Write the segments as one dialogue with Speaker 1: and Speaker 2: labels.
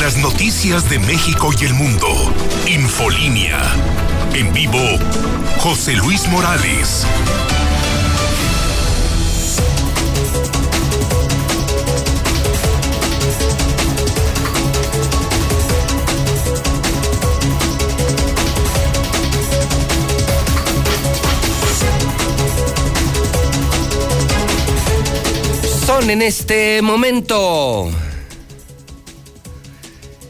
Speaker 1: Las noticias de México y el mundo. Infolínea. En vivo, José Luis Morales.
Speaker 2: Son en este momento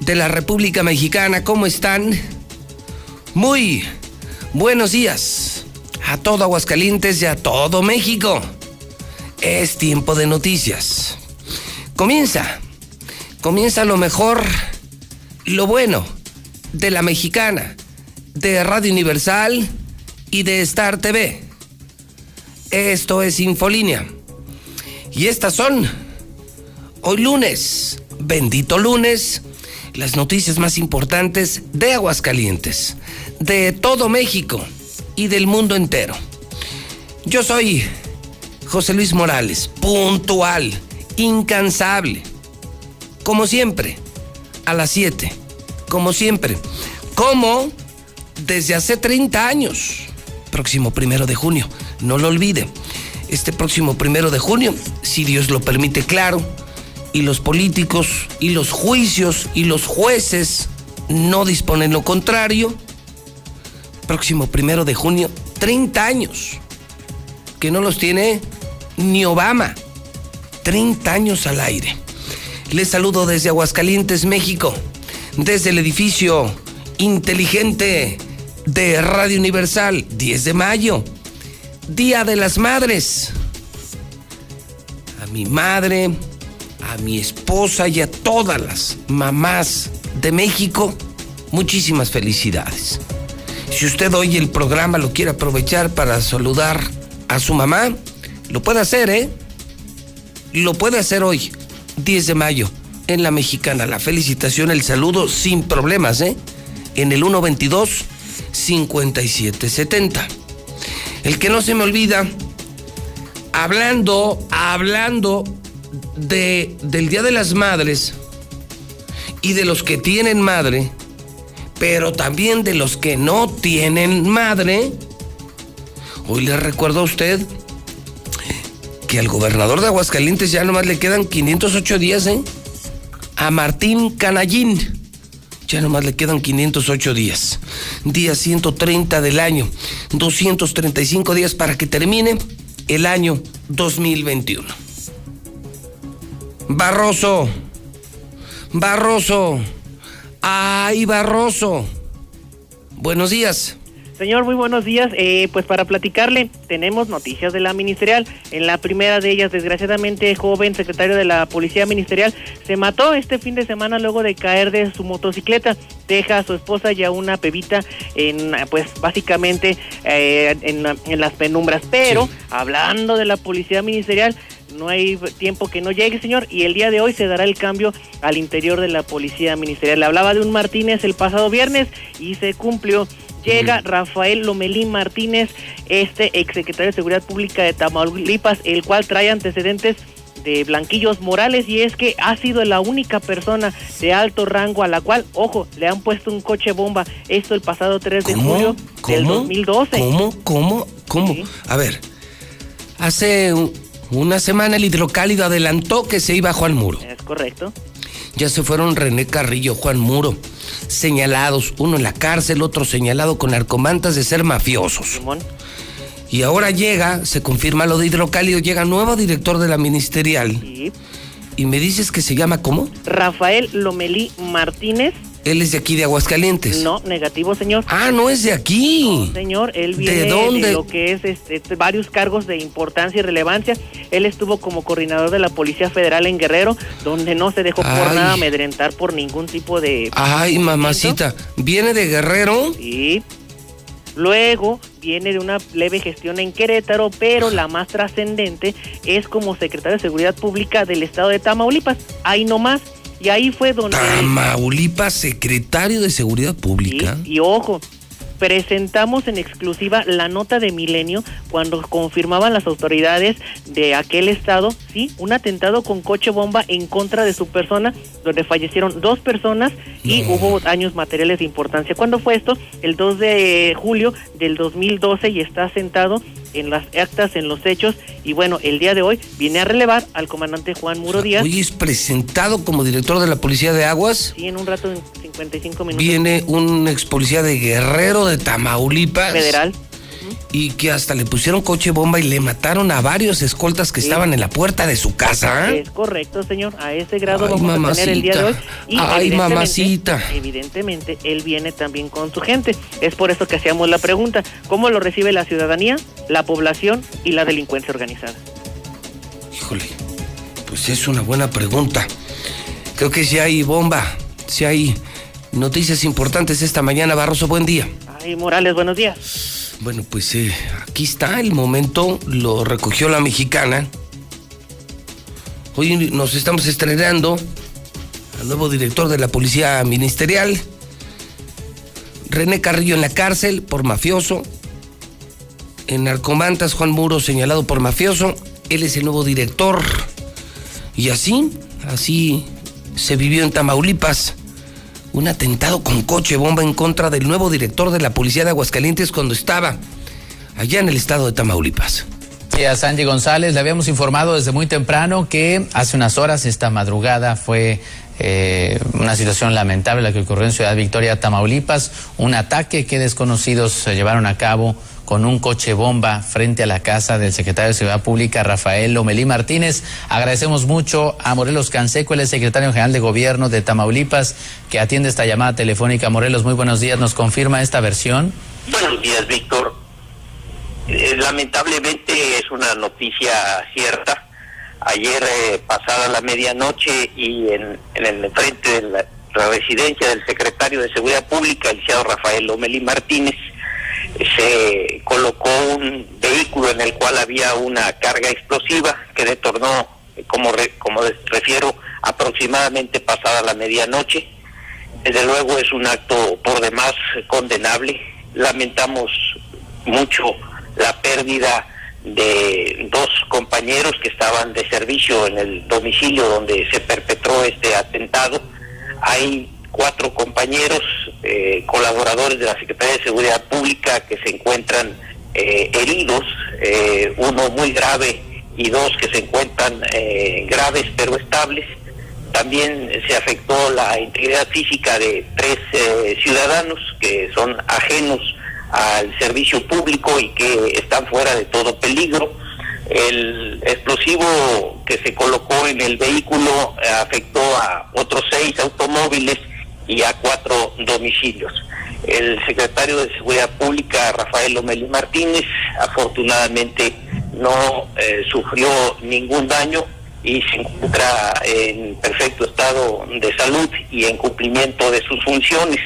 Speaker 2: de la República Mexicana. ¿Cómo están? Muy buenos días a todo Aguascalientes y a todo México. Es tiempo de noticias. Comienza, comienza lo mejor, lo bueno de la mexicana, de Radio Universal y de Star TV. Esto es Infolínea. Y estas son, hoy lunes, bendito lunes, las noticias más importantes de Aguascalientes, de todo México y del mundo entero. Yo soy José Luis Morales, puntual, incansable, como siempre, a las 7, como siempre, como desde hace 30 años, próximo primero de junio, no lo olvide, este próximo primero de junio, si Dios lo permite, claro, y los políticos y los juicios y los jueces no disponen lo contrario, próximo primero de junio, 30 años, que no los tiene ni Obama, 30 años al aire. Les saludo desde Aguascalientes, México, desde el edificio inteligente de Radio Universal, 10 de mayo, Día de las Madres. A mi madre, a mi esposa y a todas las mamás de México, muchísimas felicidades. Si usted hoy el programa lo quiere aprovechar para saludar a su mamá, lo puede hacer, ¿eh? Lo puede hacer hoy, 10 de mayo, en la mexicana. La felicitación, el saludo sin problemas, ¿eh? En el 122-5770. El que no se me olvida, hablando, hablando de, del Día de las Madres y de los que tienen madre, pero también de los que no tienen madre, hoy le recuerdo a usted que al gobernador de Aguascalientes ya nomás le quedan 508 días, ¿eh? A Martín Canallín. Ya nomás le quedan 508 días. Día 130 del año. 235 días para que termine el año 2021. Barroso. Barroso. Ay, Barroso. Buenos días.
Speaker 3: Señor, muy buenos días. Eh, pues para platicarle, tenemos noticias de la ministerial. En la primera de ellas, desgraciadamente, joven secretario de la Policía Ministerial se mató este fin de semana luego de caer de su motocicleta. Deja a su esposa y a una pebita en, pues básicamente eh, en, en, las penumbras. Pero, sí. hablando de la Policía Ministerial, no hay tiempo que no llegue, señor, y el día de hoy se dará el cambio al interior de la Policía Ministerial. Le hablaba de un Martínez el pasado viernes y se cumplió. Llega Rafael Lomelín Martínez, este exsecretario de Seguridad Pública de Tamaulipas, el cual trae antecedentes de Blanquillos Morales y es que ha sido la única persona de alto rango a la cual, ojo, le han puesto un coche bomba, esto el pasado 3 de julio del
Speaker 2: ¿Cómo?
Speaker 3: 2012.
Speaker 2: ¿Cómo? ¿Cómo? ¿Cómo?
Speaker 3: Sí.
Speaker 2: A ver, hace un- una semana el hidrocálido adelantó que se iba Juan Muro.
Speaker 3: Es correcto.
Speaker 2: Ya se fueron René Carrillo, Juan Muro, señalados, uno en la cárcel, otro señalado con narcomantas de ser mafiosos. Y ahora llega, se confirma lo de hidrocálido, llega nuevo director de la ministerial
Speaker 3: Sí.
Speaker 2: y me dices que se llama ¿cómo?
Speaker 3: Rafael Lomelí Martínez
Speaker 2: Él es de aquí de Aguascalientes.
Speaker 3: No, negativo, señor.
Speaker 2: Ah, no es de aquí.
Speaker 3: señor, él viene ¿De, dónde? lo que es este, varios cargos de importancia y relevancia. Él estuvo como coordinador de la Policía Federal en Guerrero, donde no se dejó por nada amedrentar por ningún tipo de...
Speaker 2: Ay, mamacita, ¿viene de Guerrero?
Speaker 3: Sí. Luego viene de una leve gestión en Querétaro, pero la más trascendente es como secretario de Seguridad Pública del estado de Tamaulipas. Ahí nomás. Y ahí fue donde...
Speaker 2: Tamaulipas, secretario de Seguridad Pública.
Speaker 3: y ojo, presentamos en exclusiva la nota de Milenio cuando confirmaban las autoridades de aquel estado, sí, un atentado con coche bomba en contra de su persona, donde fallecieron dos personas y hubo daños materiales de importancia. ¿Cuándo fue esto? El 2 de julio del 2012 y está sentado en las actas, en los hechos, y bueno, el día de hoy viene a relevar al comandante Juan Muro Díaz.
Speaker 2: Hoy es presentado como director de la Policía de Aguas.
Speaker 3: Sí, en un rato, en 55 minutos.
Speaker 2: Viene un ex policía de Guerrero de Tamaulipas.
Speaker 3: Federal
Speaker 2: y que hasta le pusieron coche bomba y le mataron a varios escoltas que estaban en la puerta de su casa.
Speaker 3: Es correcto, señor. A ese grado vamos a tener el día de hoy.
Speaker 2: Y Ay, mamacita.
Speaker 3: Evidentemente, él viene también con su gente. Es por eso que hacíamos la pregunta: ¿cómo lo recibe la ciudadanía, la población y la delincuencia organizada?
Speaker 2: Híjole, pues es una buena pregunta. Creo que si hay bomba, si hay noticias importantes esta mañana, Barroso, buen día.
Speaker 3: Ay, Morales, buenos días.
Speaker 2: Bueno, pues eh, aquí está el momento, lo recogió la mexicana. Hoy nos estamos estrenando al nuevo director de la Policía Ministerial, René Carrillo en la cárcel por mafioso. En Narcomantas, Juan Muro señalado por mafioso. Él es el nuevo director. Y así, así se vivió en Tamaulipas un atentado con coche bomba en contra del nuevo director de la Policía de Aguascalientes cuando estaba allá en el estado de Tamaulipas.
Speaker 4: Sí, a Sandy González le habíamos informado desde muy temprano que hace unas horas, esta madrugada, fue eh, una situación lamentable la que ocurrió en Ciudad Victoria, Tamaulipas, un ataque que desconocidos llevaron a cabo con un coche bomba frente a la casa del secretario de Seguridad Pública, Rafael Lomelí Martínez. Agradecemos mucho a Morelos Canseco, el secretario general de Gobierno de Tamaulipas, que atiende esta llamada telefónica. Morelos, muy buenos días. ¿Nos confirma esta versión?
Speaker 5: Buenos días, Víctor. Eh, lamentablemente es una noticia cierta. Ayer, eh, pasada la medianoche y en, el frente de la, residencia del secretario de Seguridad Pública, el licenciado Rafael Lomelí Martínez, se colocó un vehículo en el cual había una carga explosiva que detornó, como, como refiero, aproximadamente pasada la medianoche. Desde luego es un acto por demás condenable. Lamentamos mucho la pérdida de dos compañeros que estaban de servicio en el domicilio donde se perpetró este atentado. Hay cuatro compañeros eh, colaboradores de la Secretaría de Seguridad Pública que se encuentran eh, heridos, eh, uno muy grave y dos que se encuentran graves pero estables. También se afectó la integridad física de tres ciudadanos que son ajenos al servicio público y que están fuera de todo peligro. El explosivo que se colocó en el vehículo afectó a otros seis automóviles y a cuatro domicilios. El secretario de Seguridad Pública, Rafael Lomelí Martínez, afortunadamente no eh, sufrió ningún daño y se encuentra en perfecto estado de salud y en cumplimiento de sus funciones.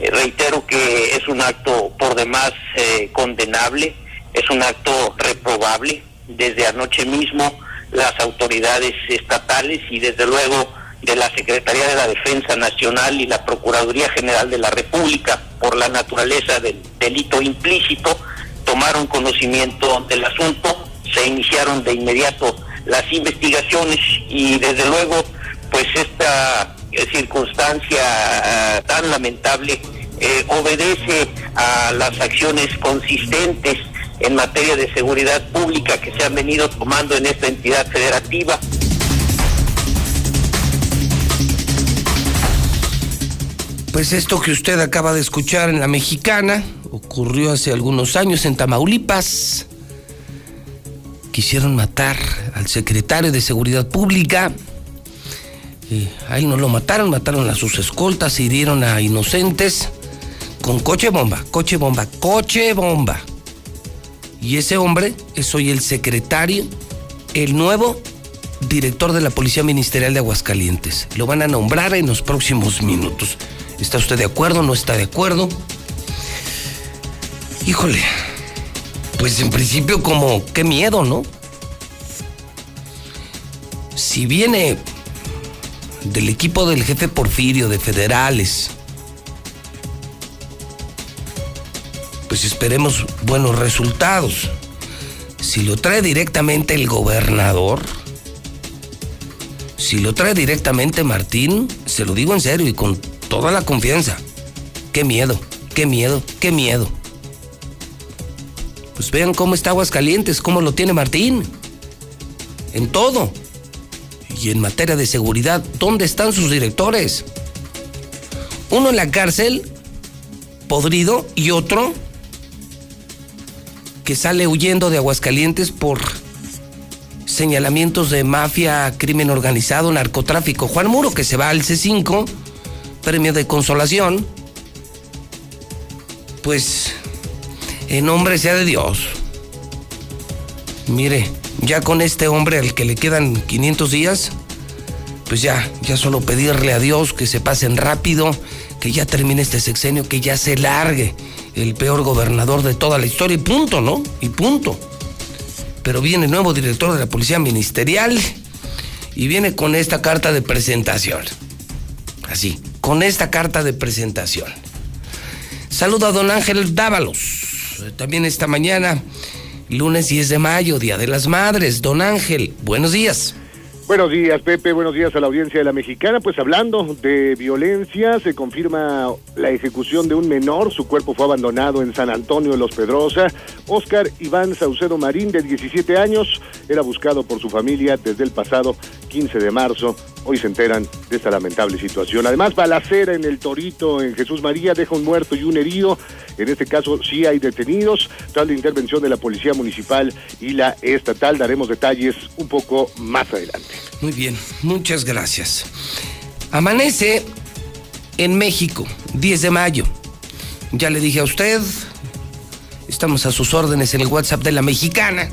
Speaker 5: Eh, reitero que es un acto por demás eh, condenable, es un acto reprobable. Desde anoche mismo las autoridades estatales y desde luego de la Secretaría de la Defensa Nacional y la Procuraduría General de la República por la naturaleza del delito implícito, tomaron conocimiento del asunto, se iniciaron de inmediato las investigaciones y desde luego pues esta eh, circunstancia ah, tan lamentable eh, obedece a las acciones consistentes en materia de seguridad pública que se han venido tomando en esta entidad federativa.
Speaker 2: Pues esto que usted acaba de escuchar en la mexicana ocurrió hace algunos años en Tamaulipas. Quisieron matar al secretario de Seguridad Pública a él no lo mataron, mataron a sus escoltas, hirieron a inocentes con coche bomba, coche bomba, coche bomba. Y ese hombre es hoy el secretario, el nuevo director de la Policía Ministerial de Aguascalientes. Lo van a nombrar en los próximos minutos. ¿Está usted de acuerdo? ¿No está de acuerdo? Híjole, pues en principio como, qué miedo, ¿no? Si viene del equipo del jefe Porfirio de Federales, pues esperemos buenos resultados. Si lo trae directamente el gobernador, si lo trae directamente Martín, se lo digo en serio y con toda la confianza. Qué miedo, qué miedo, qué miedo. Pues vean cómo está Aguascalientes, cómo lo tiene Martín. En todo. Y en materia de seguridad, ¿dónde están sus directores? Uno en la cárcel, podrido, y otro que sale huyendo de Aguascalientes por señalamientos de mafia, crimen organizado, narcotráfico. Juan Muro que se va al C5, de consolación, pues en nombre sea de Dios. Mire, ya con este hombre al que le quedan 500 días, pues ya, ya solo pedirle a Dios que se pasen rápido, que ya termine este sexenio, que ya se largue el peor gobernador de toda la historia y punto, ¿no? Y punto. Pero viene el nuevo director de la Policía Ministerial y viene con esta carta de presentación. Así, con esta carta de presentación. Saludo a don Ángel Dávalos. También esta mañana, lunes 10 de mayo, Día de las Madres. Don Ángel, buenos días.
Speaker 6: Buenos días, Pepe. Buenos días a la audiencia de la mexicana. Pues hablando de violencia, se confirma la ejecución de un menor. Su cuerpo fue abandonado en San Antonio de los Pedrosa. Oscar Iván Saucedo Marín, de 17 años, era buscado por su familia desde el pasado 15 de marzo. Hoy se enteran de esta lamentable situación. Además, balacera en el Torito, en Jesús María, deja un muerto y un herido. En este caso, sí hay detenidos. Tras la intervención de la Policía Municipal y la Estatal, daremos detalles un poco más adelante.
Speaker 2: Muy bien, muchas gracias. Amanece en México, 10 de mayo. Ya le dije a usted, estamos a sus órdenes en el WhatsApp de la mexicana.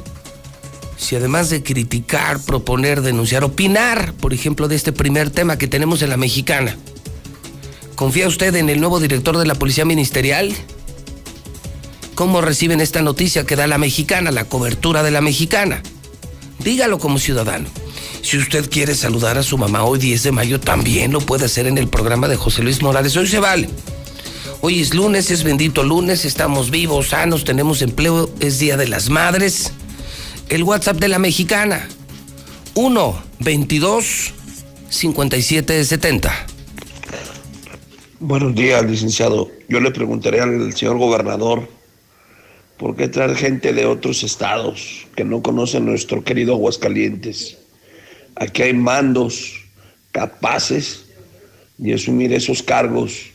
Speaker 2: Si además de criticar, proponer, denunciar, opinar, por ejemplo, de este primer tema que tenemos en la mexicana, ¿confía usted en el nuevo director de la Policía Ministerial? ¿Cómo reciben esta noticia que da la mexicana, la cobertura de la mexicana? Dígalo como ciudadano. Si usted quiere saludar a su mamá hoy 10 de mayo, también lo puede hacer en el programa de José Luis Morales. Hoy se vale. Hoy es lunes, es bendito lunes, estamos vivos, sanos, tenemos empleo, es Día de las Madres. El WhatsApp de la mexicana, 1 22 57 70.
Speaker 7: Buenos días, licenciado. Yo le preguntaré al señor gobernador por qué traer gente de otros estados que no conocen nuestro querido Aguascalientes. Aquí hay mandos capaces de asumir esos cargos,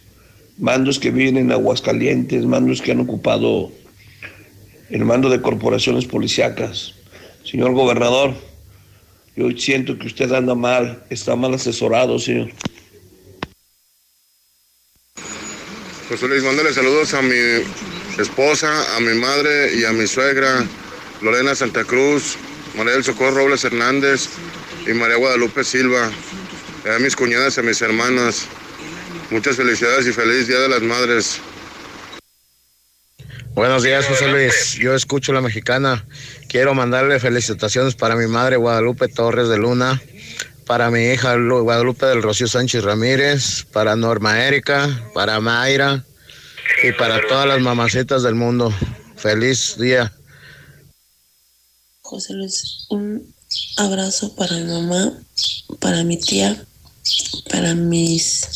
Speaker 7: mandos que viven en Aguascalientes, mandos que han ocupado el mando de corporaciones policíacas. Señor gobernador, yo siento que usted anda mal, está mal asesorado, señor.
Speaker 8: José Luis, mándale saludos a mi esposa, a mi madre y a mi suegra, Lorena Santa Cruz, María del Socorro Robles Hernández y María Guadalupe Silva, a mis cuñadas y a mis hermanas. Muchas felicidades y feliz Día de las Madres.
Speaker 9: Buenos días, José Luis. Yo escucho la mexicana. Quiero mandarle felicitaciones para mi madre Guadalupe Torres de Luna, para mi hija Guadalupe del Rocío Sánchez Ramírez, para Norma Erika, para Mayra y para todas las mamacitas del mundo. Feliz día.
Speaker 10: José Luis, un abrazo para mi mamá, para mi tía, para mis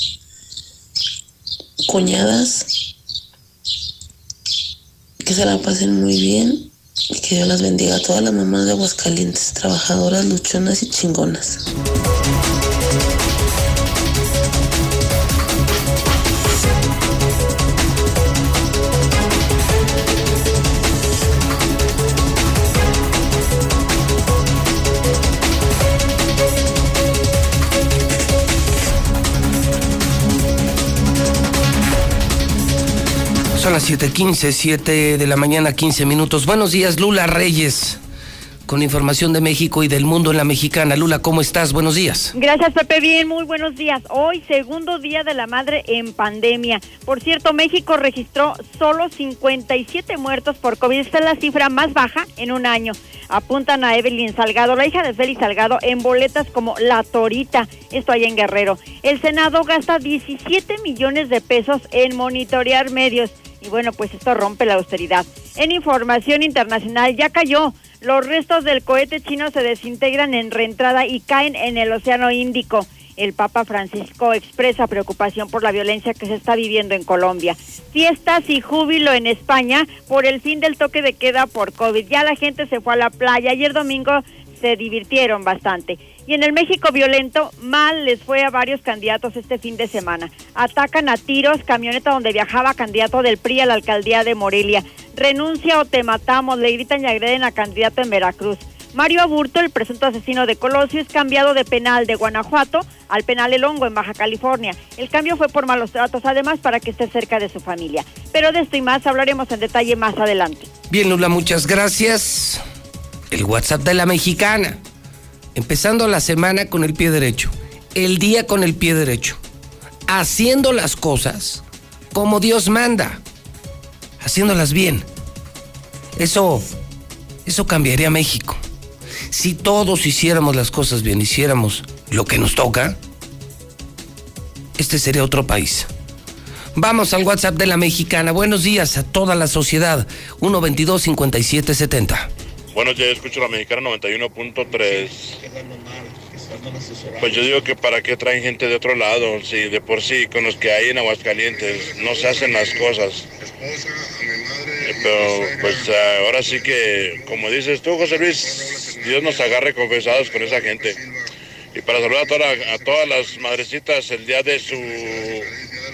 Speaker 10: cuñadas. Que se la pasen muy bien y que Dios las bendiga a todas las mamás de Aguascalientes, trabajadoras, luchonas y chingonas.
Speaker 2: Las 7:15, 7 de la mañana, 15 minutos. Buenos días, Lula Reyes con información de México y del mundo en la mexicana. Lula, ¿cómo estás? Buenos días.
Speaker 11: Gracias, Pepe. Bien, muy buenos días. Hoy, segundo día de la madre en pandemia. Por cierto, México registró solo 57 muertos por COVID. Esta es la cifra más baja en un año. Apuntan a Evelyn Salgado, la hija de Félix Salgado, en boletas como La Torita. Esto allá en Guerrero. El Senado gasta 17 millones de pesos en monitorear medios. Y bueno, pues esto rompe la austeridad. En información internacional ya cayó los restos del cohete chino se desintegran en reentrada y caen en el Océano Índico. El Papa Francisco expresa preocupación por la violencia que se está viviendo en Colombia. Fiestas y júbilo en España por el fin del toque de queda por COVID. Ya la gente se fue a la playa. Ayer domingo se divirtieron bastante. Y en el México violento, mal les fue a varios candidatos este fin de semana. Atacan a tiros camioneta donde viajaba candidato del PRI a la alcaldía de Morelia. Renuncia o te matamos, le gritan y agreden a candidato en Veracruz. Mario Aburto, el presunto asesino de Colosio, es cambiado de penal de Guanajuato al penal El Hongo en Baja California. El cambio fue por malos tratos, además, para que esté cerca de su familia. Pero de esto y más hablaremos en detalle más adelante.
Speaker 2: Bien, Lula, muchas gracias. El WhatsApp de la mexicana empezando la semana con el pie derecho, el día con el pie derecho, haciendo las cosas como Dios manda, haciéndolas bien. Eso, eso cambiaría México. Si todos hiciéramos las cosas bien, hiciéramos lo que nos toca, este sería otro país. Vamos al WhatsApp de la mexicana. Buenos días a toda la sociedad. 122 5770
Speaker 7: bueno, ya escucho la mexicana 91.3. Pues yo digo que para qué traen gente de otro lado, si de por sí con los que hay en Aguascalientes no se hacen las cosas. Pero pues ahora sí que, como dices tú, José Luis, Dios nos agarre confesados con esa gente. Y para saludar a, a todas las madrecitas el día de su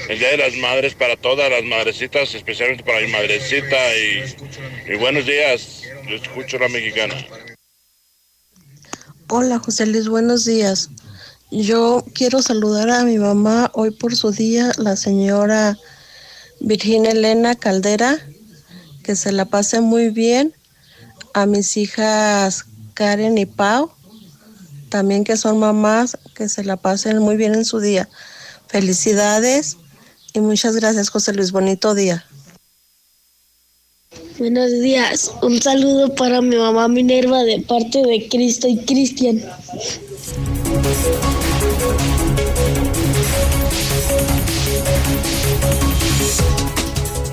Speaker 7: el Día de las Madres para todas las madrecitas, especialmente para mi madrecita y, y buenos días. Yo escucho la mexicana.
Speaker 12: Hola José Luis, buenos días. Yo quiero saludar a mi mamá hoy por su día, la señora Virginia Elena Caldera, que se la pase muy bien. A mis hijas Karen y Pau, también que son mamás, que se la pasen muy bien en su día. Felicidades y muchas gracias José Luis, bonito día.
Speaker 13: Buenos días. Un saludo para mi mamá Minerva de parte de Cristo y Cristian.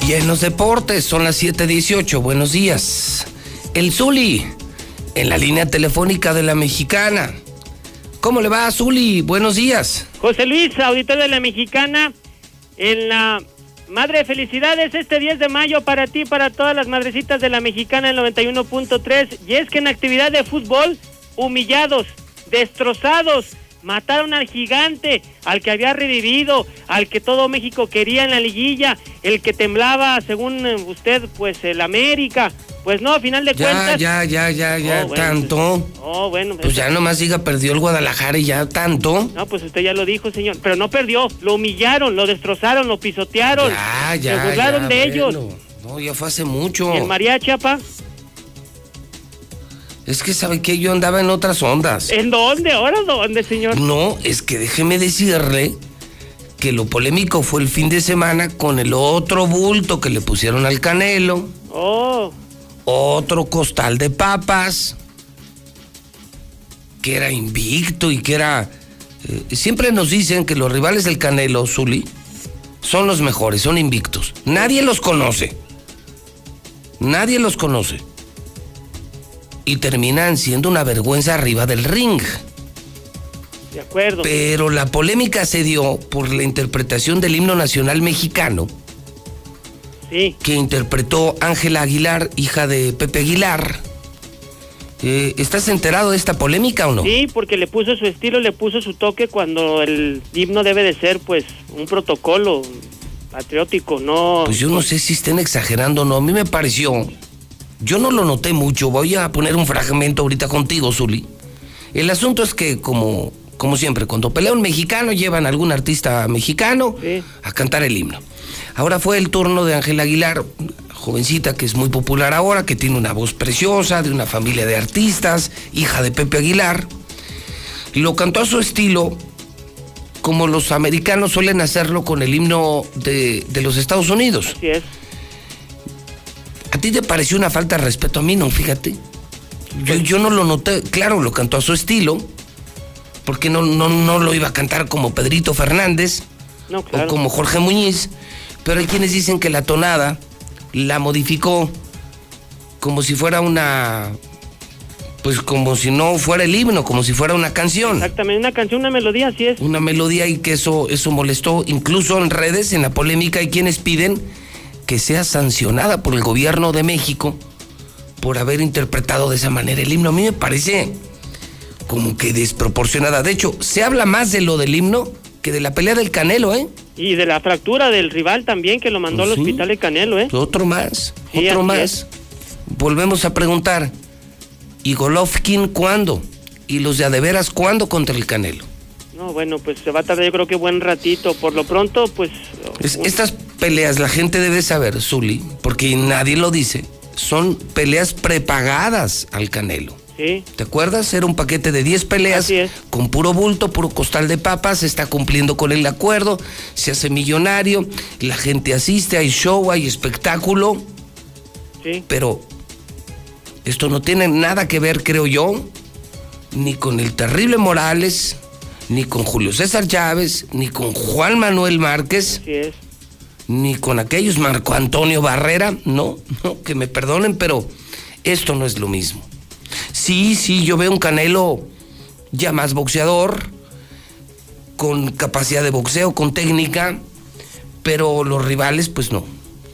Speaker 2: Y en los deportes son las 7:18. Buenos días. El Zuli, en la línea telefónica de la mexicana. ¿Cómo le va, Zuli? Buenos días.
Speaker 14: José Luis, auditor de la mexicana, en la Madre, felicidades este 10 de mayo para ti, para todas las madrecitas de la mexicana en 91.3. Y es que en actividad de fútbol, humillados, destrozados, mataron al gigante, al que había revivido, al que todo México quería en la liguilla, el que temblaba, según eh, usted, pues el América. Pues no, a final de cuentas.
Speaker 2: Ya, ya, ya, ya, oh, tanto.
Speaker 14: Pues, oh, bueno.
Speaker 2: Pues ya nomás diga, perdió el Guadalajara y ya tanto.
Speaker 14: No, pues usted ya lo dijo, señor. Pero no perdió, lo humillaron, lo destrozaron, lo pisotearon.
Speaker 2: Ya, ya.
Speaker 14: Se burlaron de ellos.
Speaker 2: No, ya fue hace mucho.
Speaker 14: ¿Y el mariachi, apa?
Speaker 2: Es que sabe que yo andaba en otras ondas.
Speaker 14: ¿En dónde? ¿Ahora dónde, señor?
Speaker 2: No, es que déjeme decirle que lo polémico fue el fin de semana con el otro bulto que le pusieron al Canelo.
Speaker 14: Oh.
Speaker 2: Otro costal de papas. Que era invicto y que era. Eh, siempre nos dicen que los rivales del Canelo, Zuli, son los mejores, son invictos. Nadie los conoce. Nadie los conoce y terminan siendo una vergüenza arriba del ring.
Speaker 14: De acuerdo.
Speaker 2: Pero la polémica se dio por la interpretación del himno nacional mexicano.
Speaker 14: Sí.
Speaker 2: Que interpretó Ángela Aguilar, hija de Pepe Aguilar. Eh, ¿Estás enterado de esta polémica o no?
Speaker 14: Sí, porque le puso su estilo, le puso su toque cuando el himno debe de ser, pues, un protocolo patriótico, no.
Speaker 2: Pues yo no sé si estén exagerando o no. A mí me pareció yo no lo noté mucho. Voy a poner un fragmento ahorita contigo, Zuli. El asunto es que como como siempre, cuando pelea un mexicano, llevan a algún artista mexicano a cantar el himno. Ahora fue el turno de Ángel Aguilar, jovencita que es muy popular ahora, que tiene una voz preciosa, de una familia de artistas, hija de Pepe Aguilar. Lo cantó a su estilo, como los americanos suelen hacerlo con el himno de, de los Estados Unidos.
Speaker 14: Así es.
Speaker 2: ¿A ti te pareció una falta de respeto? A mí no, fíjate. Yo, yo no lo noté. Claro, lo cantó a su estilo, porque no, no, no lo iba a cantar como Pedrito Fernández
Speaker 14: No,
Speaker 2: o como Jorge Muñiz, pero hay quienes dicen que la tonada la modificó como si fuera una. Pues como si no fuera el himno, como si fuera una canción.
Speaker 14: Exactamente, una canción, una melodía, así es.
Speaker 2: Una melodía y que eso, eso molestó. Incluso en redes, en la polémica, hay quienes piden que sea sancionada por el gobierno de México por haber interpretado de esa manera el himno. A mí me parece como que desproporcionada. De hecho, se habla más de lo del himno que de la pelea del Canelo, ¿eh?
Speaker 14: Y de la fractura del rival también, que lo mandó
Speaker 2: Pues
Speaker 14: al
Speaker 2: sí.
Speaker 14: hospital de Canelo, ¿eh?
Speaker 2: Otro más,
Speaker 14: Sí,
Speaker 2: otro más.
Speaker 14: es.
Speaker 2: Volvemos a preguntar, ¿y Golovkin cuándo? ¿Y los de a de veras cuándo contra el Canelo?
Speaker 14: No, bueno, pues se va a tardar yo creo que buen ratito. Por lo pronto, pues...
Speaker 2: Es- estas peleas la gente debe saber, Zuli, porque nadie lo dice, son peleas prepagadas al Canelo.
Speaker 14: Sí,
Speaker 2: ¿Te acuerdas? Era un paquete de 10 peleas con puro bulto, puro costal de papas, está cumpliendo con el acuerdo, se hace millonario, la gente asiste, hay show, hay espectáculo,
Speaker 14: sí.
Speaker 2: pero esto no tiene nada que ver, creo yo, ni con el terrible Morales, ni con Julio César Chávez, ni con Juan Manuel Márquez,
Speaker 14: Así es.
Speaker 2: ni con aquellos Marco Antonio Barrera, no, no, que me perdonen, pero esto no es lo mismo. Sí, sí, yo veo un Canelo ya más boxeador, con capacidad de boxeo, con técnica, pero los rivales, pues no.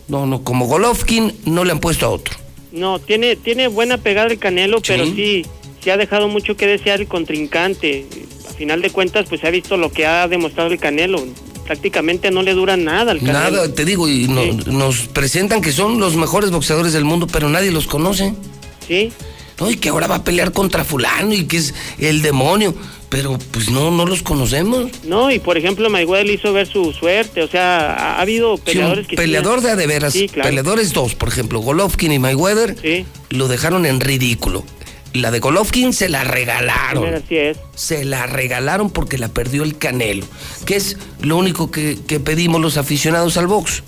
Speaker 2: No, no, como Golovkin no le han puesto a otro.
Speaker 14: No, tiene, tiene buena pegada el Canelo, pero sí, sí ha dejado mucho que desear el contrincante. A final de cuentas, pues se ha visto lo que ha demostrado el Canelo. Prácticamente no le dura nada al Canelo.
Speaker 2: Nada, te digo, y no- nos presentan que son los mejores boxeadores del mundo, pero nadie los conoce.
Speaker 14: Sí.
Speaker 2: No, y que ahora va a pelear contra fulano y que es el demonio, pero pues no, no los conocemos.
Speaker 14: No, y por ejemplo, Mayweather le hizo ver su suerte. O sea, ha, ha habido
Speaker 2: Sí,
Speaker 14: peleadores que...
Speaker 2: peleador de de veras,
Speaker 14: Sí, claro.
Speaker 2: peleadores dos, por ejemplo, Golovkin y Mayweather, lo dejaron en ridículo. La de Golovkin se la regalaron.
Speaker 14: Así es.
Speaker 2: Se la regalaron porque la perdió el Canelo, que es lo único que, que pedimos los aficionados al box.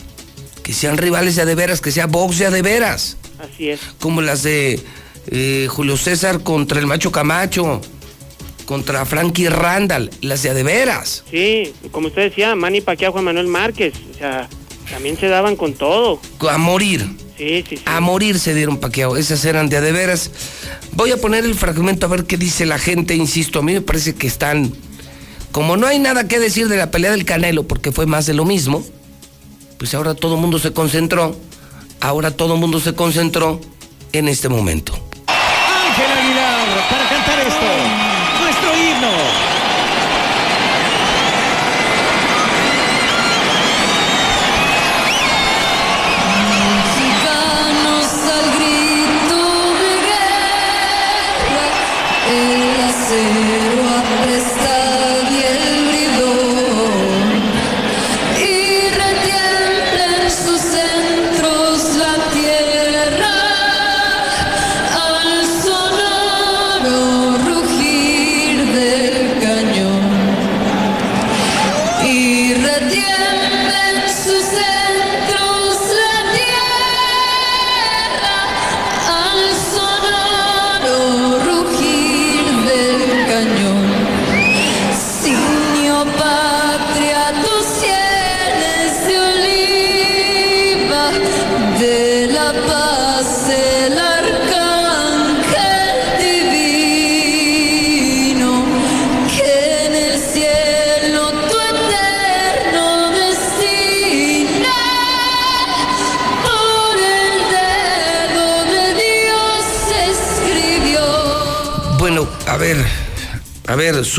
Speaker 2: Que sean rivales de veras, que sea box de veras.
Speaker 14: Así es.
Speaker 2: Como las de eh, Julio César contra el Macho Camacho, contra Frankie Randall, las de veras.
Speaker 14: Sí, como usted decía, Manny Pacquiao, Juan Manuel Márquez. O sea, también se daban con todo.
Speaker 2: A morir.
Speaker 14: Sí, sí, sí.
Speaker 2: A morir se dieron paqueado. Esas eran de veras. Voy a poner el fragmento a ver qué dice la gente. Insisto, a mí me parece que están. Como no hay nada que decir de la pelea del Canelo, porque fue más de lo mismo, pues ahora todo el mundo se concentró. Ahora todo el mundo se concentró en este momento.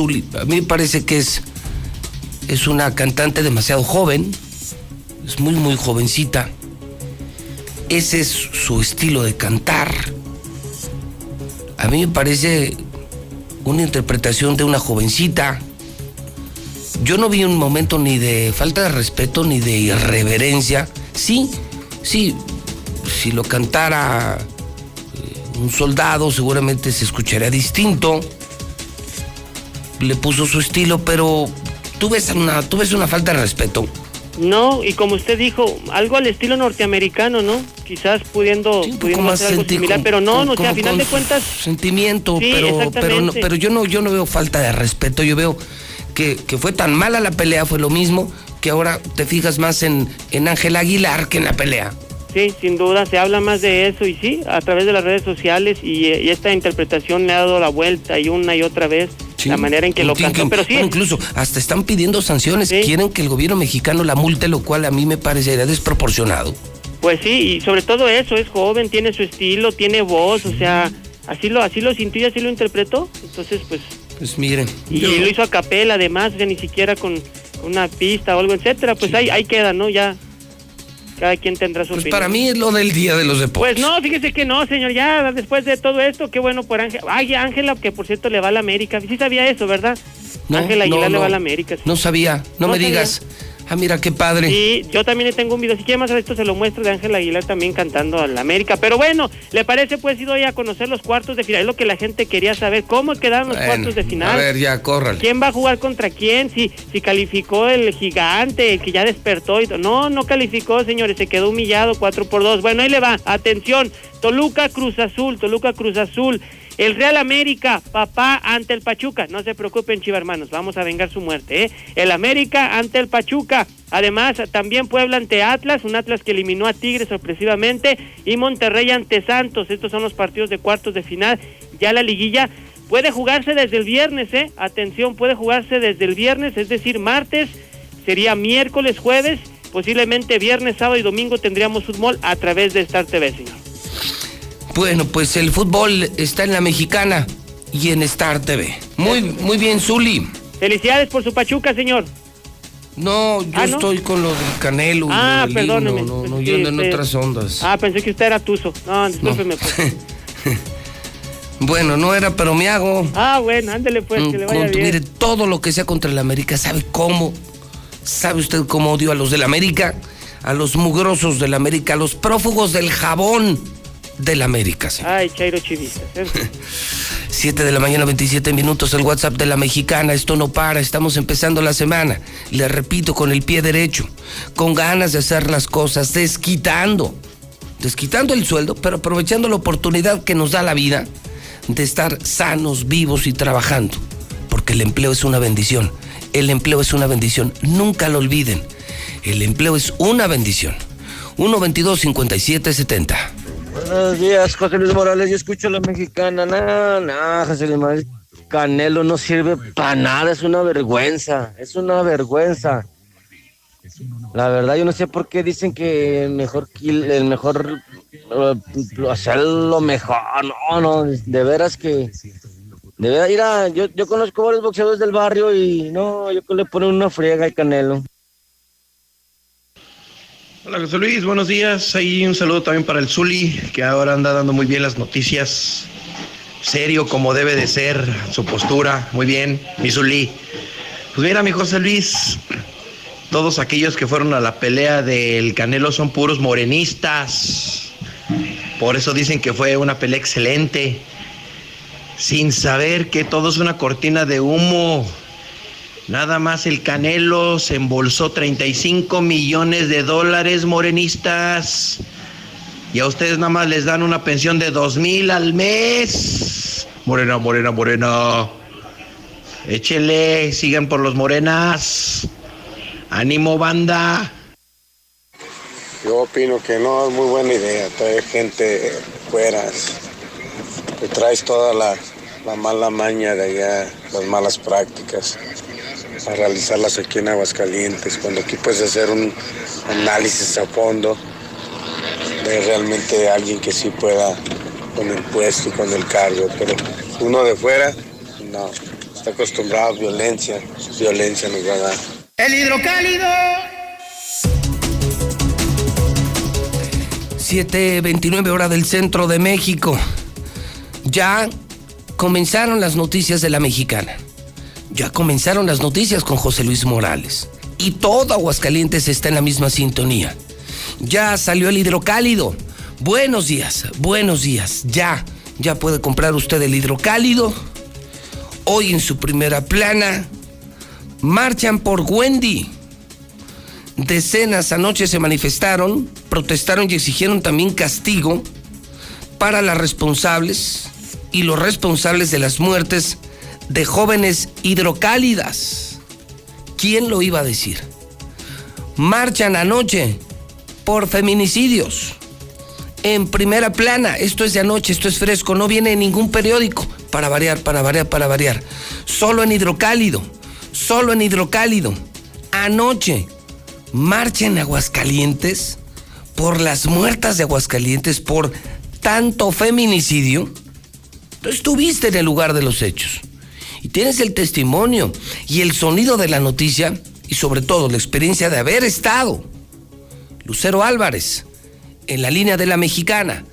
Speaker 2: A mí me parece que es, es una cantante demasiado joven, es muy, muy jovencita. Ese es su estilo de cantar. A mí me parece una interpretación de una jovencita yo no vi un momento ni de falta de respeto ni de irreverencia. Sí, sí, si lo cantara eh, un soldado seguramente se escucharía distinto. Le puso su estilo, pero tú ves una, tú ves una falta de respeto.
Speaker 14: No, y como usted dijo, algo al estilo norteamericano, ¿no? Quizás pudiendo, pudiendo
Speaker 2: más
Speaker 14: hacer algo similar,
Speaker 2: con-
Speaker 14: pero no,
Speaker 2: con-
Speaker 14: no, o sea,
Speaker 2: como
Speaker 14: a final
Speaker 2: con
Speaker 14: de cuentas,
Speaker 2: sentimiento,
Speaker 14: Sí,
Speaker 2: pero, pero, no- pero yo no, yo no veo falta de respeto, yo veo que, que fue tan mala la pelea, fue lo mismo, que ahora te fijas más en, en Ángel Aguilar que en la pelea.
Speaker 14: sí, sin duda, se habla más de eso, y sí, a través de las redes sociales, y, eh, y esta interpretación le ha dado la vuelta y una y otra vez, la manera en que lo cantó, pero sí,
Speaker 2: incluso hasta están pidiendo sanciones, quieren que el gobierno mexicano la multe, lo cual a mí me parecería desproporcionado.
Speaker 14: Pues sí, y sobre todo eso, es joven, tiene su estilo, tiene voz, o sea, así lo, así lo sintió y así lo interpretó. Entonces, pues,
Speaker 2: Pues miren,
Speaker 14: y,
Speaker 2: yo-
Speaker 14: lo hizo a capela además, sea, ni siquiera con una pista o algo, etcétera. Pues ahí, ahí queda, ¿no? Ya cada quien tendrá su
Speaker 2: pues
Speaker 14: opinión.
Speaker 2: para mí es lo del día de los deportes.
Speaker 14: Pues no, fíjese que no, señor, ya después de todo esto, qué bueno por Ángela. Ay, Ángela, que por cierto le va a la América. Sí sabía eso, ¿verdad? Ángela
Speaker 2: no,
Speaker 14: Aguilar le va a la América. sí.
Speaker 2: No sabía, no,
Speaker 14: No
Speaker 2: me
Speaker 14: sabía.
Speaker 2: digas. Ah, mira qué padre.
Speaker 14: Sí, yo también le tengo un video, si quiere más esto se lo muestro de Ángela Aguilar también cantando a la América. Pero bueno, ¿le parece pues ido a conocer los cuartos de final? Es lo que la gente quería saber, ¿cómo quedaron los
Speaker 2: Bueno,
Speaker 14: cuartos de final?
Speaker 2: A ver, ya, córrale.
Speaker 14: ¿Quién va a jugar contra quién? Si, si calificó el gigante, el que ya despertó. Y no, no calificó, señores. Se quedó humillado 4 por 2. Bueno, ahí le va. Atención. Toluca Cruz Azul. Toluca Cruz Azul. El Real América, papá ante el Pachuca. No se preocupen, chiva hermanos. Vamos a vengar su muerte. ¿eh? El América ante el Pachuca. Además, también Puebla ante Atlas. Un Atlas que eliminó a Tigres sorpresivamente. Y Monterrey ante Santos. Estos son los partidos de cuartos de final. Ya la liguilla Puede jugarse desde el viernes, ¿eh? Atención, puede jugarse desde el viernes, es decir, martes, sería miércoles, jueves, posiblemente viernes, sábado y domingo tendríamos fútbol a través de Star TV, señor.
Speaker 2: Bueno, pues el fútbol está en la mexicana y en Star TV. Muy, muy bien, Zuli.
Speaker 14: Felicidades por su Pachuca, señor.
Speaker 2: No, yo
Speaker 14: Ah, ¿no?
Speaker 2: estoy con lo del Canelo.
Speaker 14: Ah,
Speaker 2: lo del
Speaker 14: perdóneme.
Speaker 2: himno, No, no, yo ando en
Speaker 14: usted-
Speaker 2: otras ondas.
Speaker 14: Ah, pensé que usted era Tuzo. No, discúlpeme, pues.
Speaker 2: Bueno, no era, pero me hago.
Speaker 14: Ah, bueno, ándele pues, que le vaya
Speaker 2: Con-
Speaker 14: bien.
Speaker 2: mire, todo lo que sea contra el América, ¿sabe cómo? ¿Sabe usted cómo odio a los del América? A los mugrosos del América, a los prófugos del jabón del América. señor.
Speaker 14: Ay, Chairo Chivista.
Speaker 2: 7 de la mañana, 27 minutos, el WhatsApp de la mexicana. Esto no para, estamos empezando la semana. Le repito, con el pie derecho, con ganas de hacer las cosas, desquitando, desquitando el sueldo, pero aprovechando la oportunidad que nos da la vida de estar sanos, vivos y trabajando. Porque el empleo es una bendición. El empleo es una bendición. Nunca lo olviden. El empleo es una bendición. 1 22 57 70.
Speaker 15: Buenos días, José Luis Morales. Yo escucho a la mexicana. No, no, José Luis Morales. Canelo no sirve para nada. Es una vergüenza. Es una vergüenza. La verdad, yo no sé por qué dicen que el mejor, kill- el mejor, eh, hacer lo mejor. No, no, de veras que. De veras, mira, yo, yo conozco varios boxeadores del barrio y no, yo que le ponen una friega al Canelo.
Speaker 16: Hola José Luis, buenos días. Ahí un saludo también para el Zuli, que ahora anda dando muy bien las noticias. Serio como debe de ser, su postura, muy bien, mi Zuli. Pues mira, mi José Luis, todos aquellos que fueron a la pelea del Canelo son puros morenistas. Por eso dicen que fue una pelea excelente, sin saber que todo es una cortina de humo. Nada más el Canelo se embolsó 35 millones de dólares morenistas. Y a ustedes nada más les dan una pensión de dos mil al mes. Morena, morena, morena. Échele, sigan por los morenas. Ánimo, banda.
Speaker 17: Yo opino que no es muy buena idea traer gente fuera. Te traes toda la, la mala maña de allá, las malas prácticas, a realizarlas aquí en Aguascalientes, cuando aquí puedes hacer un análisis a fondo de realmente alguien que sí pueda con el puesto y con el cargo. Pero uno de fuera, no, está acostumbrado a violencia, violencia nos va a dar.
Speaker 18: El hidrocálido.
Speaker 2: 7:29 hora del centro de México. Ya comenzaron las noticias de la mexicana. Ya comenzaron las noticias con José Luis Morales. Y todo Aguascalientes está en la misma sintonía. Ya salió el hidrocálido. Buenos días, buenos días. Ya, ya puede comprar usted el hidrocálido. Hoy en su primera plana, marchan por Wendy. Decenas anoche se manifestaron, protestaron y exigieron también castigo para las responsables y los responsables de las muertes de jóvenes hidrocálidas. ¿Quién lo iba a decir? Marchan anoche por feminicidios. En primera plana, esto es de anoche, esto es fresco, no viene en ningún periódico. Para variar, para variar, para variar. Solo en hidrocálido, solo en hidrocálido. Anoche, marcha en Aguascalientes por las muertas de Aguascalientes, por tanto feminicidio. Estuviste en el lugar de los hechos y tienes el testimonio y el sonido de la noticia y sobre todo la experiencia de haber estado. Lucero Álvarez, en la línea de la mexicana.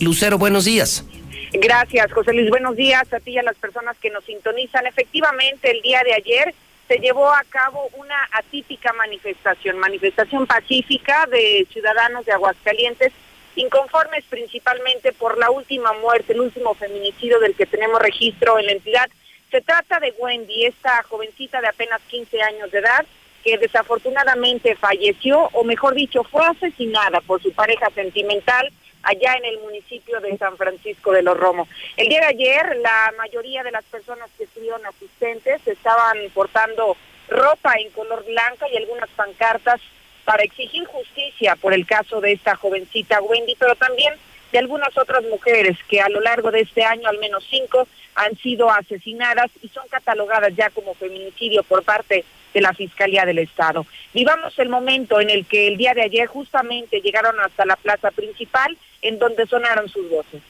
Speaker 2: Lucero, buenos días.
Speaker 19: Gracias, José Luis. Buenos días a ti y a las personas que nos sintonizan. Efectivamente, el día de ayer se llevó a cabo una atípica manifestación, manifestación pacífica de ciudadanos de Aguascalientes, inconformes principalmente por la última muerte, el último feminicidio del que tenemos registro en la entidad. Se trata de Wendy, esta jovencita de apenas 15 años de edad, que desafortunadamente falleció, o mejor dicho, fue asesinada por su pareja sentimental allá en el municipio de San Francisco de los Romos. El día de ayer, la mayoría de las personas que estuvieron asistentes estaban portando ropa en color blanca y algunas pancartas para exigir justicia por el caso de esta jovencita Wendy, pero también de algunas otras mujeres que a lo largo de este año, al menos cinco, han sido asesinadas y son catalogadas ya como feminicidio por parte de la Fiscalía del Estado. Vivamos el momento en el que el día de ayer justamente llegaron hasta la plaza principal en donde sonaron sus voces.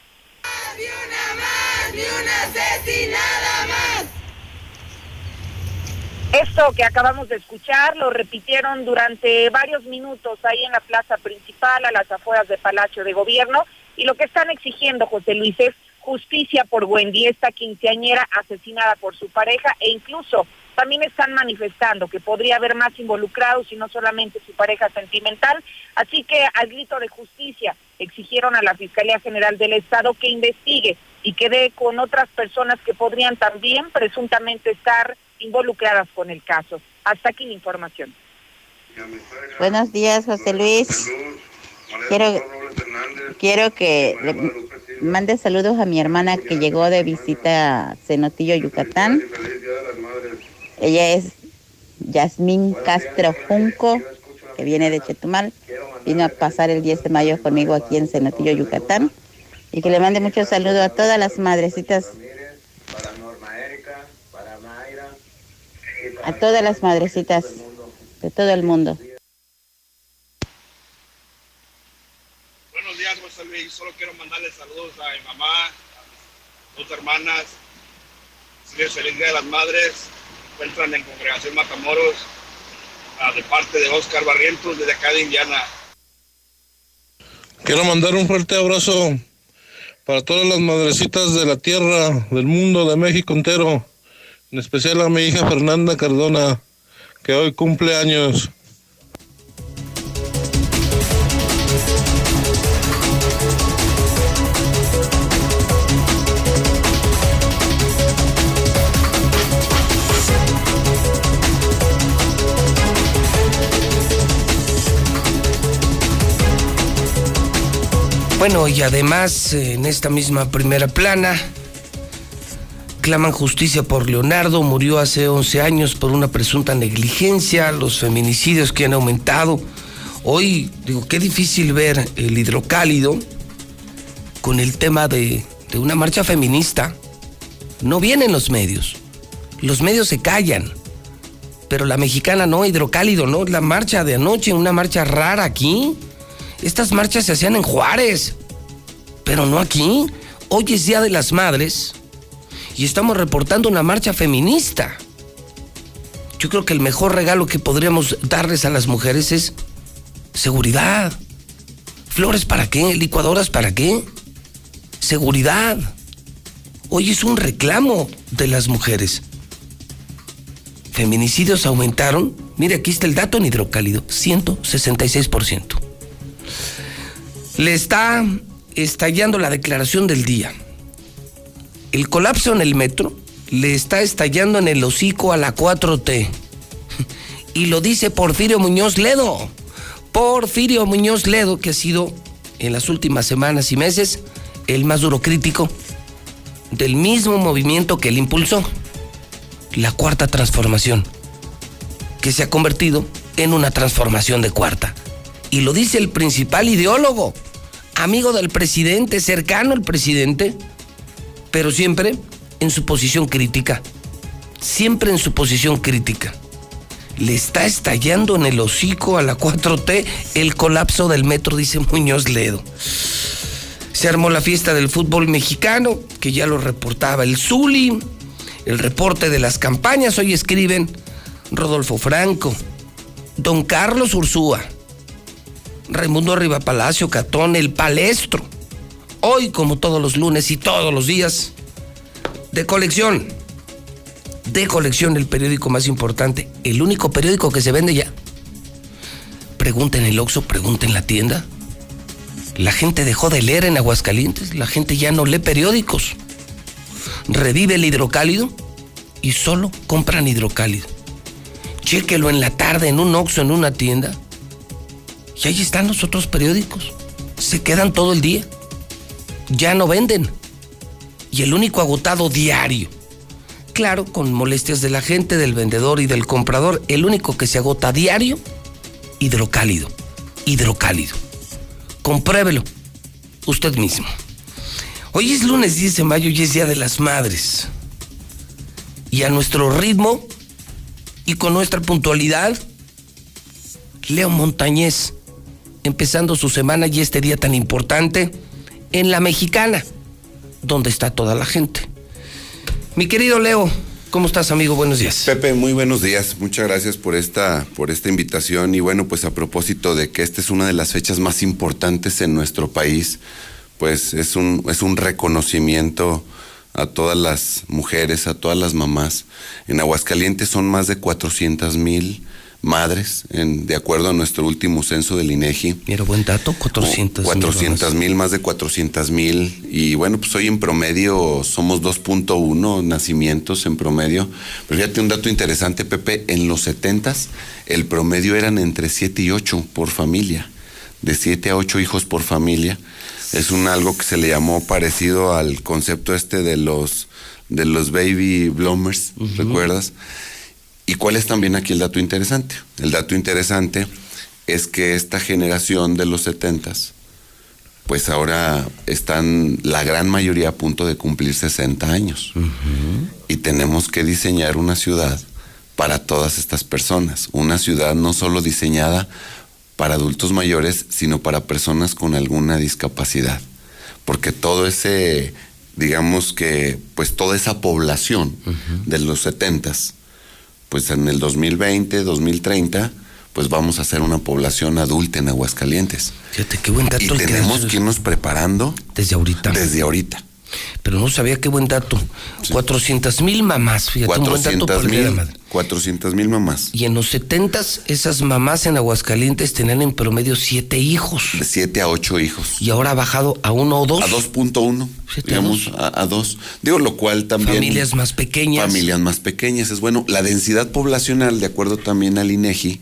Speaker 20: ¡Ni una asesinada más!
Speaker 19: Esto que acabamos de escuchar lo repitieron durante varios minutos ahí en la plaza principal, a las afueras del Palacio de Gobierno, y lo que están exigiendo, José Luis, es justicia por Wendy, esta quinceañera asesinada por su pareja, e incluso también están manifestando que podría haber más involucrados y no solamente su pareja sentimental. Así que al grito de justicia exigieron a la Fiscalía General del Estado que investigue y que dé con otras personas que podrían también presuntamente estar involucradas con el caso. Hasta aquí la información.
Speaker 21: Buenos días, José Luis. Quiero, quiero que mande saludos a mi hermana que llegó de visita a Cenotillo, Yucatán. Ella es Yasmín Castro Junco, que viene de Chetumal. Vino a pasar el 10 de mayo conmigo aquí en Cenotillo, Yucatán. Y que le mande muchos saludos a todas las madrecitas. A todas las madrecitas de todo el mundo.
Speaker 22: Buenos José Luis. Solo quiero mandarle saludos a mi mamá, a mis dos hermanas. Feliz feliz Día de las Madres. Encuentran en Congregación Matamoros ah, de parte de Oscar Barrientos desde acá de Indiana.
Speaker 23: Quiero mandar un fuerte abrazo para todas las madrecitas de la tierra, del mundo, de México entero. En especial a mi hija Fernanda Cardona, que hoy cumple años.
Speaker 2: Bueno, y además en esta misma primera plana claman justicia por Leonardo, murió hace 11 años por una presunta negligencia, los feminicidios que han aumentado. Hoy, digo, qué difícil ver el hidrocálido con el tema de, de una marcha feminista. No vienen los medios, los medios se callan, pero la mexicana no, hidrocálido, no, la marcha de anoche, una marcha rara aquí. Estas marchas se hacían en Juárez, pero no aquí. Hoy es Día de las Madres y estamos reportando una marcha feminista. Yo creo que el mejor regalo que podríamos darles a las mujeres es seguridad. ¿Flores para qué? ¿Licuadoras para qué? Seguridad. Hoy es un reclamo de las mujeres. feminicidios aumentaron, mire aquí está el dato en hidrocálido, 166%. Le está estallando la declaración del día. El colapso en el metro le está estallando en el hocico a la 4T. Y lo dice Porfirio Muñoz Ledo. Porfirio Muñoz Ledo, que ha sido en las últimas semanas y meses el más duro crítico del mismo movimiento que él impulsó, la cuarta transformación, que se ha convertido en una transformación de cuarta. Y lo dice el principal ideólogo, amigo del presidente, cercano al presidente, pero siempre en su posición crítica. Siempre en su posición crítica. Le está estallando en el hocico a la 4T el colapso del metro, dice Muñoz Ledo. Se armó la fiesta del fútbol mexicano, que ya lo reportaba el Zuli. El reporte de las campañas, hoy escriben Rodolfo Franco, Don Carlos Ursúa, Raimundo Arriba Palacio, Catón, El Palestro. Hoy, como todos los lunes y todos los días, de colección. De colección, el periódico más importante, el único periódico que se vende ya. Pregunten el Oxxo, pregunten la tienda. La gente dejó de leer en Aguascalientes, la gente ya no lee periódicos. Revive el hidrocálido y solo compran hidrocálido. Chéquelo en la tarde en un Oxxo, en una tienda. Y ahí están los otros periódicos. Se quedan todo el día. Ya no venden. Y el único agotado diario. Claro, con molestias de la gente, del vendedor y del comprador. El único que se agota diario, hidrocálido. Hidrocálido. Compruébelo. Usted mismo. Hoy es lunes 10 de mayo y es Día de las Madres. Y a nuestro ritmo y con nuestra puntualidad, Leo Montañez, empezando su semana y este día tan importante en la mexicana, donde está toda la gente. Mi querido Leo, ¿cómo estás, amigo? Buenos días.
Speaker 24: Pepe, muy buenos días. Muchas gracias por esta, por esta invitación. Y bueno, pues a propósito de que esta es una de las fechas más importantes en nuestro país, pues es un, es un reconocimiento a todas las mujeres, a todas las mamás. En Aguascalientes son más de 400 mil madres, en, de acuerdo a nuestro último censo del INEGI.
Speaker 2: Mira, buen dato, 400
Speaker 24: 400 mil, más de 400 mil. Y bueno, pues hoy en promedio somos 2.1 nacimientos en promedio. Pero fíjate un dato interesante, Pepe, en los 70 el promedio eran entre 7 y 8 por familia, de 7 a 8 hijos por familia. Es un algo que se le llamó parecido al concepto este de los de los baby bloomers, ¿recuerdas? ¿Y cuál es también aquí el dato interesante? El dato interesante es que esta generación de los setentas, pues ahora están la gran mayoría a punto de cumplir 60 años. Y tenemos que diseñar una ciudad para todas estas personas. Una ciudad no solo diseñada para adultos mayores, sino para personas con alguna discapacidad. Porque todo ese, digamos que, pues toda esa población de los setentas, pues en el 2020, 2030, pues vamos a ser una población adulta en Aguascalientes.
Speaker 2: Fíjate qué buen dato.
Speaker 24: Y tenemos que irnos preparando.
Speaker 2: Desde ahorita.
Speaker 24: Desde ahorita.
Speaker 2: Pero no sabía qué buen dato. 400 mil mamás, fíjate,
Speaker 24: 400 mil mamás.
Speaker 2: Y en los 70 esas mamás en Aguascalientes tenían en promedio siete hijos.
Speaker 24: De 7 a 8 hijos.
Speaker 2: Y ahora ha bajado a uno o dos.
Speaker 24: A 2.1. Digamos, a 2. Digo, lo cual también.
Speaker 2: Familias más pequeñas.
Speaker 24: Familias más pequeñas. Es bueno, la densidad poblacional, de acuerdo también al INEGI,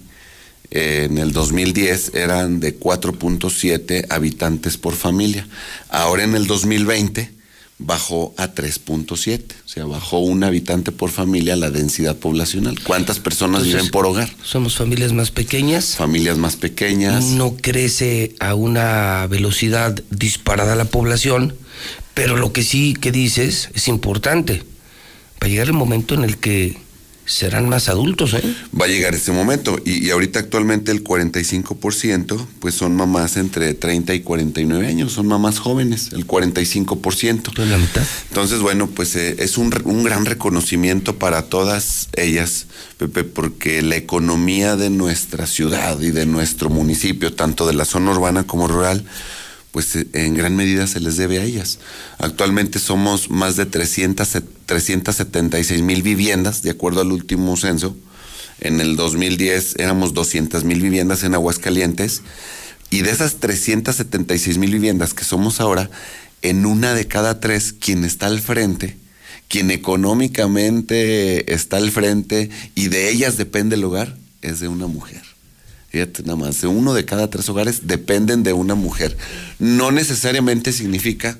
Speaker 24: eh, en el 2010 eran de 4.7 habitantes por familia. Ahora en el 2020 bajó a 3.7, o sea, bajó un habitante por familia la densidad poblacional. ¿Cuántas personas viven por hogar?
Speaker 2: Somos familias más pequeñas.
Speaker 24: Familias más pequeñas.
Speaker 2: No crece a una velocidad disparada la población, pero lo que sí que dices es importante. Va a llegar el momento en el que serán más adultos, ¿eh?
Speaker 24: Va a llegar ese momento. Y, ahorita actualmente el 45% pues son mamás entre 30 y 49 años, son mamás jóvenes, el 45%.
Speaker 2: la mitad.
Speaker 24: Entonces, bueno, pues eh, es un, un, gran reconocimiento para todas ellas, Pepe, porque la economía de nuestra ciudad y de nuestro municipio, tanto de la zona urbana como rural, pues eh, en gran medida se les debe a ellas. Actualmente somos más de 300 376 mil viviendas, de acuerdo al último censo. En el 2010 éramos 200 mil viviendas en Aguascalientes. Y de esas 376 mil viviendas que somos ahora, en una de cada tres, quien está al frente, quien económicamente está al frente y de ellas depende el hogar, es de una mujer. Fíjate nada más, de uno de cada tres hogares dependen de una mujer. No necesariamente significa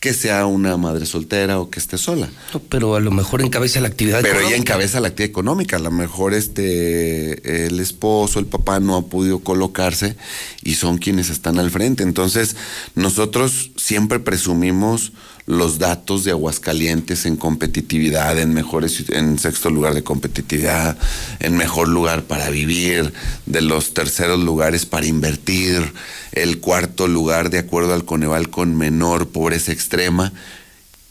Speaker 24: que sea una madre soltera o que esté sola.
Speaker 2: pero a lo mejor encabeza la actividad
Speaker 24: Pero ella encabeza la actividad económica. A lo mejor este el esposo, el papá no ha podido colocarse y son quienes están al frente. Entonces, nosotros siempre presumimos los datos de Aguascalientes en competitividad, en mejores, en sexto lugar de competitividad, en mejor lugar para vivir, de los terceros lugares para invertir, el cuarto lugar de acuerdo al Coneval con menor pobreza extrema.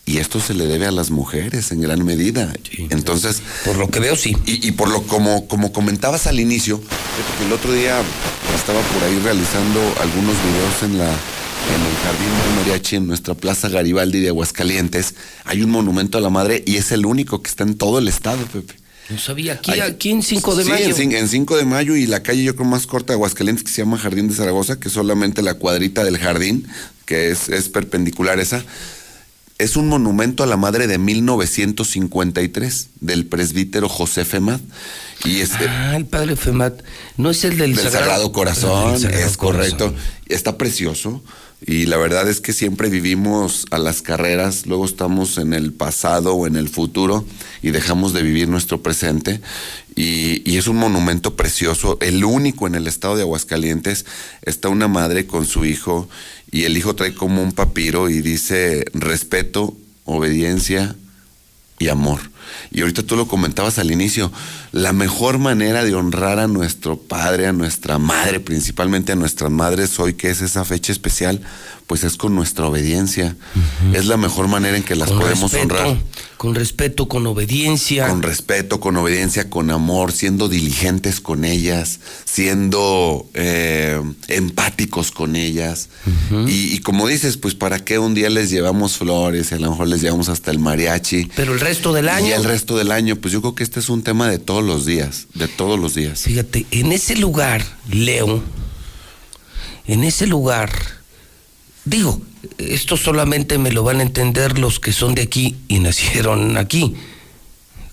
Speaker 24: Y esto se le debe a las mujeres en gran medida. Entonces.
Speaker 2: Por lo que veo, sí.
Speaker 24: Y, por lo como, como comentabas al inicio, el otro día estaba por ahí realizando algunos videos en la en el Jardín del Mariachi, en nuestra Plaza Garibaldi de Aguascalientes, hay un monumento a la madre y es el único que está en todo el estado, Pepe.
Speaker 2: No sabía, aquí, aquí en 5 de mayo.
Speaker 24: En, en 5 de mayo y la calle yo creo más corta de Aguascalientes que se llama Jardín de Zaragoza, que es solamente la cuadrita del jardín, que es, es perpendicular esa. Es un monumento a la madre de 1953 del presbítero José Femat. Y este,
Speaker 2: ah, el padre Femat. No es el del,
Speaker 24: Sagrado, Corazón, es correcto. Está precioso. Y la verdad es que siempre vivimos a las carreras, luego estamos en el pasado o en el futuro y dejamos de vivir nuestro presente. Y, es un monumento precioso, el único en el estado de Aguascalientes. Está una madre con su hijo y el hijo trae como un papiro y dice respeto, obediencia y amor. Y ahorita tú lo comentabas al inicio, la mejor manera de honrar a nuestro padre, a nuestra madre, principalmente a nuestras madres hoy que es esa fecha especial, pues es con nuestra obediencia. Es la mejor manera en que las podemos honrar.
Speaker 2: Con respeto, con obediencia.
Speaker 24: Con respeto, con obediencia, con amor, siendo diligentes con ellas, siendo eh, empáticos con ellas. y, como dices, pues para qué un día les llevamos flores, a lo mejor les llevamos hasta el mariachi.
Speaker 2: Pero el resto del año.
Speaker 24: El resto del año, pues yo creo que este es un tema de todos los días, de todos los días.
Speaker 2: Fíjate, en ese lugar, Leo, en ese lugar Digo, esto solamente me lo van a entender los que son de aquí y nacieron aquí,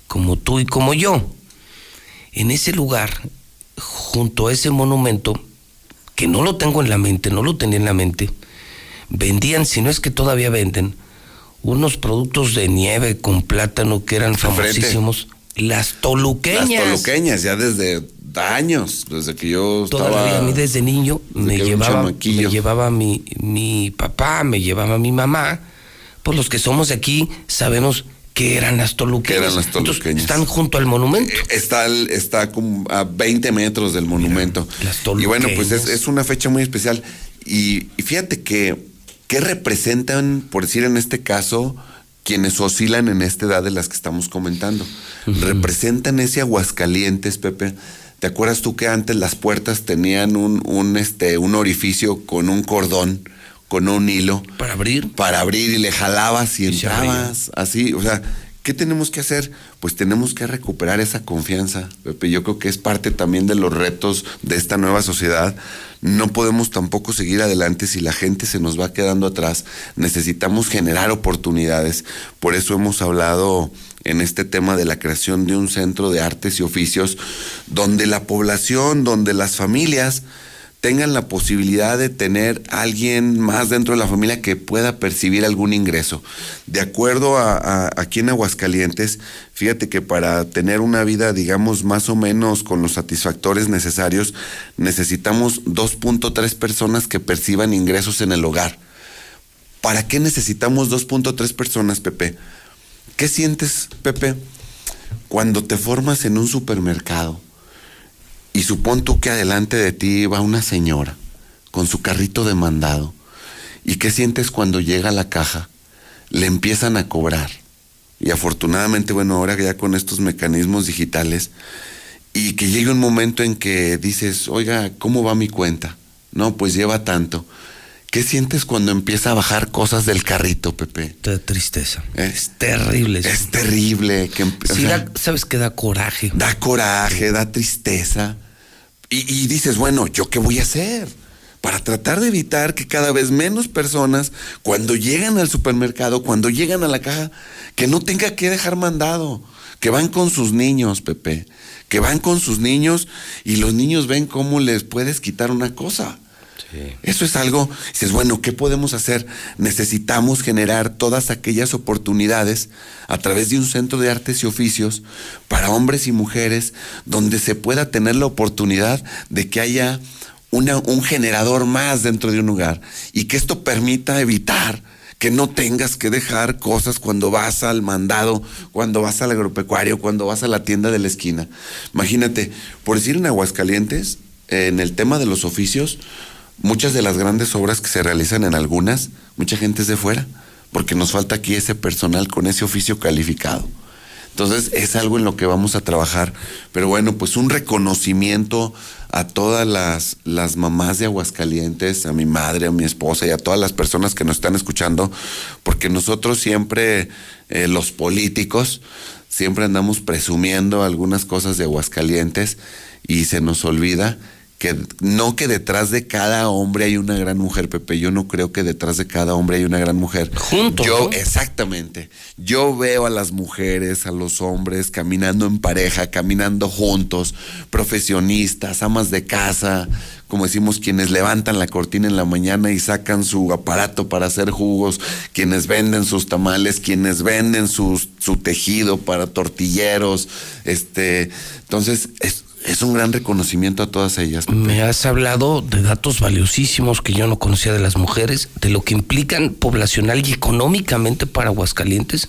Speaker 2: como tú y como yo. En ese lugar, junto a ese monumento, que no lo tengo en la mente, no lo tenía en la mente, vendían, si no es que todavía venden, unos productos de nieve con plátano que eran famosísimos. Las toluqueñas. Las
Speaker 24: toluqueñas, ya desde años, desde que yo
Speaker 2: Todavía a mí desde niño me, llevaba, me llevaba mi, mi papá, me llevaba mi mamá. Pues los que somos de aquí sabemos que eran las toluqueñas.
Speaker 24: eran las toluqueñas.
Speaker 2: están junto al monumento.
Speaker 24: Eh, está, está como a 20 metros del monumento. y bueno, pues es, una fecha muy especial. Y, fíjate que, ¿qué representan, por decir en este caso, quienes oscilan en esta edad de las que estamos comentando? Representan ese Aguascalientes, Pepe, ¿Te acuerdas tú que antes las puertas tenían un, un, este, un orificio con un cordón, con un hilo?
Speaker 2: Para abrir.
Speaker 24: Para abrir y le jalabas y, entrabas, así. O sea, ¿qué tenemos que hacer? Pues tenemos que recuperar esa confianza, Pepe. Yo creo que es parte también de los retos de esta nueva sociedad. No podemos tampoco seguir adelante si la gente se nos va quedando atrás. Necesitamos generar oportunidades. Por eso hemos hablado en este tema de la creación de un centro de artes y oficios donde la población, donde las familias tengan la posibilidad de tener alguien más dentro de la familia que pueda percibir algún ingreso. De acuerdo a, aquí en Aguascalientes, fíjate que para tener una vida, digamos, más o menos con los satisfactores necesarios, necesitamos 2.3 personas que perciban ingresos en el hogar. ¿Para qué necesitamos 2.3 personas, Pepe? ¿Qué sientes, Pepe, cuando te formas en un supermercado y supón tú que adelante de ti va una señora con su carrito de mandado? ¿Y qué sientes cuando llega a la caja? Le empiezan a cobrar. Y afortunadamente, bueno, ahora ya con estos mecanismos digitales, y que llegue un momento en que dices, oiga, ¿cómo va mi cuenta? No, pues lleva tanto. ¿Qué sientes cuando empieza a bajar cosas del carrito, Pepe?
Speaker 2: De tristeza.
Speaker 24: ¿Eh?
Speaker 2: Es terrible.
Speaker 24: Es terrible. Que, o
Speaker 2: Sí, da- sabes que da coraje.
Speaker 24: da coraje, da tristeza. Y, y dices, bueno, ¿yo qué voy a hacer? Para tratar de evitar que cada vez menos personas, cuando llegan al supermercado, cuando llegan a la caja, que no tenga que dejar mandado, que van con sus niños, Pepe, que van con sus niños y los niños ven cómo les puedes quitar una cosa. Eso es algo, dices, bueno, ¿qué podemos hacer? Necesitamos generar todas aquellas oportunidades a través de un centro de artes y oficios para hombres y mujeres donde se pueda tener la oportunidad de que haya una- un generador más dentro de un lugar y que esto permita evitar que no tengas que dejar cosas cuando vas al mandado, cuando vas al agropecuario, cuando vas a la tienda de la esquina. Imagínate, por decir en Aguascalientes, en el tema de los oficios, muchas de las grandes obras que se realizan en algunas, mucha gente es de fuera, porque nos falta aquí ese personal con ese oficio calificado. Entonces es algo en lo que vamos a trabajar. Pero bueno, pues un reconocimiento a todas las, las mamás de Aguascalientes, a mi madre, a mi esposa y a todas las personas que nos están escuchando, porque nosotros siempre, eh, los políticos, siempre andamos presumiendo algunas cosas de Aguascalientes y se nos olvida que no que detrás de cada hombre hay una gran mujer, Pepe. Yo no creo que detrás de cada hombre hay una gran mujer.
Speaker 2: Juntos,
Speaker 24: Yo,
Speaker 2: ¿no?
Speaker 24: exactamente. Yo veo a las mujeres, a los hombres caminando en pareja, caminando juntos, profesionistas, amas de casa, como decimos, quienes levantan la cortina en la mañana y sacan su aparato para hacer jugos, quienes venden sus tamales, quienes venden sus, su tejido para tortilleros, este, entonces es, es un gran reconocimiento a todas ellas.
Speaker 2: Me has hablado de datos valiosísimos que yo no conocía de las mujeres, de lo que implican poblacional y económicamente para Aguascalientes.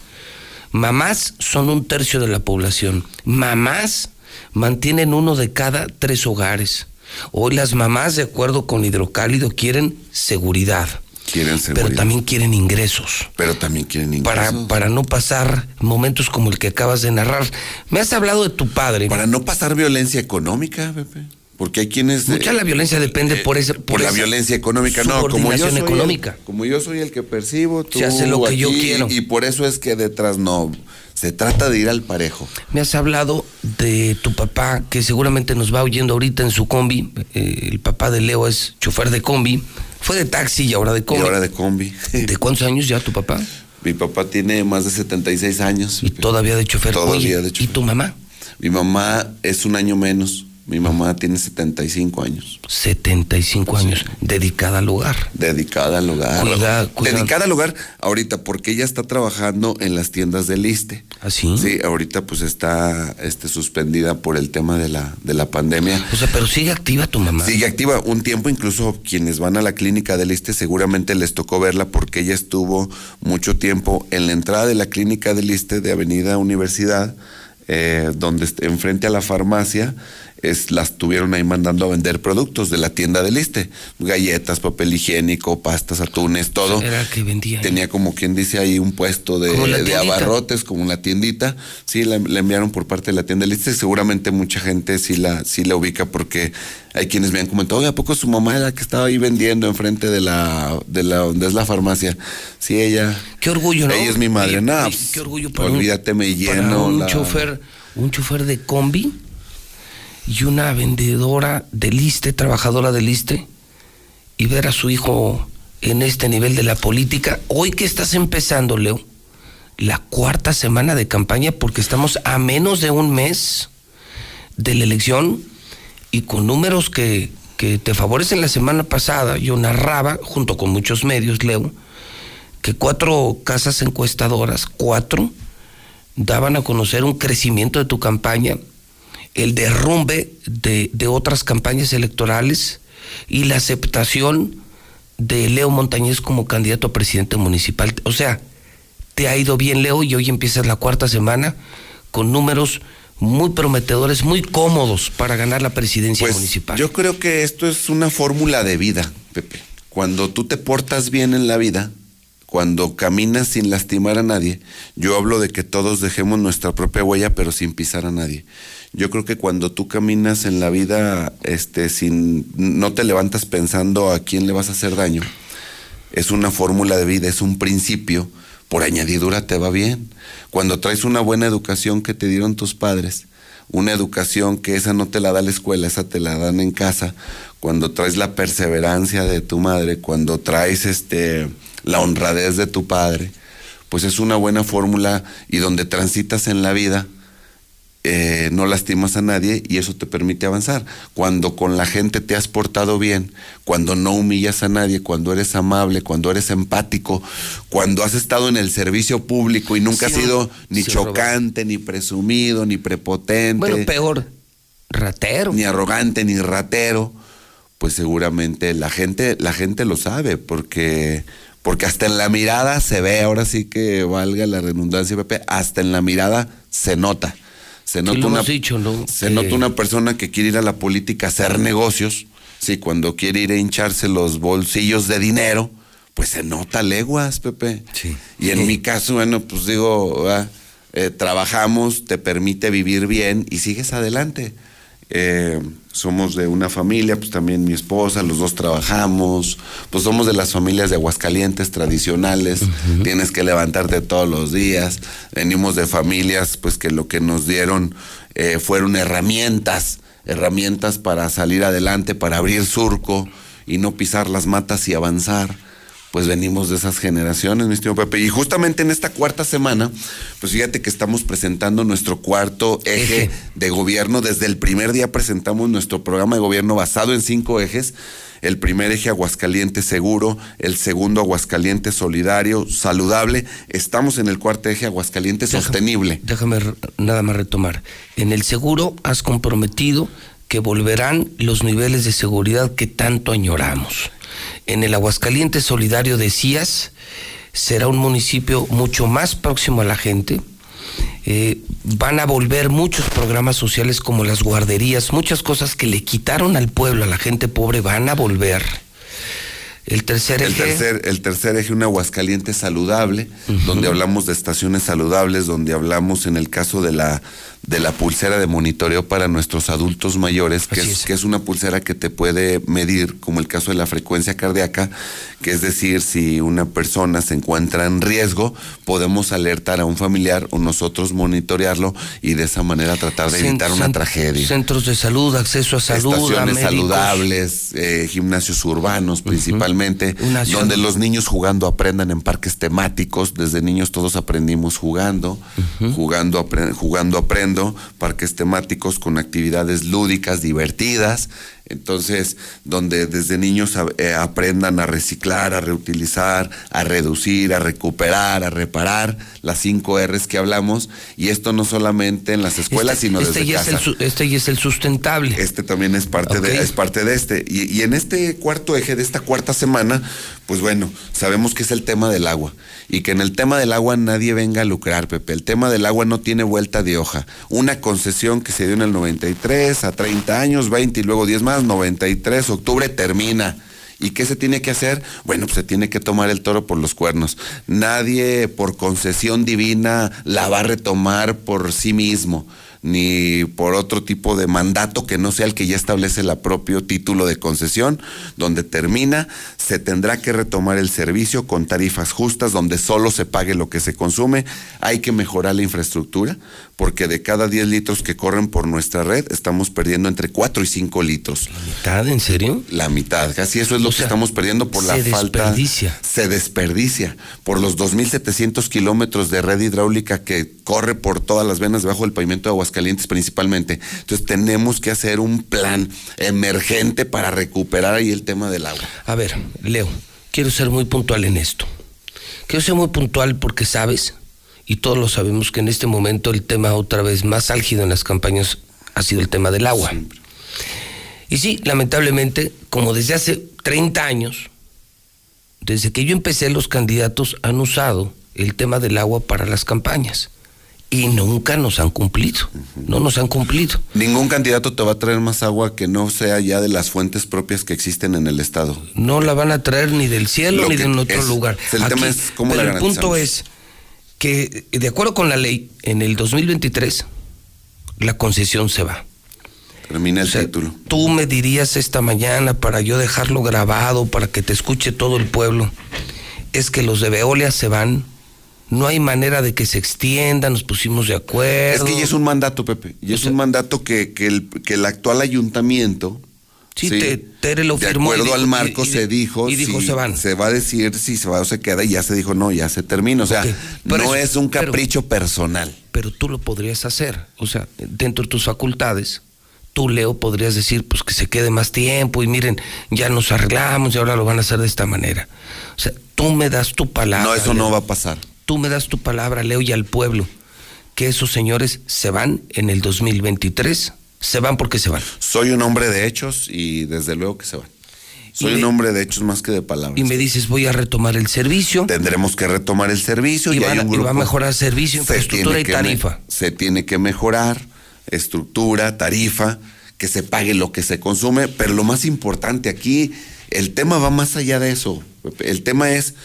Speaker 2: Mamás son un tercio de la población. Mamás mantienen uno de cada tres hogares. Hoy las mamás, de acuerdo con Hidrocálido, quieren seguridad,
Speaker 24: Quieren seguridad.
Speaker 2: pero también quieren ingresos.
Speaker 24: Pero también quieren
Speaker 2: Para,
Speaker 24: ingresos.
Speaker 2: para no pasar momentos como el que acabas de narrar. Me has hablado de tu padre.
Speaker 24: Para no pasar violencia económica, Pepe. Porque hay quienes...
Speaker 2: Mucha
Speaker 24: eh,
Speaker 2: la violencia depende por ese
Speaker 24: por la violencia económica, no, como yo soy el-
Speaker 2: económica.
Speaker 24: como yo soy el que percibo, tú
Speaker 2: Se hace lo que yo quiero.
Speaker 24: Y por eso es que detrás no, se trata de ir al parejo.
Speaker 2: Me has hablado de tu papá, que seguramente nos va oyendo ahorita en su combi. Eh, el papá de Leo es chofer de combi. Fue de taxi y ahora de
Speaker 24: Y
Speaker 2: combi.
Speaker 24: ahora de combi.
Speaker 2: ¿De cuántos años ya tu papá?
Speaker 24: Mi papá tiene más de 76 años.
Speaker 2: Y todavía de chofer.
Speaker 24: Todavía
Speaker 2: Oye,
Speaker 24: de
Speaker 2: ¿Y
Speaker 24: chofer.
Speaker 2: tu mamá?
Speaker 24: Mi mamá es un año menos. Mi mamá tiene 75 años.
Speaker 2: 75 años, dedicada al hogar.
Speaker 24: Dedicada al hogar.
Speaker 2: Cuida- cuida-
Speaker 24: Dedicada al hogar ahorita, porque ella está trabajando en las tiendas del ISTE.
Speaker 2: ¿Así?
Speaker 24: Sí, ahorita pues está este, suspendida por el tema de la, de la pandemia.
Speaker 2: O sea, pero sigue activa tu mamá.
Speaker 24: Sigue activa un tiempo, incluso quienes van a la clínica del ISTE seguramente les tocó verla porque ella estuvo mucho tiempo en la entrada de la clínica del ISTE de Avenida Universidad, eh, donde enfrente a la farmacia es, las tuvieron ahí mandando a vender productos de la tienda del ISTE, galletas, papel higiénico, pastas, atunes, todo.
Speaker 2: Era el que vendía. ahí.
Speaker 24: Tenía como quien dice ahí un puesto de, de abarrotes, como la tiendita. Sí, la, la enviaron por parte de la tienda del ISTE. Seguramente mucha gente sí la, sí la ubica porque hay quienes me han comentado, oye, ¿a poco su mamá era la que estaba ahí vendiendo enfrente de la, de la, donde es la farmacia? Sí, ella.
Speaker 2: Qué orgullo, ¿no?
Speaker 24: Ella es mi madre.
Speaker 2: Oye,
Speaker 24: pues,
Speaker 2: qué orgullo para un-
Speaker 24: olvídate, me
Speaker 2: para
Speaker 24: lleno.
Speaker 2: un
Speaker 24: la-
Speaker 2: chofer, un chofer de combi y una vendedora del ISTE, trabajadora del ISTE, y ver a su hijo en este nivel de la política. Hoy que estás empezando, Leo, la cuarta semana de campaña, porque estamos a menos de un mes de la elección y con números que, que te favorecen la semana pasada, yo narraba, junto con muchos medios, Leo, que cuatro casas encuestadoras, cuatro, daban a conocer un crecimiento de tu campaña, el derrumbe de, de otras campañas electorales y la aceptación de Leo Montañez como candidato a presidente municipal. O sea, te ha ido bien, Leo, y hoy empiezas la cuarta semana con números muy prometedores, muy cómodos para ganar la presidencia
Speaker 24: Pues,
Speaker 2: municipal.
Speaker 24: Yo creo que esto es una fórmula de vida, Pepe. Cuando tú te portas bien en la vida, cuando caminas sin lastimar a nadie, yo hablo de que todos dejemos nuestra propia huella, pero sin pisar a nadie. Yo creo que cuando tú caminas en la vida, este, sin, no te levantas pensando a quién le vas a hacer daño, es una fórmula de vida, es un principio, por añadidura te va bien. Cuando traes una buena educación que te dieron tus padres, una educación que esa no te la da la escuela, esa te la dan en casa, cuando traes la perseverancia de tu madre, cuando traes este la honradez de tu padre, pues es una buena fórmula y donde transitas en la vida, eh, no lastimas a nadie y eso te permite avanzar. Cuando con la gente te has portado bien, cuando no humillas a nadie, cuando eres amable, cuando eres empático, cuando has estado en el servicio público y nunca has sido ni chocante, ni presumido, ni prepotente.
Speaker 2: Bueno, peor, ratero.
Speaker 24: Ni arrogante, ni ratero, pues seguramente la gente, la gente lo sabe, porque porque hasta en la mirada se ve, ahora sí que valga la redundancia, Pepe, hasta en la mirada se nota. Se nota, una, se nota una persona que quiere ir a la política a hacer negocios, sí, cuando quiere ir a hincharse los bolsillos de dinero, pues se nota leguas, Pepe.
Speaker 2: Sí.
Speaker 24: Y en mi caso, bueno, pues digo, eh, trabajamos, te permite vivir bien y sigues adelante. Eh, somos de una familia, pues también mi esposa, los dos trabajamos, pues somos de las familias de Aguascalientes tradicionales, tienes que levantarte todos los días, venimos de familias pues que lo que nos dieron eh, fueron herramientas, herramientas para salir adelante, para abrir surco y no pisar las matas y avanzar pues venimos de esas generaciones, mi estimado Pepe. Y justamente en esta cuarta semana, pues fíjate que estamos presentando nuestro cuarto eje, de gobierno. Desde el primer día presentamos nuestro programa de gobierno basado en cinco ejes. El primer eje Aguascalientes seguro, el segundo Aguascalientes solidario, saludable. Estamos en el cuarto eje Aguascalientes sostenible.
Speaker 2: Déjame nada más retomar. En el seguro has comprometido que volverán los niveles de seguridad que tanto añoramos en el Aguascalientes Solidario decías, será un municipio mucho más próximo a la gente. Eh, van a volver muchos programas sociales como las guarderías, muchas cosas que le quitaron al pueblo, a la gente pobre, van a volver. El tercer eje.
Speaker 24: El tercer, el tercer eje, un Aguascalientes saludable, donde hablamos de estaciones saludables, donde hablamos en el caso de la de la pulsera de monitoreo para nuestros adultos mayores, que es, que es una pulsera que te puede medir, como el caso de la frecuencia cardíaca, que es decir, si una persona se encuentra en riesgo, podemos alertar a un familiar o nosotros monitorearlo y de esa manera tratar de evitar una tragedia.
Speaker 2: Centros de salud, acceso a salud,
Speaker 24: estaciones saludables, eh, gimnasios urbanos principalmente, donde los niños jugando aprendan en parques temáticos. Desde niños todos aprendimos jugando, jugando, jugando aprenden parques temáticos con actividades lúdicas, divertidas, entonces, donde desde niños eh, aprendan a reciclar, a reutilizar, a reducir, a recuperar, a reparar, las cinco R's que hablamos, y esto no solamente en las escuelas,
Speaker 2: este,
Speaker 24: sino
Speaker 2: este
Speaker 24: desde
Speaker 2: ya
Speaker 24: casa.
Speaker 2: Es el, este ya es el sustentable.
Speaker 24: Este también es parte, de, es parte de este. Y, y en este cuarto eje de esta cuarta semana, pues bueno, sabemos que es el tema del agua, y que en el tema del agua nadie venga a lucrar, Pepe. El tema del agua no tiene vuelta de hoja. Una concesión que se dio en el 93 a 30 años, 20 y luego 10 más, 93, octubre termina. ¿Y qué se tiene que hacer? Bueno, pues se tiene que tomar el toro por los cuernos. Nadie por concesión divina la va a retomar por sí mismo ni por otro tipo de mandato que no sea el que ya establece el propio título de concesión, donde termina, se tendrá que retomar el servicio con tarifas justas, donde solo se pague lo que se consume. Hay que mejorar la infraestructura, porque de cada 10 litros que corren por nuestra red, estamos perdiendo entre 4 y 5 litros.
Speaker 2: ¿La mitad, en serio?
Speaker 24: La mitad, casi eso es lo que estamos perdiendo por la
Speaker 2: se
Speaker 24: falta.
Speaker 2: Desperdicia.
Speaker 24: Se desperdicia. Por los 2.700 kilómetros de red hidráulica que corre por todas las venas debajo del pavimento de Aguascalientes principalmente. Entonces tenemos que hacer un plan emergente para recuperar ahí el tema del agua.
Speaker 2: A ver, Leo, quiero ser muy puntual en esto. Quiero ser muy puntual porque sabes, y todos lo sabemos, que en este momento el tema otra vez más álgido en las campañas ha sido el tema del agua.
Speaker 24: Siempre.
Speaker 2: Y sí, lamentablemente, como desde hace 30 años, desde que yo empecé, los candidatos han usado el tema del agua para las campañas. Y nunca nos han cumplido. No nos han cumplido.
Speaker 24: Ningún candidato te va a traer más agua que no sea ya de las fuentes propias que existen en el Estado.
Speaker 2: No la van a traer ni del cielo
Speaker 24: Lo
Speaker 2: ni de otro
Speaker 24: es-
Speaker 2: lugar.
Speaker 24: el tema es cómo
Speaker 2: pero
Speaker 24: la
Speaker 2: el punto es que, de acuerdo con la ley, en el 2023, la concesión se va.
Speaker 24: Termina el
Speaker 2: O sea,
Speaker 24: título.
Speaker 2: Tú me dirías esta mañana para yo dejarlo grabado, para que te escuche todo el pueblo. es que los de Veolia se van. No hay manera de que se extienda, nos pusimos de acuerdo.
Speaker 24: Es que ya es un mandato, Pepe. Y es un mandato que, que, el, que el actual ayuntamiento.
Speaker 2: Sí, Te, Tere lo
Speaker 24: de
Speaker 2: firmó. y
Speaker 24: acuerdo
Speaker 2: dijo-
Speaker 24: al marco
Speaker 2: y-
Speaker 24: se dijo.
Speaker 2: Y dijo,
Speaker 24: si
Speaker 2: se van.
Speaker 24: Se va a decir si se va o se queda y ya se dijo, no, ya se termina. O sea,
Speaker 2: Pero
Speaker 24: no
Speaker 2: eso-
Speaker 24: es un
Speaker 2: pero-
Speaker 24: capricho personal.
Speaker 2: Pero tú lo podrías hacer. O sea, dentro de tus facultades, tú, Leo, podrías decir, pues que se quede más tiempo y miren, ya nos arreglamos y ahora lo van a hacer de esta manera. O sea, tú me das tu palabra.
Speaker 24: No, eso
Speaker 2: Leo.
Speaker 24: no va a pasar.
Speaker 2: Tú me das tu palabra, Leo, y al pueblo, que esos señores se van en el 2023. Se van porque se van.
Speaker 24: Soy un hombre de hechos y desde luego que se van. Soy un hombre de hechos más que de palabras.
Speaker 2: Y me dices, voy a retomar el servicio.
Speaker 24: Tendremos que retomar el servicio
Speaker 2: Y
Speaker 24: hay
Speaker 2: va a mejorar servicio,
Speaker 24: Se
Speaker 2: infraestructura y
Speaker 24: me-
Speaker 2: tarifa.
Speaker 24: se tiene que mejorar estructura, tarifa, que se pague lo que se consume, pero lo más importante aquí, el tema va más allá de eso. El tema es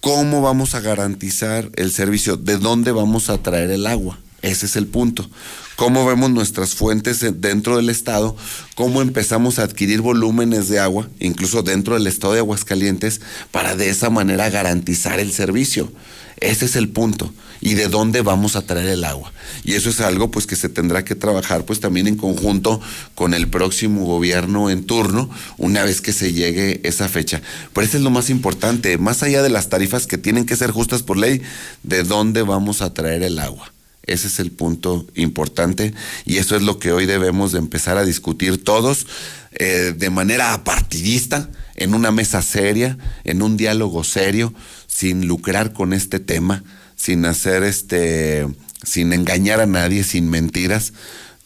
Speaker 24: cómo vamos a garantizar el servicio, de dónde vamos a traer el agua. Ese es el punto. Cómo vemos nuestras fuentes en- dentro del estado, cómo empezamos a adquirir volúmenes de agua, incluso dentro del estado de Aguascalientes, para de esa manera garantizar el servicio. Ese es el punto. Y de dónde vamos a traer el agua. Y eso es algo pues que se tendrá que trabajar pues también en conjunto con el próximo gobierno en turno, una vez que se llegue esa fecha. Pero eso es lo más importante, más allá de las tarifas que tienen que ser justas por ley, de dónde vamos a traer el agua. Ese es el punto importante y eso es lo que hoy debemos de empezar a discutir todos eh, de manera apartidista, en una mesa seria, en un diálogo serio, sin lucrar con este tema, sin hacer este, sin engañar a nadie, sin mentiras,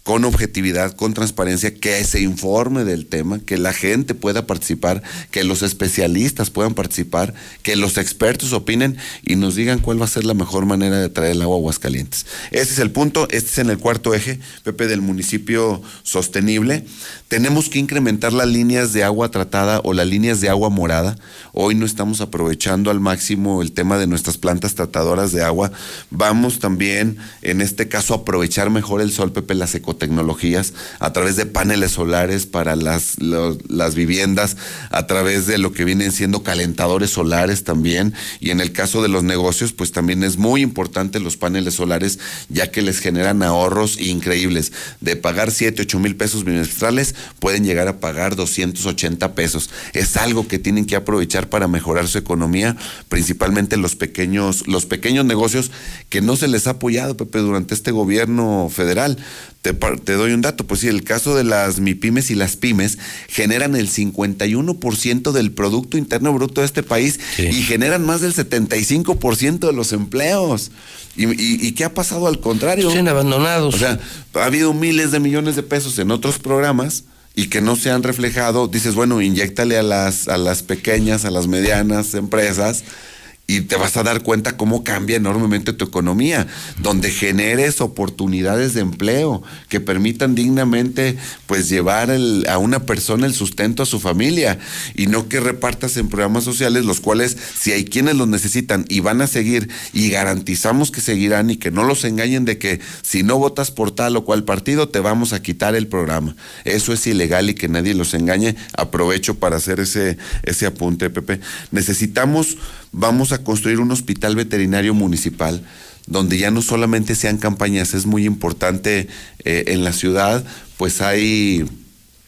Speaker 24: con objetividad, con transparencia, que se informe del tema, que la gente pueda participar, que los especialistas puedan participar, que los expertos opinen y nos digan cuál va a ser la mejor manera de traer el agua a Aguascalientes. Ese es el punto, este es en el cuarto eje, Pepe, del municipio sostenible. Tenemos que incrementar las líneas de agua tratada o las líneas de agua morada. Hoy no estamos aprovechando al máximo el tema de nuestras plantas tratadoras de agua. Vamos también, en este caso, a aprovechar mejor el sol, Pepe, las ecotecnologías, a través de paneles solares para las, las viviendas, a través de lo que vienen siendo calentadores solares también. Y en el caso de los negocios, pues también es muy importante los paneles solares, ya que les generan ahorros increíbles. De pagar 7, 8 mil pesos bimestrales, pueden llegar a pagar 280 pesos. Es algo que tienen que aprovechar para mejorar su economía, principalmente los pequeños, los pequeños negocios que no se les ha apoyado, Pepe, durante este gobierno federal. Te, doy un dato, pues sí, el caso de las MIPIMES y las pymes generan el 51% del Producto Interno Bruto de este país y generan más del 75% de los empleos. ¿Y, y, y qué ha pasado al contrario?
Speaker 2: Abandonados.
Speaker 24: O sea, ha habido miles de millones de pesos en otros programas y que no se han reflejado. Dices, bueno, inyectale a las, a las pequeñas, a las medianas empresas y te vas a dar cuenta cómo cambia enormemente tu economía, donde generes oportunidades de empleo que permitan dignamente pues llevar el- a una persona el sustento a su familia y no que repartas en programas sociales los cuales si hay quienes los necesitan y van a seguir y garantizamos que seguirán y que no los engañen de que si no votas por tal o cual partido te vamos a quitar el programa. Eso es ilegal y que nadie los engañe. Aprovecho para hacer ese, ese apunte, Pepe. Necesitamos, vamos a construir un hospital veterinario municipal donde ya no solamente sean campañas, es muy importante eh, en la ciudad, pues hay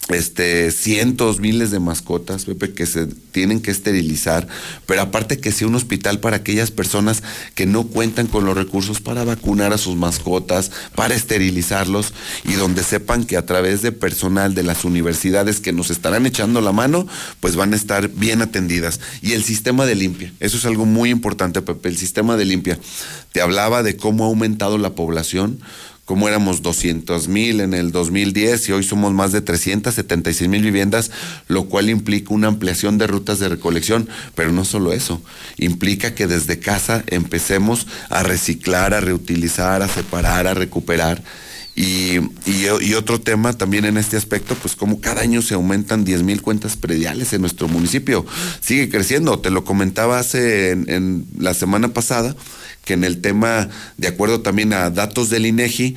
Speaker 24: este, cientos, miles de mascotas, Pepe, que se tienen que esterilizar, pero aparte que sea un hospital para aquellas personas que no cuentan con los recursos para vacunar a sus mascotas, para esterilizarlos, y donde sepan que a través de personal de las universidades que nos estarán echando la mano, pues van a estar bien atendidas. Y el sistema de limpia, eso es algo muy importante, Pepe, el sistema de limpia. Te hablaba de cómo ha aumentado la población, como éramos 200 mil en el 2010 y hoy somos más de 376 mil viviendas, lo cual implica una ampliación de rutas de recolección, pero no solo eso, implica que desde casa empecemos a reciclar, a reutilizar, a separar, a recuperar. Y, y- otro tema también en este aspecto, pues como cada año se aumentan 10 mil cuentas prediales en nuestro municipio. Sigue creciendo, te lo comentaba hace en, en la semana pasada, que en el tema, de acuerdo también a datos del INEGI,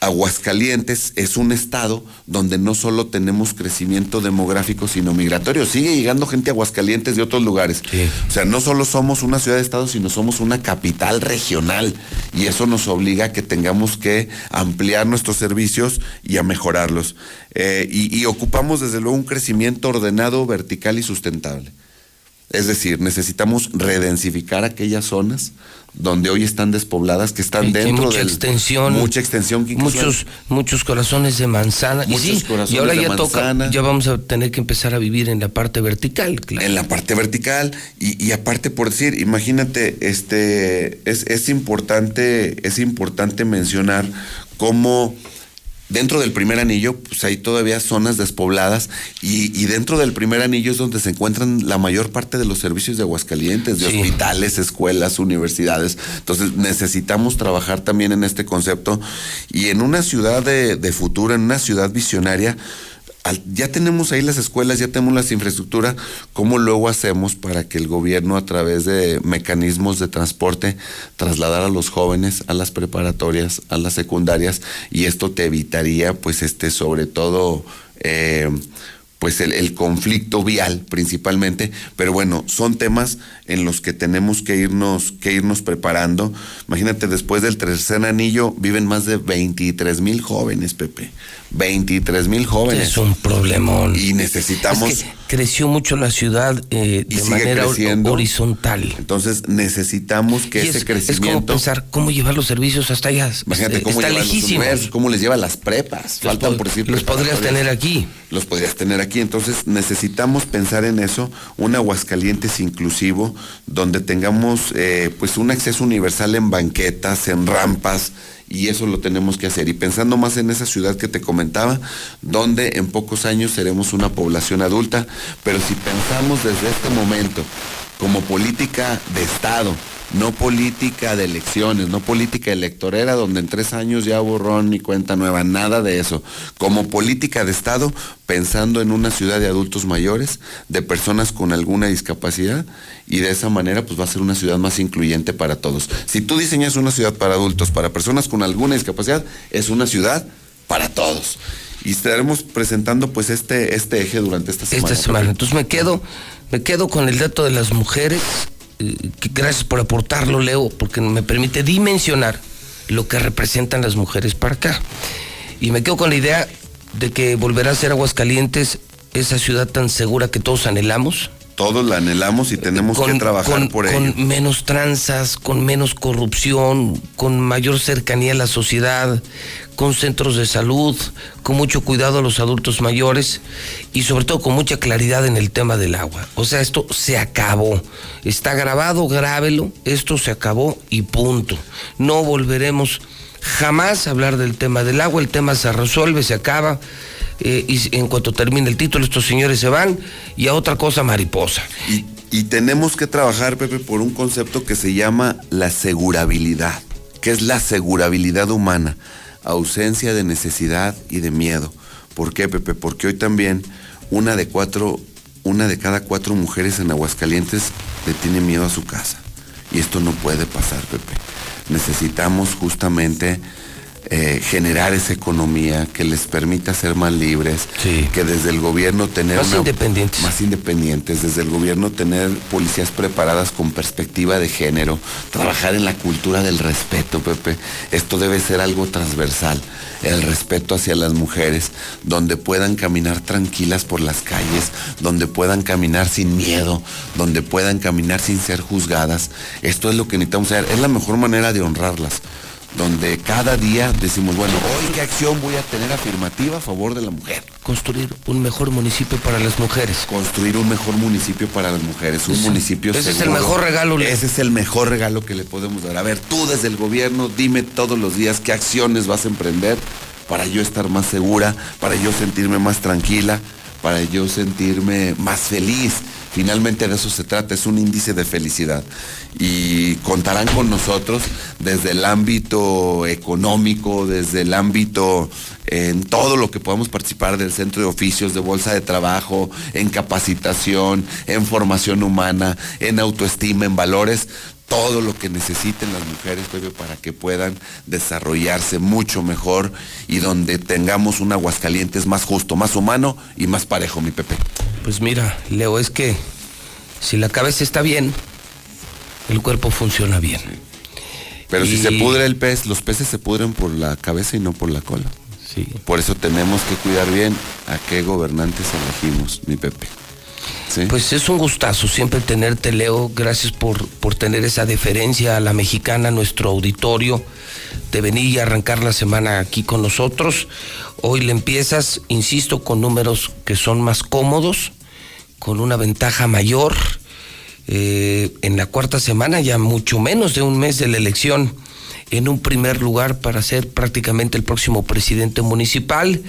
Speaker 24: Aguascalientes es un estado donde no solo tenemos crecimiento demográfico, sino migratorio. Sigue llegando gente a Aguascalientes de otros lugares. O sea, no solo somos una ciudad de estado, sino somos una capital regional. Y eso nos obliga a que tengamos que ampliar nuestros servicios y a mejorarlos. Eh, y, y ocupamos desde luego un crecimiento ordenado, vertical y sustentable. Es decir, necesitamos redensificar aquellas zonas donde hoy están despobladas, que están dentro
Speaker 2: mucha
Speaker 24: de
Speaker 2: extensión,
Speaker 24: mucha extensión,
Speaker 2: muchos muchos corazones de manzana y,
Speaker 24: Muchos
Speaker 2: sí,
Speaker 24: corazones
Speaker 2: y ahora
Speaker 24: de
Speaker 2: ya toca
Speaker 24: manzana.
Speaker 2: ya vamos a tener que empezar a vivir en la parte vertical claro.
Speaker 24: en la parte vertical y, y aparte por decir, imagínate, este es, es importante, es importante mencionar cómo dentro del primer anillo, pues hay todavía zonas despobladas y, y dentro del primer anillo es donde se encuentran la mayor parte de los servicios de Aguascalientes, de hospitales, escuelas, universidades. Entonces necesitamos trabajar también en este concepto y en una ciudad de, de futuro, en una ciudad visionaria, ya tenemos ahí las escuelas, ya tenemos las infraestructuras, ¿cómo luego hacemos para que el gobierno a través de mecanismos de transporte trasladar a los jóvenes a las preparatorias, a las secundarias y esto te evitaría pues este sobre todo eh, pues el, el conflicto vial principalmente, pero bueno, son temas en los que tenemos que irnos, que irnos preparando. Imagínate, después del tercer anillo viven más de 23 mil jóvenes, Pepe. 23 mil jóvenes.
Speaker 2: Es un problemón.
Speaker 24: Y necesitamos...
Speaker 2: Es que creció mucho la ciudad eh, de manera
Speaker 24: creciendo.
Speaker 2: horizontal.
Speaker 24: Entonces necesitamos que ese
Speaker 2: es, es como
Speaker 24: crecimiento...
Speaker 2: pensar cómo llevar los servicios hasta allá.
Speaker 24: Imagínate
Speaker 2: Eh,
Speaker 24: cómo
Speaker 2: está
Speaker 24: los cómo les lleva las prepas.
Speaker 2: Los
Speaker 24: Faltan por decir
Speaker 2: los podrías tener aquí.
Speaker 24: Los podrías tener aquí. Entonces necesitamos pensar en eso, un Aguascalientes inclusivo, donde tengamos eh, pues un acceso universal en banquetas, en rampas, y eso lo tenemos que hacer. Y pensando más en esa ciudad que te comentaba, donde en pocos años seremos una población adulta, pero si pensamos desde este momento como política de Estado, no política de elecciones, no política electorera donde en tres años ya borrón ni cuenta nueva, nada de eso. Como política de Estado, pensando en una ciudad de adultos mayores, de personas con alguna discapacidad y de esa manera pues va a ser una ciudad más incluyente para todos. Si tú diseñas una ciudad para adultos, para personas con alguna discapacidad, es una ciudad para todos. Y estaremos presentando pues este, este eje durante esta semana.
Speaker 2: esta semana. Entonces me quedo, me quedo con el dato de las mujeres. Eh, gracias por aportarlo, Leo, porque me permite dimensionar lo que representan las mujeres para acá. Y me quedo con la idea de que volverá a ser Aguascalientes esa ciudad tan segura que todos anhelamos.
Speaker 24: Todos la anhelamos y tenemos que trabajar
Speaker 2: con-
Speaker 24: por
Speaker 2: con
Speaker 24: ello.
Speaker 2: menos tranzas, con menos corrupción, con mayor cercanía a la sociedad, con centros de salud, con mucho cuidado a los adultos mayores y sobre todo con mucha claridad en el tema del agua. O sea, esto se acabó. Está grabado, grábelo, esto se acabó y punto. No volveremos jamás a hablar del tema del agua, el tema se resuelve, se acaba. Eh, y en cuanto termine el título, estos señores se van y a otra cosa mariposa.
Speaker 24: Y, y tenemos que trabajar, Pepe, por un concepto que se llama la segurabilidad, que es la segurabilidad humana, ausencia de necesidad y de miedo. ¿Por qué, Pepe? Porque hoy también una de cuatro, una de cada cuatro mujeres en Aguascalientes le tiene miedo a su casa. Y esto no puede pasar, Pepe. Necesitamos justamente eh, generar esa economía que les permita ser más libres, que desde el gobierno tener
Speaker 2: Más
Speaker 24: una-
Speaker 2: independientes.
Speaker 24: más independientes, desde el gobierno tener policías preparadas con perspectiva de género, trabajar en la cultura del respeto, Pepe. Esto debe ser algo transversal, el respeto hacia las mujeres, donde puedan caminar tranquilas por las calles, donde puedan caminar sin miedo, donde puedan caminar sin ser juzgadas. Esto es lo que necesitamos hacer, es la mejor manera de honrarlas donde cada día decimos, bueno, hoy qué acción voy a tener afirmativa a favor de la mujer.
Speaker 2: Construir un mejor municipio para las mujeres.
Speaker 24: Construir un mejor municipio para las mujeres, un municipio
Speaker 2: ese es el
Speaker 24: seguro.
Speaker 2: mejor regalo.
Speaker 24: Ese es el mejor regalo que le podemos dar. A ver, tú desde el gobierno, dime todos los días qué acciones vas a emprender para yo estar más segura, para yo sentirme más tranquila, para yo sentirme más feliz. Finalmente de eso se trata, es un índice de felicidad. Y contarán con nosotros desde el ámbito económico, desde el ámbito en todo lo que podamos participar del centro de oficios, de bolsa de trabajo, en capacitación, en formación humana, en autoestima, en valores. Todo lo que necesiten las mujeres, Pepe, para que puedan desarrollarse mucho mejor y donde tengamos un Aguascalientes más justo, más humano y más parejo, mi Pepe.
Speaker 2: Pues mira, Leo, es que si la cabeza está bien, el cuerpo funciona bien.
Speaker 24: Pero si se pudre el pez, los peces se pudren por la cabeza y no por la cola.
Speaker 2: Sí.
Speaker 24: Por eso tenemos que cuidar bien a qué gobernantes elegimos, mi Pepe.
Speaker 2: Pues es un gustazo siempre tenerte, Leo. Gracias por, por tener esa deferencia a la mexicana, nuestro auditorio, de venir y arrancar la semana aquí con nosotros. Hoy le empiezas, insisto, con números que son más cómodos, con una ventaja mayor. Eh, en la cuarta semana, ya mucho menos de un mes de la elección, en un primer lugar para ser prácticamente el próximo presidente municipal.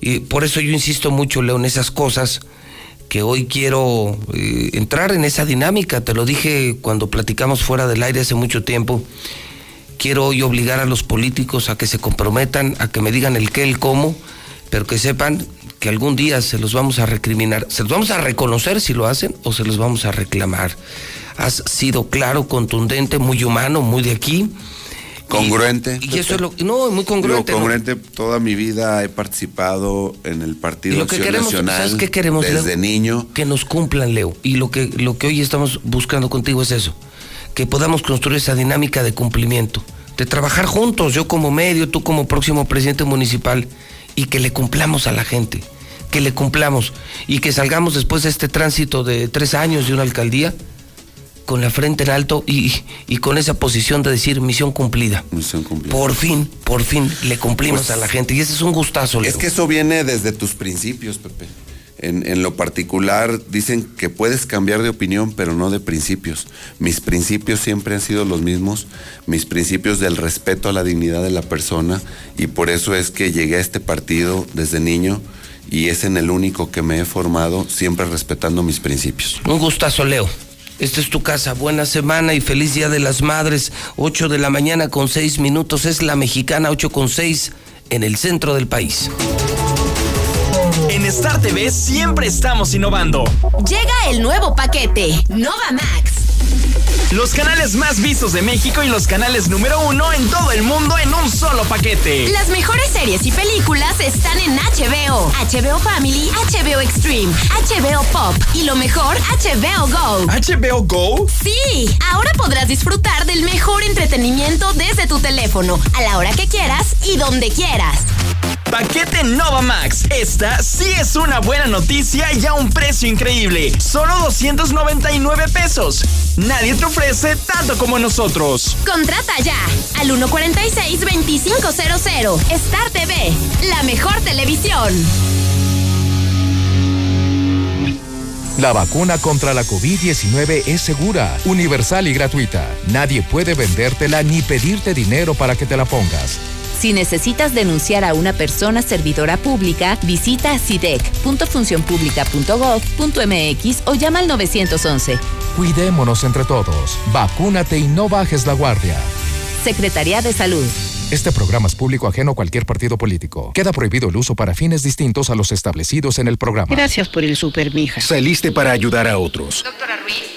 Speaker 2: Y por eso yo insisto mucho, Leo, en esas cosas que hoy quiero eh, entrar en esa dinámica. Te lo dije cuando platicamos fuera del aire hace mucho tiempo. Quiero hoy obligar a los políticos a que se comprometan, a que me digan el qué, el cómo, pero que sepan que algún día se los vamos a recriminar, se los vamos a reconocer si lo hacen o se los vamos a reclamar. Has sido claro, contundente, muy humano, muy de aquí.
Speaker 24: Congruente.
Speaker 2: Y, y eso es lo no, muy congruente.
Speaker 24: Congruente, toda mi vida he participado en el
Speaker 2: Y
Speaker 24: Partido
Speaker 2: lo que queremos,
Speaker 24: Nacional
Speaker 2: ¿sabes qué queremos, Leo?
Speaker 24: desde niño.
Speaker 2: Que nos cumplan, Leo. Y lo que, lo que hoy estamos buscando contigo es eso. Que podamos construir esa dinámica de cumplimiento. De trabajar juntos, yo como medio, tú como próximo presidente municipal. Y que le cumplamos a la gente. Que le cumplamos. Y que salgamos después de este tránsito de tres años de una alcaldía con la frente en alto y, y con esa posición de decir misión cumplida.
Speaker 24: Misión cumplida.
Speaker 2: Por fin, por fin le cumplimos
Speaker 24: Pues,
Speaker 2: a la gente. Y ese es un gustazo, Leo.
Speaker 24: Es que eso viene desde tus principios, Pepe. En, en lo particular dicen que puedes cambiar de opinión, pero no de principios. Mis principios siempre han sido los mismos, mis principios del respeto a la dignidad de la persona, y por eso es que llegué a este partido desde niño y es en el único que me he formado, siempre respetando mis principios.
Speaker 2: Un gustazo, Leo. Esta es tu casa. Buena semana y feliz Día de las Madres. 8 de la mañana con 6 minutos. Es la mexicana 8 con 6 en el centro del país.
Speaker 25: En Star TV siempre estamos innovando.
Speaker 26: Llega el nuevo paquete, Nova Max.
Speaker 25: Los canales más vistos de México y los canales número uno en todo el mundo en un solo paquete.
Speaker 26: Las mejores series y películas están en HBO, HBO Family, HBO Extreme, HBO Pop y lo mejor, HBO Go.
Speaker 25: ¿HBO Go?
Speaker 26: Sí, ahora podrás disfrutar del mejor entretenimiento desde tu teléfono, a la hora que quieras y donde quieras.
Speaker 25: Paquete Nova Max. Esta sí es una buena noticia y a un precio increíble. Solo 299 pesos. Nadie te ofrece tanto como nosotros.
Speaker 26: Contrata ya al 146-2500. Star TV, la mejor televisión.
Speaker 23: La vacuna contra la COVID-19 es segura, universal y gratuita. Nadie puede vendértela ni pedirte dinero para que te la pongas.
Speaker 27: Si necesitas denunciar a una persona servidora pública, visita sidec.funcionpublica.gov.mx o llama al 911.
Speaker 23: Cuidémonos entre todos. Vacúnate y no bajes la guardia.
Speaker 27: Secretaría de Salud.
Speaker 23: Este programa es público ajeno a cualquier partido político. Queda prohibido el uso para fines distintos a los establecidos en el programa.
Speaker 28: Gracias por el super, mija.
Speaker 1: Saliste para ayudar a otros.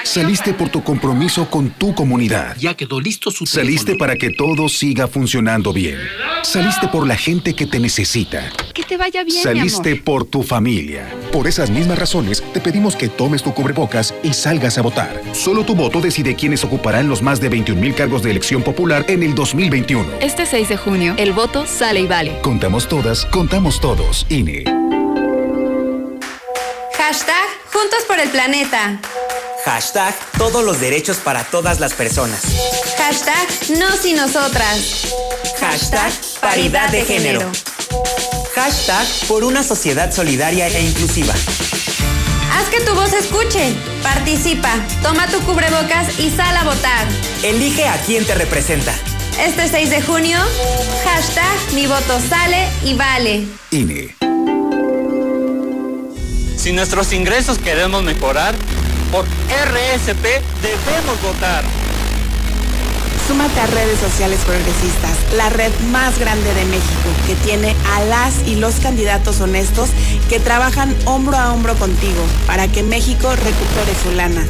Speaker 1: Saliste por tu compromiso con tu comunidad.
Speaker 29: Ya quedó listo su
Speaker 1: Saliste para que todo siga funcionando bien. Saliste por la gente que te necesita.
Speaker 28: Que te vaya bien,
Speaker 1: Saliste
Speaker 28: mi amor.
Speaker 1: por tu familia. Por esas mismas razones, te pedimos que tomes tu cubrebocas y salgas a votar. Solo tu voto decide quiénes ocuparán los más de 21 mil cargos de elección popular en el 2021.
Speaker 27: Este 6 de junio, el voto sale y vale.
Speaker 1: Contamos todas, contamos todos. INE.
Speaker 30: Hashtag Juntos por el Planeta.
Speaker 31: Hashtag todos los derechos para todas las personas.
Speaker 30: Hashtag Nos y Nosotras.
Speaker 31: Hashtag paridad de género. Hashtag por una sociedad solidaria e inclusiva.
Speaker 30: Haz que tu voz se escuche. Participa. Toma tu cubrebocas y sal a votar.
Speaker 31: Elige a quien te representa.
Speaker 30: Este 6 de junio, hashtag Mi voto sale y vale.
Speaker 1: INE.
Speaker 32: Si nuestros ingresos queremos mejorar, por RSP debemos votar.
Speaker 33: Súmate a redes sociales progresistas, la red más grande de México, que tiene a las y los candidatos honestos que trabajan hombro a hombro contigo para que México recupere su lana.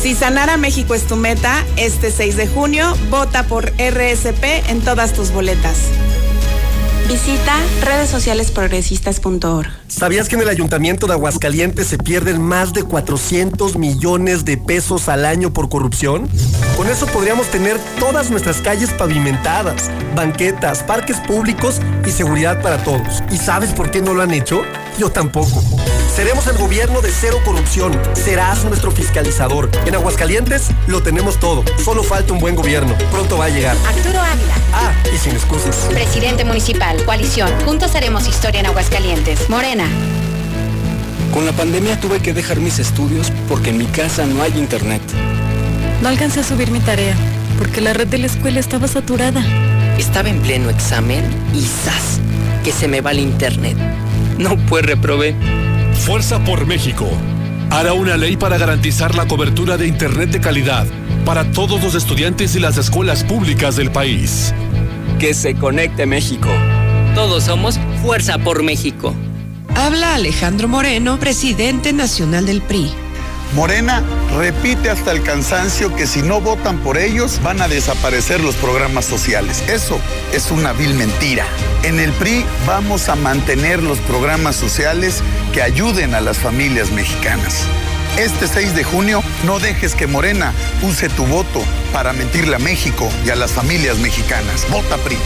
Speaker 30: Si sanar a México es tu meta, este 6 de junio, vota por RSP en todas tus boletas.
Speaker 34: Visita redes sociales.
Speaker 35: ¿Sabías que en el Ayuntamiento de Aguascalientes se pierden más de 400 millones de pesos al año por corrupción? Con eso podríamos tener todas nuestras calles pavimentadas, banquetas, parques públicos y seguridad para todos. ¿Y sabes por qué no lo han hecho? Yo tampoco. Seremos el gobierno de cero corrupción. Serás nuestro fiscalizador. En Aguascalientes lo tenemos todo. Solo falta un buen gobierno. Pronto va a llegar.
Speaker 34: Arturo Ávila.
Speaker 35: Ah, y sin excusas.
Speaker 34: Presidente municipal. Coalición. Juntos haremos historia en Aguascalientes. Morena.
Speaker 36: Con la pandemia tuve que dejar mis estudios porque en mi casa no hay internet.
Speaker 37: No alcancé a subir mi tarea porque la red de la escuela estaba saturada.
Speaker 38: Estaba en pleno examen y ¡zas! Que se me va el internet. No, pues reprobé.
Speaker 39: Fuerza por México. Hará una ley para garantizar la cobertura de Internet de calidad para todos los estudiantes y las escuelas públicas del país.
Speaker 38: Que se conecte México. Todos somos Fuerza por México.
Speaker 40: Habla Alejandro Moreno, presidente nacional del PRI.
Speaker 41: Morena repite hasta el cansancio que si no votan por ellos van a desaparecer los programas sociales. Eso es una vil mentira. En el PRI vamos a mantener los programas sociales que ayuden a las familias mexicanas. Este 6 de junio no dejes que Morena use tu voto para mentirle a México y a las familias mexicanas. Vota PRI.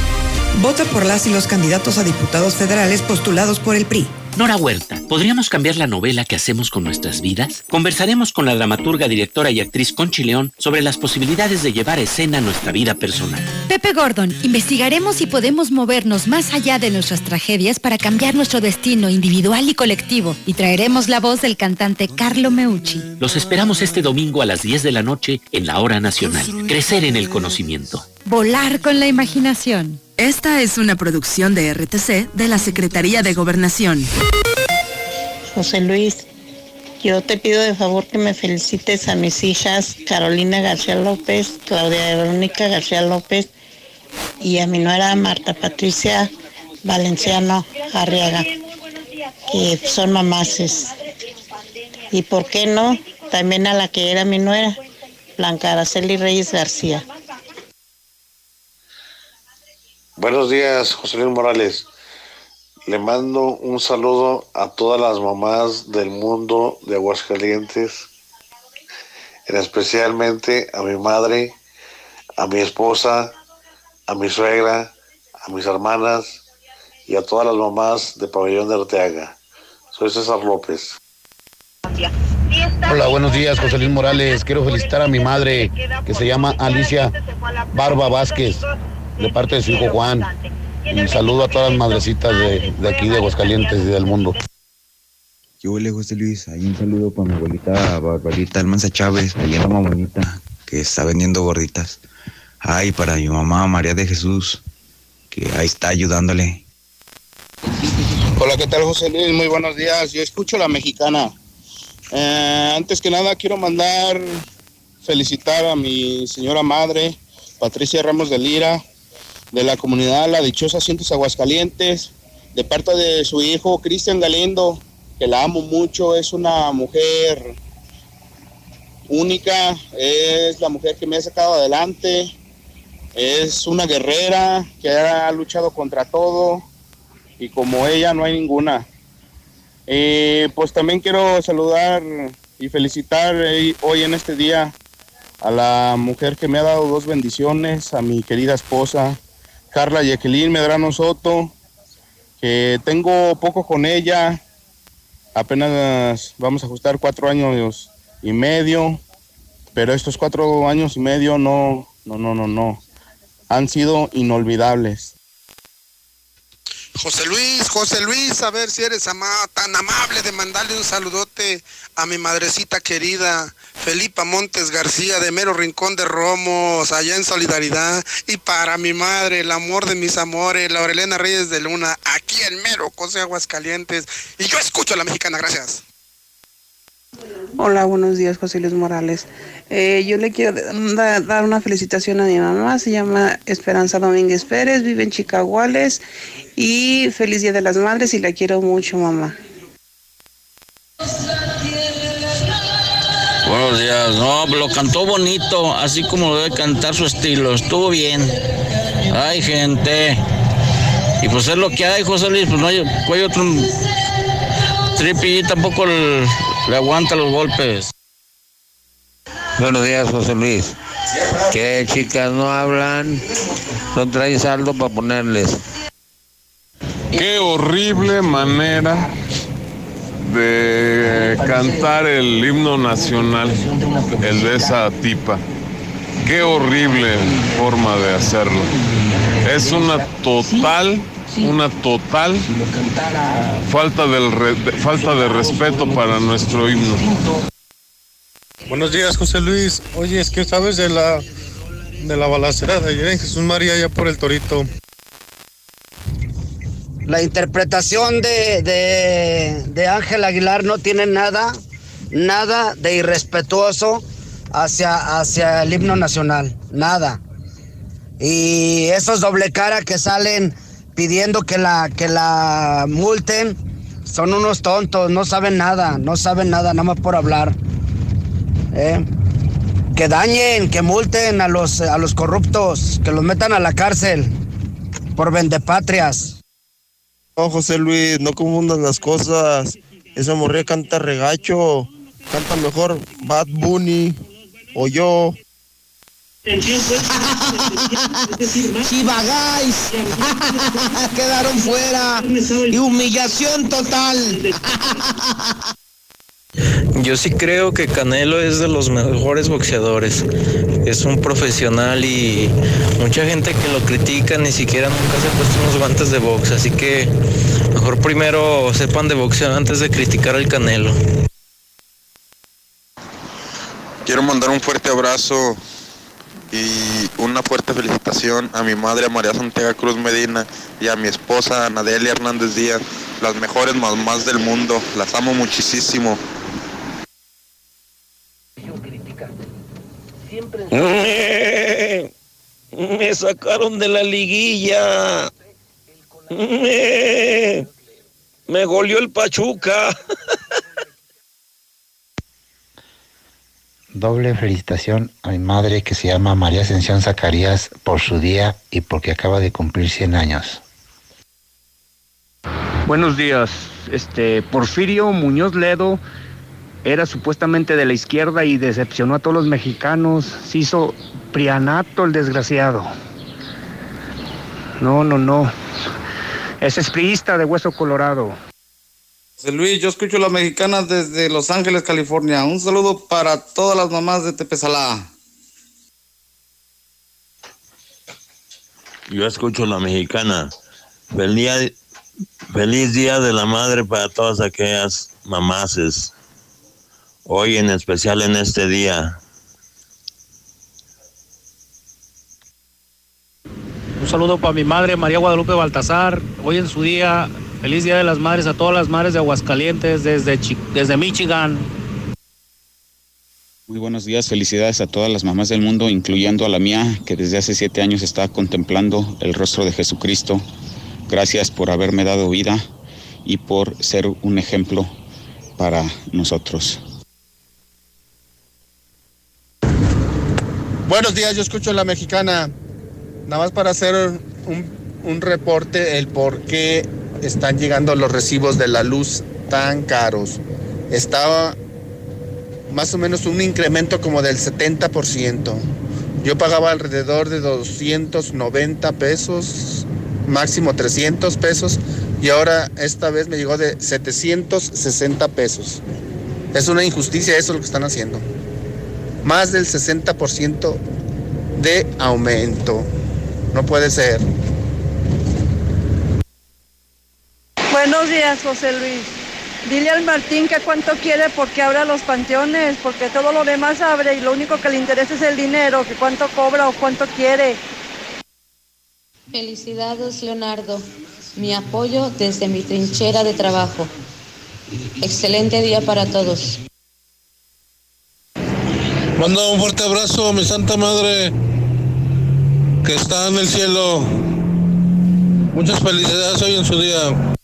Speaker 40: Vota por las y los candidatos a diputados federales postulados por el PRI.
Speaker 29: Nora Huerta, ¿podríamos cambiar la novela que hacemos con nuestras vidas? Conversaremos con la dramaturga, directora y actriz Conchi León sobre las posibilidades de llevar a escena nuestra vida personal.
Speaker 42: Pepe Gordon, investigaremos si podemos movernos más allá de nuestras tragedias para cambiar nuestro destino individual y colectivo y traeremos la voz del cantante Carlo Meucci.
Speaker 29: Los esperamos este domingo a las 10 de la noche en la Hora Nacional. Crecer en el conocimiento.
Speaker 42: Volar con la imaginación.
Speaker 43: Esta es una producción de RTC de la Secretaría de Gobernación.
Speaker 44: José Luis, yo te pido de favor que me felicites a mis hijas Carolina García López, Claudia Verónica García López y a mi nuera Marta Patricia Valenciano Arriaga, que son mamaces. Y por qué no, también a la que era mi nuera, Blanca Araceli Reyes García.
Speaker 45: Buenos días, José Luis Morales. Le mando un saludo a todas las mamás del mundo de Aguascalientes, en especialmente a mi madre, a mi esposa, a mi suegra, a mis hermanas y a todas las mamás de Pabellón de Arteaga. Soy César López.
Speaker 46: Hola, buenos días, José Luis Morales. Quiero felicitar a mi madre, que se llama Alicia Barba Vázquez de parte de su hijo Juan. Un saludo a todas las madrecitas de, de aquí de Aguascalientes y del mundo.
Speaker 47: Yo huele José Luis, ahí un saludo para mi abuelita Barbarita Almanza Chávez, allá en la bonita, que está vendiendo gorditas. Ay, para mi mamá María de Jesús, que ahí está ayudándole.
Speaker 23: Hola, ¿qué tal José Luis? Muy buenos días. Yo escucho la mexicana. Eh, antes que nada quiero mandar felicitar a mi señora madre, Patricia Ramos de Lira, de la comunidad La Dichosa Cientos Aguascalientes, de parte de su hijo Cristian Galindo, que la amo mucho, es una mujer única, es la mujer que me ha sacado adelante, es una guerrera que ha luchado contra todo y como ella no hay ninguna. Pues también quiero saludar y felicitar eh, hoy en este día a la mujer que me ha dado dos bendiciones, a mi querida esposa, Carla Jacqueline Medrano Soto, que tengo poco con ella, apenas vamos a ajustar cuatro años y medio, pero estos cuatro años y medio no, no, no, no, no, han sido inolvidables.
Speaker 48: José Luis, José Luis, a ver si eres ama tan amable de mandarle un saludote a mi madrecita querida, Felipa Montes García, de Mero Rincón de Romos, allá en Solidaridad, y para mi madre, el amor de mis amores, Laurelena Reyes de Luna, aquí en Mero, José Aguascalientes, y yo escucho a la mexicana, gracias.
Speaker 49: Hola, buenos días, José Luis Morales. Eh, yo le quiero da- dar una felicitación a mi mamá, se llama Esperanza Domínguez Pérez, vive en Chicaguales y feliz Día de las Madres y la quiero mucho, mamá.
Speaker 50: Buenos días. No, lo cantó bonito, así como lo debe cantar su estilo. Estuvo bien. Ay, gente. Y pues es lo que hay, José Luis. Pues no hay, hay otro. Tripi tampoco le, le aguanta los golpes.
Speaker 51: Buenos días, José Luis. ¿Qué chicas no hablan? No traen saldo para ponerles.
Speaker 52: Qué horrible manera de cantar el himno nacional, el de esa tipa. Qué horrible forma de hacerlo. Es una total, una total falta, del falta de respeto para nuestro himno.
Speaker 53: Buenos días, José Luis. Oye, es que sabes de la de la balacera de ayer en Jesús María allá por el Torito.
Speaker 54: La interpretación de, de, Ángel Aguilar no tiene nada, nada de irrespetuoso hacia, hacia el himno nacional, nada. Y esos doble cara que salen pidiendo que la, que la multen, son unos tontos, no saben nada, no saben nada, nada más por hablar. ¿eh? Que dañen, que multen a los, a los corruptos, que los metan a la cárcel por vendepatrias.
Speaker 55: No, José Luis, no confundas las cosas. Esa morría canta regacho. Canta mejor Bad Bunny o yo.
Speaker 54: Chivagáis quedaron fuera y humillación total.
Speaker 56: Yo sí creo que Canelo es de los mejores boxeadores. Es un profesional y mucha gente que lo critica ni siquiera nunca se ha puesto unos guantes de box. Así que mejor primero sepan de boxeo antes de criticar al Canelo.
Speaker 57: Quiero mandar un fuerte abrazo y una fuerte felicitación a mi madre, María Santiago Cruz Medina, y a mi esposa, Anadelia Hernández Díaz, las mejores mamás del mundo. Las amo muchísimo.
Speaker 50: Me, me sacaron de la liguilla. Me, me goleó el Pachuca.
Speaker 58: Doble felicitación a mi madre que se llama María Ascensión Zacarías por su día y porque acaba de cumplir 100 años.
Speaker 59: Buenos días. Este Porfirio Muñoz Ledo era supuestamente de la izquierda y decepcionó a todos los mexicanos. Se hizo prianato el desgraciado. No, no, no. Es espriista de hueso colorado.
Speaker 60: José Luis, yo escucho la mexicana desde Los Ángeles, California. Un saludo para todas las mamás de Tepezalá.
Speaker 23: Yo escucho la mexicana. Feliz día, feliz día de la madre para todas aquellas mamaces. Hoy en especial en este día.
Speaker 61: Un saludo para mi madre María Guadalupe Baltasar. Hoy en su día, feliz Día de las Madres a todas las madres de Aguascalientes desde, Chi- desde Michigan.
Speaker 62: Muy buenos días, felicidades a todas las mamás del mundo, incluyendo a la mía, que desde hace siete años está contemplando el rostro de Jesucristo. Gracias por haberme dado vida y por ser un ejemplo para nosotros.
Speaker 46: Buenos días, yo escucho la mexicana. Nada más para hacer un, un reporte, el por qué están llegando los recibos de la luz tan caros. Estaba más o menos un incremento como del 70%. Yo pagaba alrededor de 290 pesos, máximo 300 pesos, y ahora esta vez me llegó de 760 pesos. Es una injusticia eso lo que están haciendo. Más del 60% de aumento. No puede ser.
Speaker 63: Buenos días, José Luis. Dile al Martín que cuánto quiere porque abra los panteones, porque todo lo demás abre y lo único que le interesa es el dinero, que cuánto cobra o cuánto quiere.
Speaker 64: Felicidades, Leonardo. Mi apoyo desde mi trinchera de trabajo. Excelente día para todos.
Speaker 53: Manda un fuerte abrazo a mi Santa Madre que está en el cielo. Muchas felicidades hoy en su día.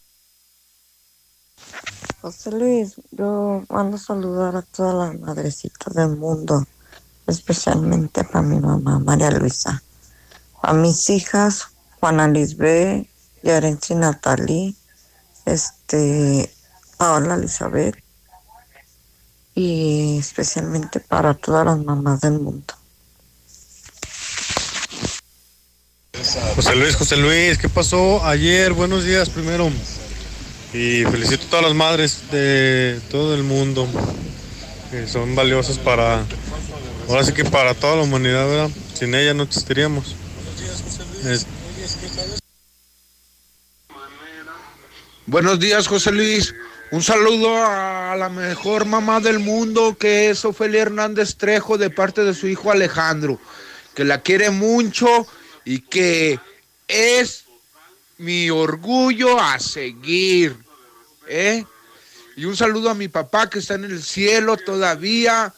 Speaker 44: José Luis, yo mando a saludar a todas las madrecitas del mundo, especialmente para mi mamá, María Luisa, a mis hijas, Juana Lisbeth, Yarensi Natalie, este, Paola Elizabeth, y especialmente para todas las mamás del mundo.
Speaker 65: José Luis, José Luis, ¿qué pasó ayer? Buenos días primero. Y felicito a todas las madres de todo el mundo, que son valiosas para, ahora sí que para toda la humanidad, ¿verdad? Sin ellas no existiríamos. Es-
Speaker 66: Buenos días, José Luis. Un saludo a la mejor mamá del mundo, que es Ofelia Hernández Trejo, de parte de su hijo Alejandro, que la quiere mucho y que es mi orgullo a seguir. ¿eh? Y un saludo a mi papá, que está en el cielo todavía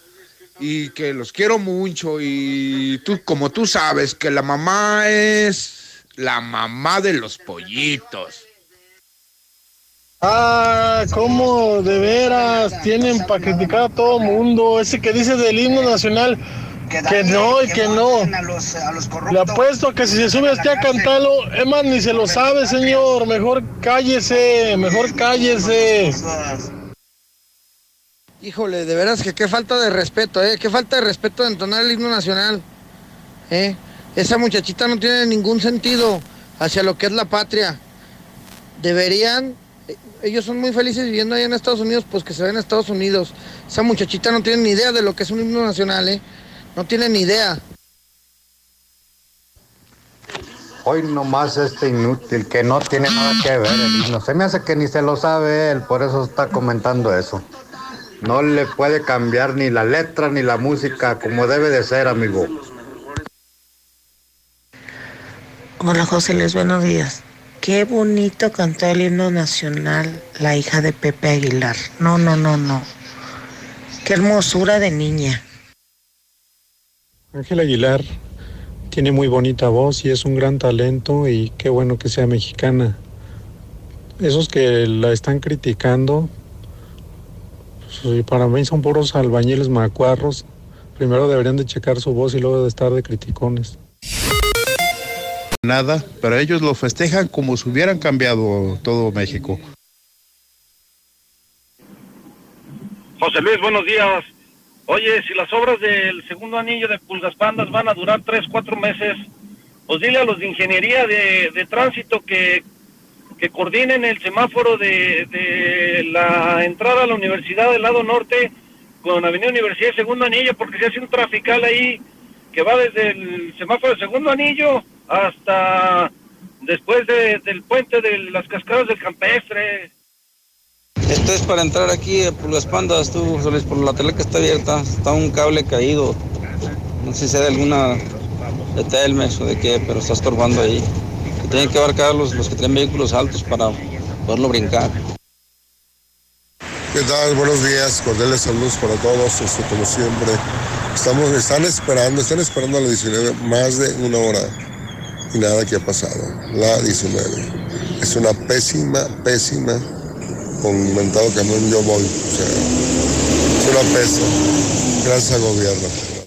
Speaker 66: y que los quiero mucho. Y tú, como tú sabes, que la mamá es la mamá de los pollitos.
Speaker 67: Ah, cómo de veras tienen para criticar a todo mundo. Ese que dice del himno nacional, que no y que no. Le apuesto a que si se sube este a cantarlo, es más, ni se lo sabe, señor. Mejor cállese, mejor cállese.
Speaker 68: Híjole, de veras que qué falta de respeto, ¿eh? Qué falta de respeto de entonar el himno nacional, ¿eh? Esa muchachita no tiene ningún sentido hacia lo que es la patria. Deberían, eh, ellos son muy felices viviendo allá en Estados Unidos, pues que se ven a Estados Unidos. Esa muchachita no tiene ni idea de lo que es un himno nacional, ¿eh? No tiene ni idea.
Speaker 69: Hoy nomás este inútil que no tiene nada que ver el himno. Se me hace que ni se lo sabe él, por eso está comentando eso. No le puede cambiar ni la letra ni la música como debe de ser, amigo.
Speaker 44: Hola José Luis, buenos días. Qué bonito cantó el himno nacional la hija de Pepe Aguilar. No, no, no, no. Qué hermosura de niña.
Speaker 70: Ángel Aguilar tiene muy bonita voz y es un gran talento y qué bueno que sea mexicana. Esos que la están criticando, pues, para mí son puros albañiles macuarros. Primero deberían de checar su voz y luego de estar de criticones.
Speaker 71: Nada, pero ellos lo festejan como si hubieran cambiado todo México.
Speaker 72: José Luis, buenos días. Oye, si las obras del segundo anillo de Pulgas Pandas van a durar tres, cuatro meses, pues dile a los de ingeniería de, tránsito que, que coordinen el semáforo de, de la entrada a la universidad del lado norte con Avenida Universidad Segundo Anillo, porque se hace un trafical ahí que va desde el semáforo de Segundo Anillo hasta después de- del puente de las cascadas del campestre.
Speaker 60: Esto es para entrar aquí a Pulgas Pandas, tú, Luis, por la tele que está abierta. Está un cable caído. No sé si sea de alguna de Telmex o de qué, pero está estorbando ahí. Que tienen que abarcar los, los que tienen vehículos altos para poderlo brincar.
Speaker 23: ¿Qué tal? Buenos días, cordiales saludos para todos, esto como siempre. Estamos, están esperando, están esperando a la 19 más de una hora y nada que ha pasado. La 19. Es una pésima, pésima con inventado camión yo voy. O sea, es una pésima. Gracias al gobierno.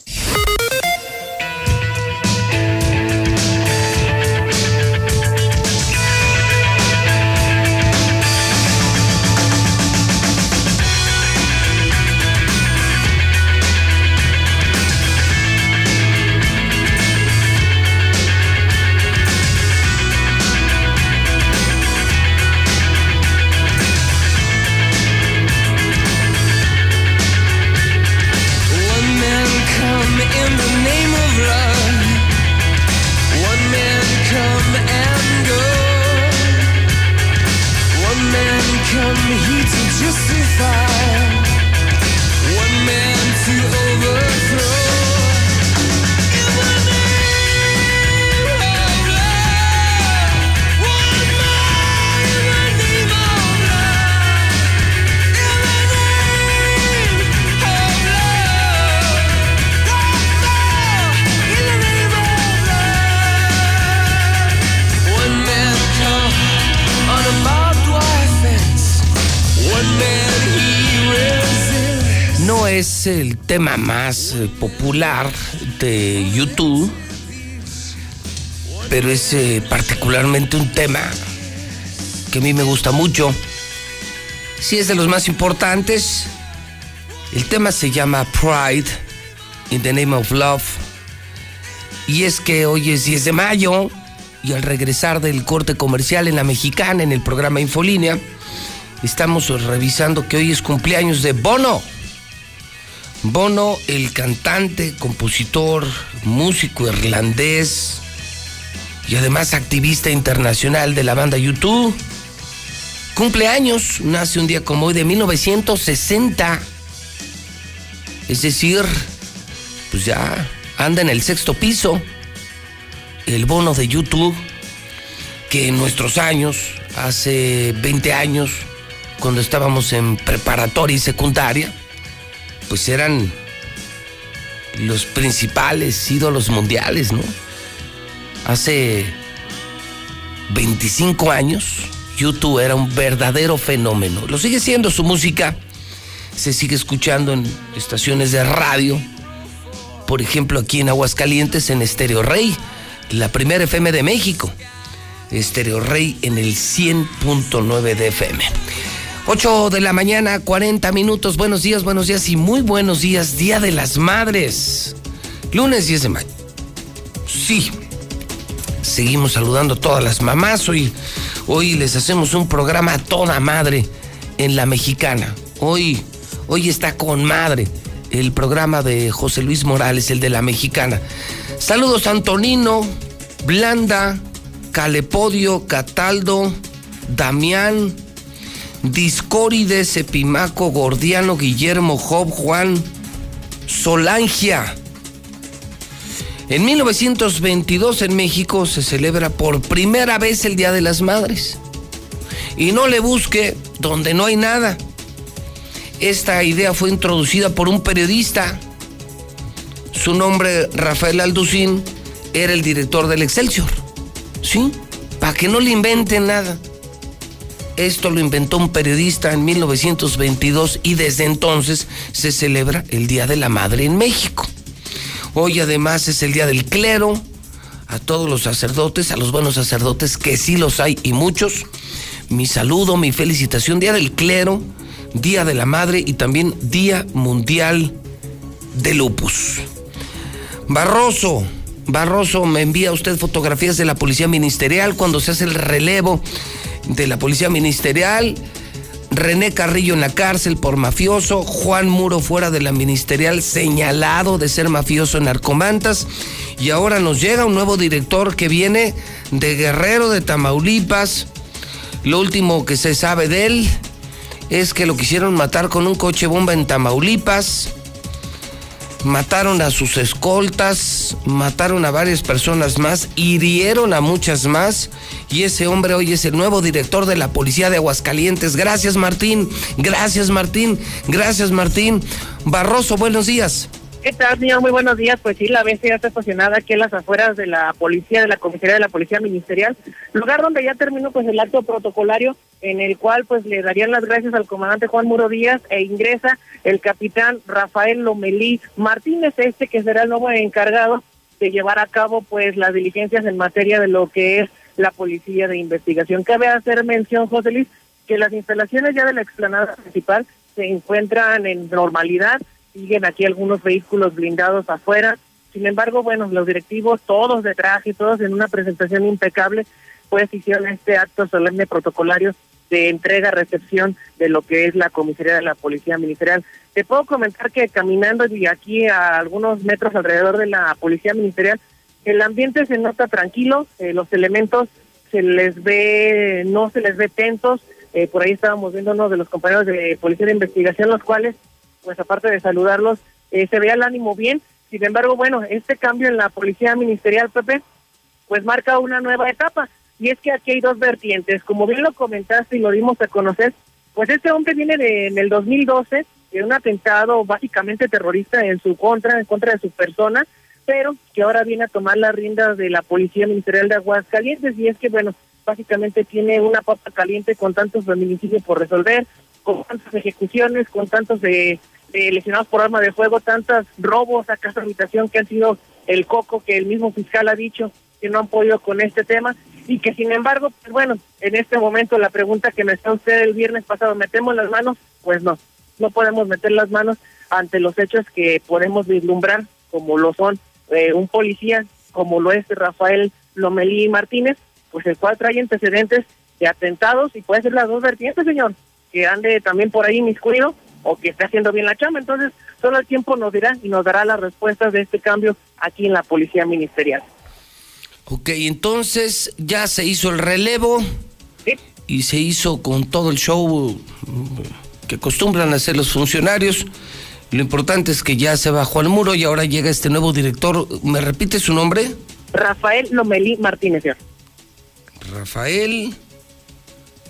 Speaker 2: Es el tema más eh, popular de YouTube, pero es eh, particularmente un tema que a mí me gusta mucho. Sí es de los más importantes. El tema se llama Pride in the Name of Love. Y es que hoy es 10 de mayo y al regresar del corte comercial en la mexicana, en el programa Infolínea, estamos revisando que hoy es cumpleaños de Bono. Bono, el cantante, compositor, músico irlandés y además activista internacional de la banda YouTube. Cumpleaños, nace un día como hoy de 1960. Es decir, pues ya anda en el sexto piso. El bono de YouTube, que en nuestros años, hace 20 años, cuando estábamos en preparatoria y secundaria, pues eran los principales ídolos mundiales, ¿no? Hace 25 años, YouTube era un verdadero fenómeno. Lo sigue siendo su música, se sigue escuchando en estaciones de radio, por ejemplo aquí en Aguascalientes en Estéreo Rey, la primera FM de México. Estéreo Rey en el 100.9 de FM. 8 de la mañana, 40 minutos. Buenos días, buenos días y muy buenos días. Día de las Madres. Lunes 10 de mayo. Sí. Seguimos saludando a todas las mamás. Hoy, hoy les hacemos un programa a toda madre en la mexicana. Hoy, hoy está con madre el programa de José Luis Morales, el de la mexicana. Saludos Antonino, Blanda, Calepodio, Cataldo, Damián, Discórides, Epimaco, Gordiano, Guillermo, Job, Juan, Solangia. En 1922 en México se celebra por primera vez el Día de las Madres. Y no le busque donde no hay nada. Esta idea fue introducida por un periodista. Su nombre, Rafael Alducín, era el director del Excelsior. ¿Sí? Para que no le inventen nada. Esto lo inventó un periodista en 1922 y desde entonces se celebra el Día de la Madre en México. Hoy además es el Día del Clero, a todos los sacerdotes, a los buenos sacerdotes, que sí los hay y muchos. Mi saludo, mi felicitación, Día del Clero, Día de la Madre y también Día Mundial de Lupus. Barroso, Barroso, me envía usted fotografías de la Policía Ministerial cuando se hace el relevo de la Policía Ministerial. René Carrillo en la cárcel por mafioso, Juan Muro fuera de la ministerial señalado de ser mafioso en Narcomantas y ahora nos llega un nuevo director que viene de Guerrero de Tamaulipas. Lo último que se sabe de él es que lo quisieron matar con un coche bomba en Tamaulipas mataron a sus escoltas, mataron a varias personas más, hirieron a muchas más y ese hombre hoy es el nuevo director de la policía de Aguascalientes. Gracias Martín, gracias Martín, gracias Martín. Barroso, buenos días.
Speaker 73: ¿Qué tal, señor? Muy buenos días. Pues sí, la bestia ya está estacionada aquí en las afueras de la policía, de la comisaría de la Policía Ministerial, lugar donde ya terminó pues el acto protocolario en el cual pues le darían las gracias al comandante Juan Muro Díaz e ingresa el capitán Rafael Lomelí Martínez, este que será el nuevo encargado de llevar a cabo pues las diligencias en materia de lo que es la policía de investigación. Cabe hacer mención, José Luis, que las instalaciones ya de la explanada principal se encuentran en normalidad, siguen aquí algunos vehículos blindados afuera. Sin embargo, bueno, los directivos, todos de traje, todos en una presentación impecable, pues hicieron este acto solemne protocolario de entrega-recepción de lo que es la comisaría de la Policía Ministerial. Te puedo comentar que caminando de aquí a algunos metros alrededor de la Policía Ministerial, el ambiente se nota tranquilo, eh, los elementos se les ve, no se les ve tensos. Eh, por ahí estábamos viendo uno de los compañeros de Policía de Investigación, los cuales pues aparte de saludarlos, eh, se veía el ánimo bien. Sin embargo, bueno, este cambio en la policía ministerial, Pepe, pues marca una nueva etapa. Y es que aquí hay dos vertientes. Como bien lo comentaste y lo dimos a conocer, pues este hombre viene de, en el 2012 de un atentado básicamente terrorista en su contra, en contra de su persona, pero que ahora viene a tomar las riendas de la Policía Ministerial de Aguascalientes. Y es que, bueno, básicamente tiene una papa caliente con tantos feminicidios por resolver, con tantas ejecuciones, con tantos de lesionados por arma de fuego, tantos robos a casa habitación que han sido el coco que el mismo fiscal ha dicho que no han podido con este tema y que sin embargo, pues bueno, en este momento la pregunta que me está usted el viernes pasado, ¿metemos las manos? Pues no, no podemos meter las manos ante los hechos que podemos vislumbrar como lo son eh, un policía como lo es Rafael Lomelí Martínez, pues el cual trae antecedentes de atentados y puede ser las dos vertientes, señor, que ande también por ahí miscuido o que esté haciendo bien la chamba. Entonces, solo el tiempo nos dirá y nos dará las respuestas de este cambio aquí en la Policía Ministerial.
Speaker 2: Ok, entonces ya se hizo el relevo y se hizo con todo el show que acostumbran hacer los funcionarios. Lo importante es que ya se bajó al muro y ahora llega este nuevo director. ¿Me repite su nombre?
Speaker 73: Rafael Lomelí Martínez.
Speaker 2: Rafael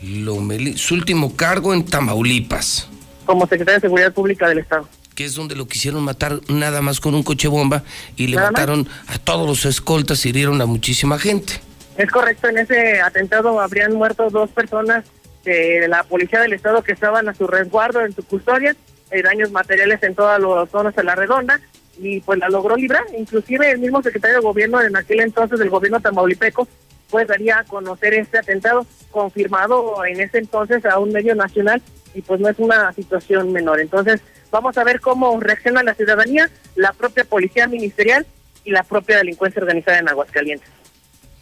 Speaker 2: Lomelí, su último cargo en Tamaulipas.
Speaker 73: Como secretario de Seguridad Pública del Estado.
Speaker 2: Que es donde lo quisieron matar nada más con un coche bomba y le mataron a todos los escoltas y hirieron a muchísima gente.
Speaker 73: Es correcto, en ese atentado habrían muerto dos personas de la policía del Estado que estaban a su resguardo, en su custodia, hay daños materiales en todas las zonas de la redonda y pues la logró librar. Inclusive el mismo secretario de gobierno en aquel entonces del gobierno tamaulipeco pues daría a conocer este atentado confirmado en ese entonces a un medio nacional y pues no es una situación menor. Entonces vamos a ver cómo reacciona la ciudadanía, la propia policía ministerial y la propia delincuencia organizada en Aguascalientes.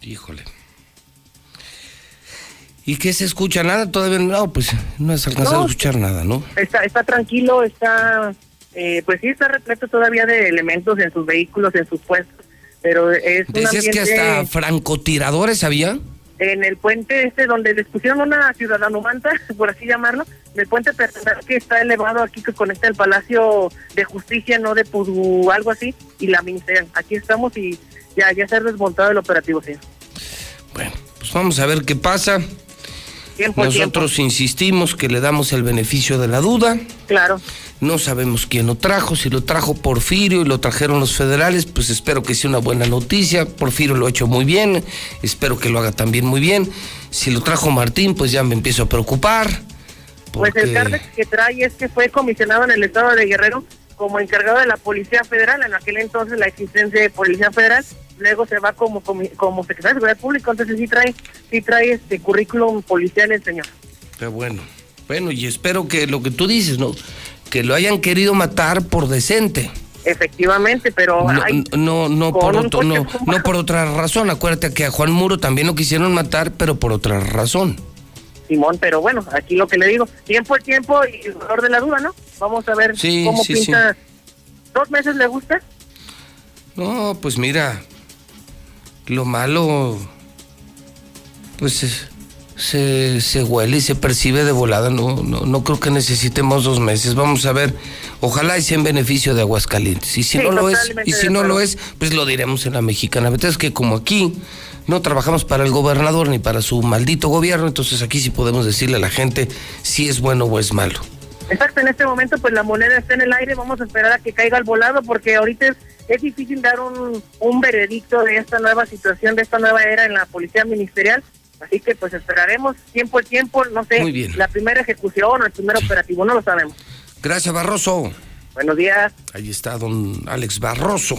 Speaker 2: Híjole. ¿Y qué se escucha? ¿Nada? Todavía no, pues no se alcanzado a escuchar nada, ¿no?
Speaker 73: Está, está tranquilo, está, eh, pues sí, está repleto todavía de elementos en sus vehículos, en sus puestos, pero es un
Speaker 2: Decías que hasta francotiradores había.
Speaker 73: en el puente este donde les pusieron una ciudadano manta, por así llamarlo, del puente personal que está elevado aquí que conecta el Palacio de Justicia, no de Pudú, algo así, y la ministerial. Aquí estamos y ya, ya se ha desmontado el operativo, sí.
Speaker 2: Pues vamos a ver qué pasa. Nosotros insistimos que le damos el beneficio de la duda.
Speaker 73: Claro.
Speaker 2: No sabemos quién lo trajo, si lo trajo Porfirio y lo trajeron los federales, pues espero que sea una buena noticia. Porfirio lo ha hecho muy bien, espero que lo haga también muy bien. Si lo trajo Martín, pues ya me empiezo a preocupar.
Speaker 73: Pues el Cardex que trae es que fue comisionado en el estado de Guerrero como encargado de la Policía Federal, en aquel entonces la existencia de Policía Federal, luego se va como como secretario de Seguridad Pública, entonces sí trae, sí trae este currículum policial el señor.
Speaker 2: Qué bueno. Bueno, y espero que lo que tú dices, ¿no? Que lo hayan querido matar por decente.
Speaker 73: Efectivamente, pero
Speaker 2: No,
Speaker 73: hay-
Speaker 2: no, no, por otro, no, no por otra razón. Acuérdate que a Juan Muro también lo quisieron matar, pero por otra razón.
Speaker 73: Simón, pero bueno, aquí lo que le digo, tiempo el tiempo y el valor de la duda, ¿no? Vamos a ver
Speaker 2: Sí,
Speaker 73: cómo
Speaker 2: sí,
Speaker 73: pinta. ¿Dos meses le gusta?
Speaker 2: No, pues mira, lo malo, pues es- se, se huele y se percibe de volada. No, no, no creo que necesitemos dos meses. Vamos a ver, ojalá y sea en beneficio de Aguascalientes. Y si
Speaker 73: Sí,
Speaker 2: no lo es, y si no lo es, pues lo diremos en la mexicana. Es que como aquí no trabajamos para el gobernador ni para su maldito gobierno, entonces aquí sí podemos decirle a la gente si es bueno o es malo.
Speaker 73: Exacto, en este momento pues la moneda está en el aire, vamos a esperar a que caiga el volado porque ahorita es, es difícil dar un, un veredicto de esta nueva situación, de esta nueva era en la policía ministerial, así que pues esperaremos tiempo al tiempo, no sé,
Speaker 2: Muy bien.
Speaker 73: la primera ejecución o el primer operativo, no lo sabemos.
Speaker 2: Gracias, Barroso.
Speaker 73: Buenos días.
Speaker 2: Ahí está don Alex Barroso.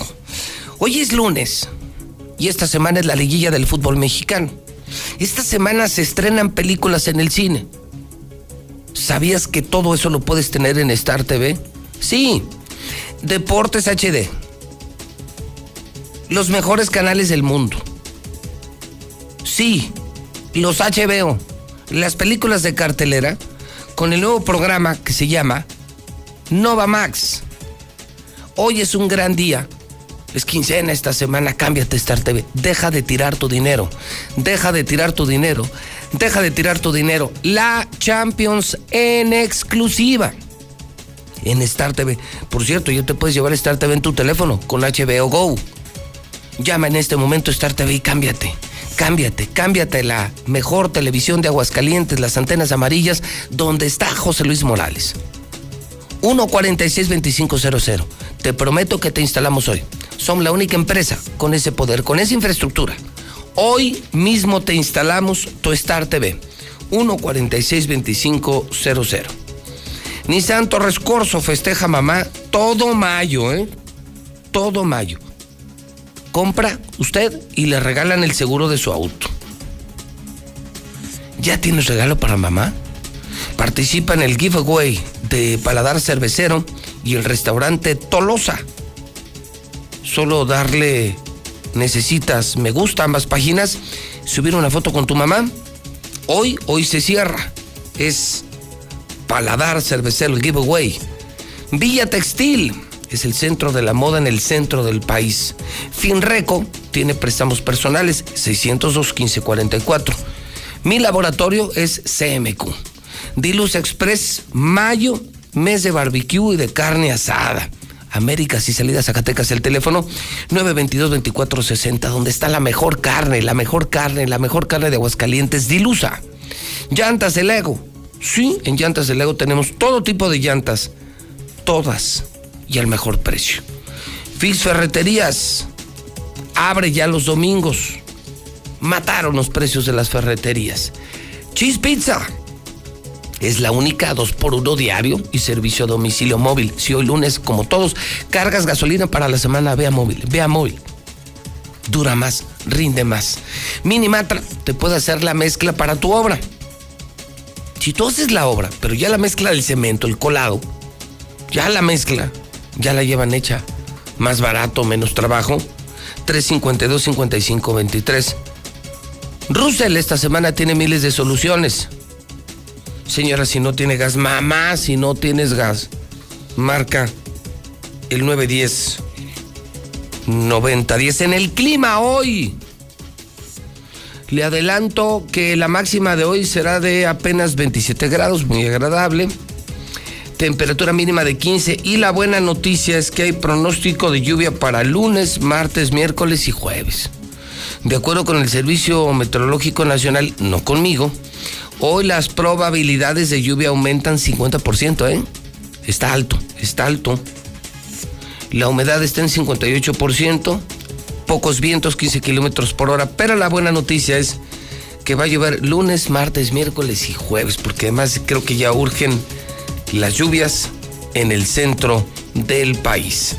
Speaker 2: Hoy es lunes y esta semana es la liguilla del fútbol mexicano. Esta semana se estrenan películas en el cine. ¿Sabías que todo eso lo puedes tener en Star TV? Sí. Deportes HD. Los mejores canales del mundo. Sí. Los HBO. Las películas de cartelera con el nuevo programa que se llama Nova Max. Hoy es un gran día. Es quincena esta semana, cámbiate Star TV. Deja de tirar tu dinero. Deja de tirar tu dinero. Deja de tirar tu dinero. La Champions en exclusiva. En Star TV. Por cierto, ya te puedes llevar Star TV en tu teléfono con HBO Go. Llama en este momento Star TV y cámbiate. Cámbiate, cámbiate la mejor televisión de Aguascalientes, las antenas amarillas, donde está José Luis Morales. 146-2500. Te prometo que te instalamos hoy. Somos la única empresa con ese poder, con esa infraestructura. Hoy mismo te instalamos tu Star TV. 146-2500. Nissan Torres Corso festeja mamá todo mayo, ¿eh? Todo mayo. Compra usted y le regalan el seguro de su auto. ¿Ya tienes regalo para mamá? Participa en el giveaway de Paladar Cervecero y el restaurante Tolosa. Solo darle, necesitas me gusta ambas páginas, subir una foto con tu mamá. Hoy, hoy se cierra. Es Paladar Cervecero, el giveaway. Villa Textil es el centro de la moda en el centro del país. Finreco tiene préstamos personales 602 1544. Mi laboratorio es CMQ. Diluz Express, mayo, mes de barbecue y de carne asada. Américas y salidas Zacatecas, el teléfono 922-2460, donde está la mejor carne, la mejor carne, la mejor carne de Aguascalientes, Dilusa. Llantas del Lego. Sí, en Llantas del Lego tenemos todo tipo de llantas, todas y al mejor precio. Fix Ferreterías, abre ya los domingos. Mataron los precios de las ferreterías. Cheese Pizza es la única 2 por 1 diario y servicio a domicilio móvil. Si hoy lunes, como todos, cargas gasolina para la semana, vea móvil, vea móvil. Dura más, rinde más. Minimatra te puede hacer la mezcla para tu obra. Si tú haces la obra, pero ya la mezcla del cemento, el colado, ya la mezcla, ya la llevan hecha, más barato, menos trabajo, 352-5523. Russell esta semana tiene miles de soluciones. Señora, si no tiene gas, mamá, si no tienes gas, marca el 910 9010 en el clima hoy. Le adelanto que la máxima de hoy será de apenas 27 grados, muy agradable. Temperatura mínima de 15 y la buena noticia es que hay pronóstico de lluvia para lunes, martes, miércoles y jueves. De acuerdo con el Servicio Meteorológico Nacional, no conmigo, Hoy las probabilidades de lluvia aumentan 50%, ¿eh? Está alto, está alto. La humedad está en 58%, pocos vientos, 15 kilómetros por hora, pero la buena noticia es que va a llover lunes, martes, miércoles y jueves, porque además creo que ya urgen las lluvias en el centro del país.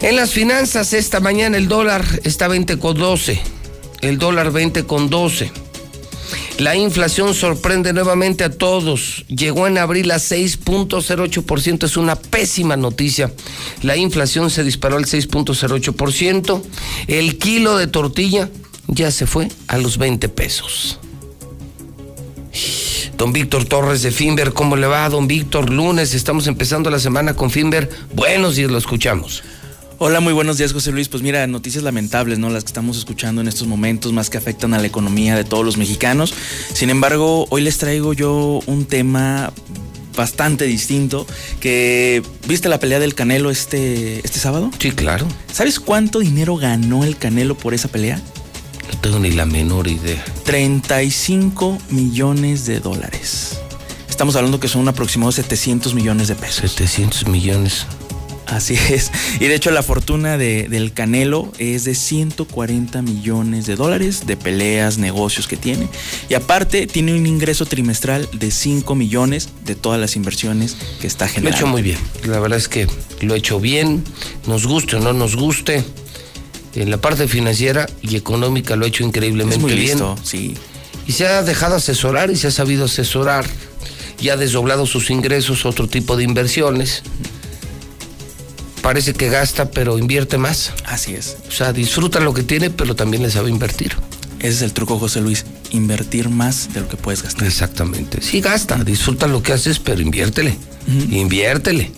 Speaker 2: En las finanzas, esta mañana el dólar está 20 con 12, el dólar 20 con 12. La inflación sorprende nuevamente a todos. Llegó en abril a 6.08%. Es una pésima noticia. La inflación se disparó al 6.08%. El kilo de tortilla ya se fue a los 20 pesos. Don Víctor Torres de Finver, ¿cómo le va? Don Víctor, lunes, estamos empezando la semana con Finver. Buenos días, lo escuchamos.
Speaker 74: Hola, muy buenos días, José Luis. Pues mira, noticias lamentables, ¿no? Las que estamos escuchando en estos momentos, más que afectan a la economía de todos los mexicanos. Sin embargo, hoy les traigo yo un tema bastante distinto que viste la pelea del Canelo este este sábado?
Speaker 2: Sí, claro.
Speaker 74: ¿Sabes cuánto dinero ganó el Canelo por esa pelea?
Speaker 2: No tengo ni la menor idea.
Speaker 74: 35 millones de dólares. Estamos hablando que son un aproximado 700 millones de pesos.
Speaker 2: 700 millones.
Speaker 74: Así es. Y de hecho la fortuna de, del Canelo es de 140 millones de dólares de peleas, negocios que tiene. Y aparte tiene un ingreso trimestral de 5 millones de todas las inversiones que está generando.
Speaker 2: Lo ha hecho muy bien. La verdad es que lo ha hecho bien. Nos guste o no nos guste. En la parte financiera y económica lo ha hecho increíblemente
Speaker 74: es muy
Speaker 2: bien.
Speaker 74: listo, sí.
Speaker 2: Y se ha dejado asesorar y se ha sabido asesorar. Y ha desdoblado sus ingresos a otro tipo de inversiones parece que gasta, pero invierte más.
Speaker 74: Así es.
Speaker 2: O sea, disfruta lo que tiene, pero también le sabe invertir.
Speaker 74: Ese es el truco, José Luis. Invertir más de lo que puedes gastar.
Speaker 2: Exactamente. Sí, gasta, disfruta lo que haces, pero inviértele. Inviértele.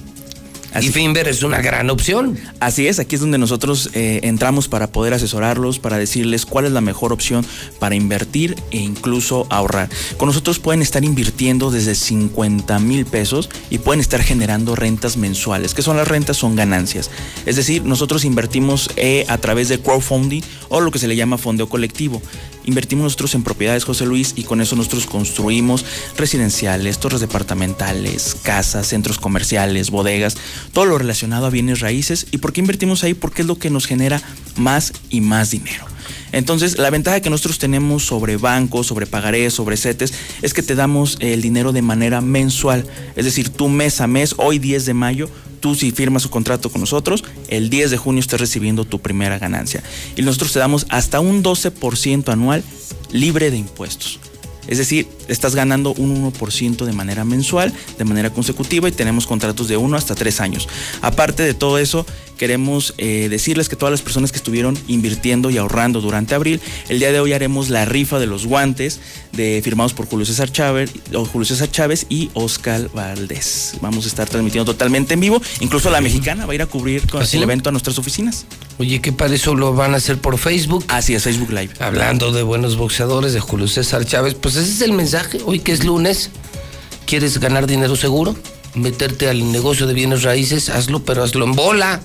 Speaker 74: Así-
Speaker 2: y Finver es una gran opción.
Speaker 74: Así es, aquí es donde nosotros eh, entramos para poder asesorarlos, para decirles cuál es la mejor opción para invertir e incluso ahorrar. Con nosotros pueden estar invirtiendo desde 50 mil pesos y pueden estar generando rentas mensuales. ¿Qué son las rentas? Son ganancias. Es decir, nosotros invertimos eh, a través de crowdfunding o lo que se le llama fondeo colectivo. Invertimos nosotros en propiedades, José Luis, y con eso nosotros construimos residenciales, torres departamentales, casas, centros comerciales, bodegas, todo lo relacionado a bienes raíces. ¿Y por qué invertimos ahí? Porque es lo que nos genera más y más dinero. Entonces, la ventaja que nosotros tenemos sobre bancos, sobre pagarés, sobre CETES, es que te damos el dinero de manera mensual. Es decir, tú mes a mes, hoy 10 de mayo, tú si firmas su contrato con nosotros, el 10 de junio estás recibiendo tu primera ganancia. Y nosotros te damos hasta un 12% anual libre de impuestos. Es decir, estás ganando un 1% de manera mensual, de manera consecutiva y tenemos contratos de 1 hasta 3 años. Aparte de todo eso, queremos eh, decirles que todas las personas que estuvieron invirtiendo y ahorrando durante abril, el día de hoy haremos la rifa de los guantes de, firmados por Julio César Chávez, Julio César Chávez y Oscar Valdés. Vamos a estar transmitiendo totalmente en vivo. Incluso la mexicana va a ir a cubrir con el evento a nuestras oficinas.
Speaker 2: Oye, ¿qué para eso lo van a hacer por Facebook?
Speaker 74: Así es, Facebook Live.
Speaker 2: Hablando de buenos boxeadores, de Julio César Chávez, pues ese es el mensaje. Hoy que es lunes, ¿quieres ganar dinero seguro? Meterte al negocio de bienes raíces, hazlo, pero hazlo en bola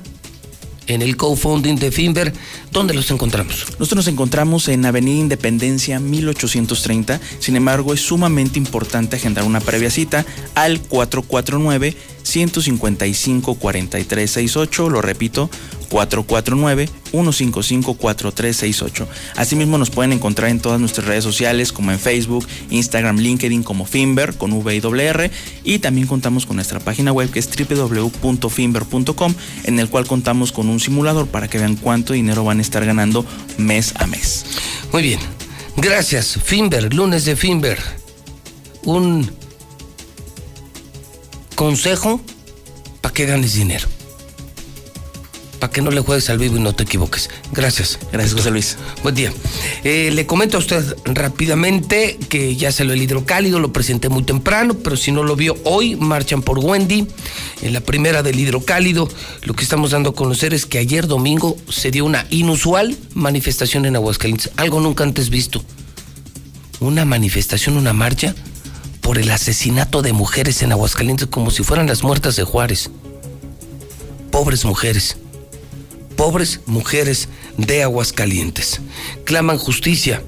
Speaker 2: en el co-founding de Finver. ¿Dónde los encontramos?
Speaker 74: Nosotros nos encontramos en Avenida Independencia 1830. Sin embargo, es sumamente importante agendar una previa cita al 449 155 4368. Lo repito, 449-155-4368. Asimismo nos pueden encontrar en todas nuestras redes sociales como en Facebook, Instagram, LinkedIn como Finver con V y R y también contamos con nuestra página web que es www.finver.com en el cual contamos con un simulador para que vean cuánto dinero van a estar ganando mes a mes.
Speaker 2: Muy bien. Gracias, Finver, lunes de Finver. Un consejo para que ganes dinero para que no le juegues al vivo y no te equivoques. Gracias.
Speaker 74: Gracias, José Luis.
Speaker 2: Buen día. Eh, le comento a usted rápidamente que ya salió el hidrocálido, lo presenté muy temprano, pero si no lo vio hoy, marchan por Wendy. En la primera del hidrocálido, lo que estamos dando a conocer es que ayer domingo se dio una inusual manifestación en Aguascalientes, algo nunca antes visto. Una manifestación, una marcha por el asesinato de mujeres en Aguascalientes como si fueran las muertas de Juárez. Pobres mujeres pobres mujeres de Aguascalientes. Claman justicia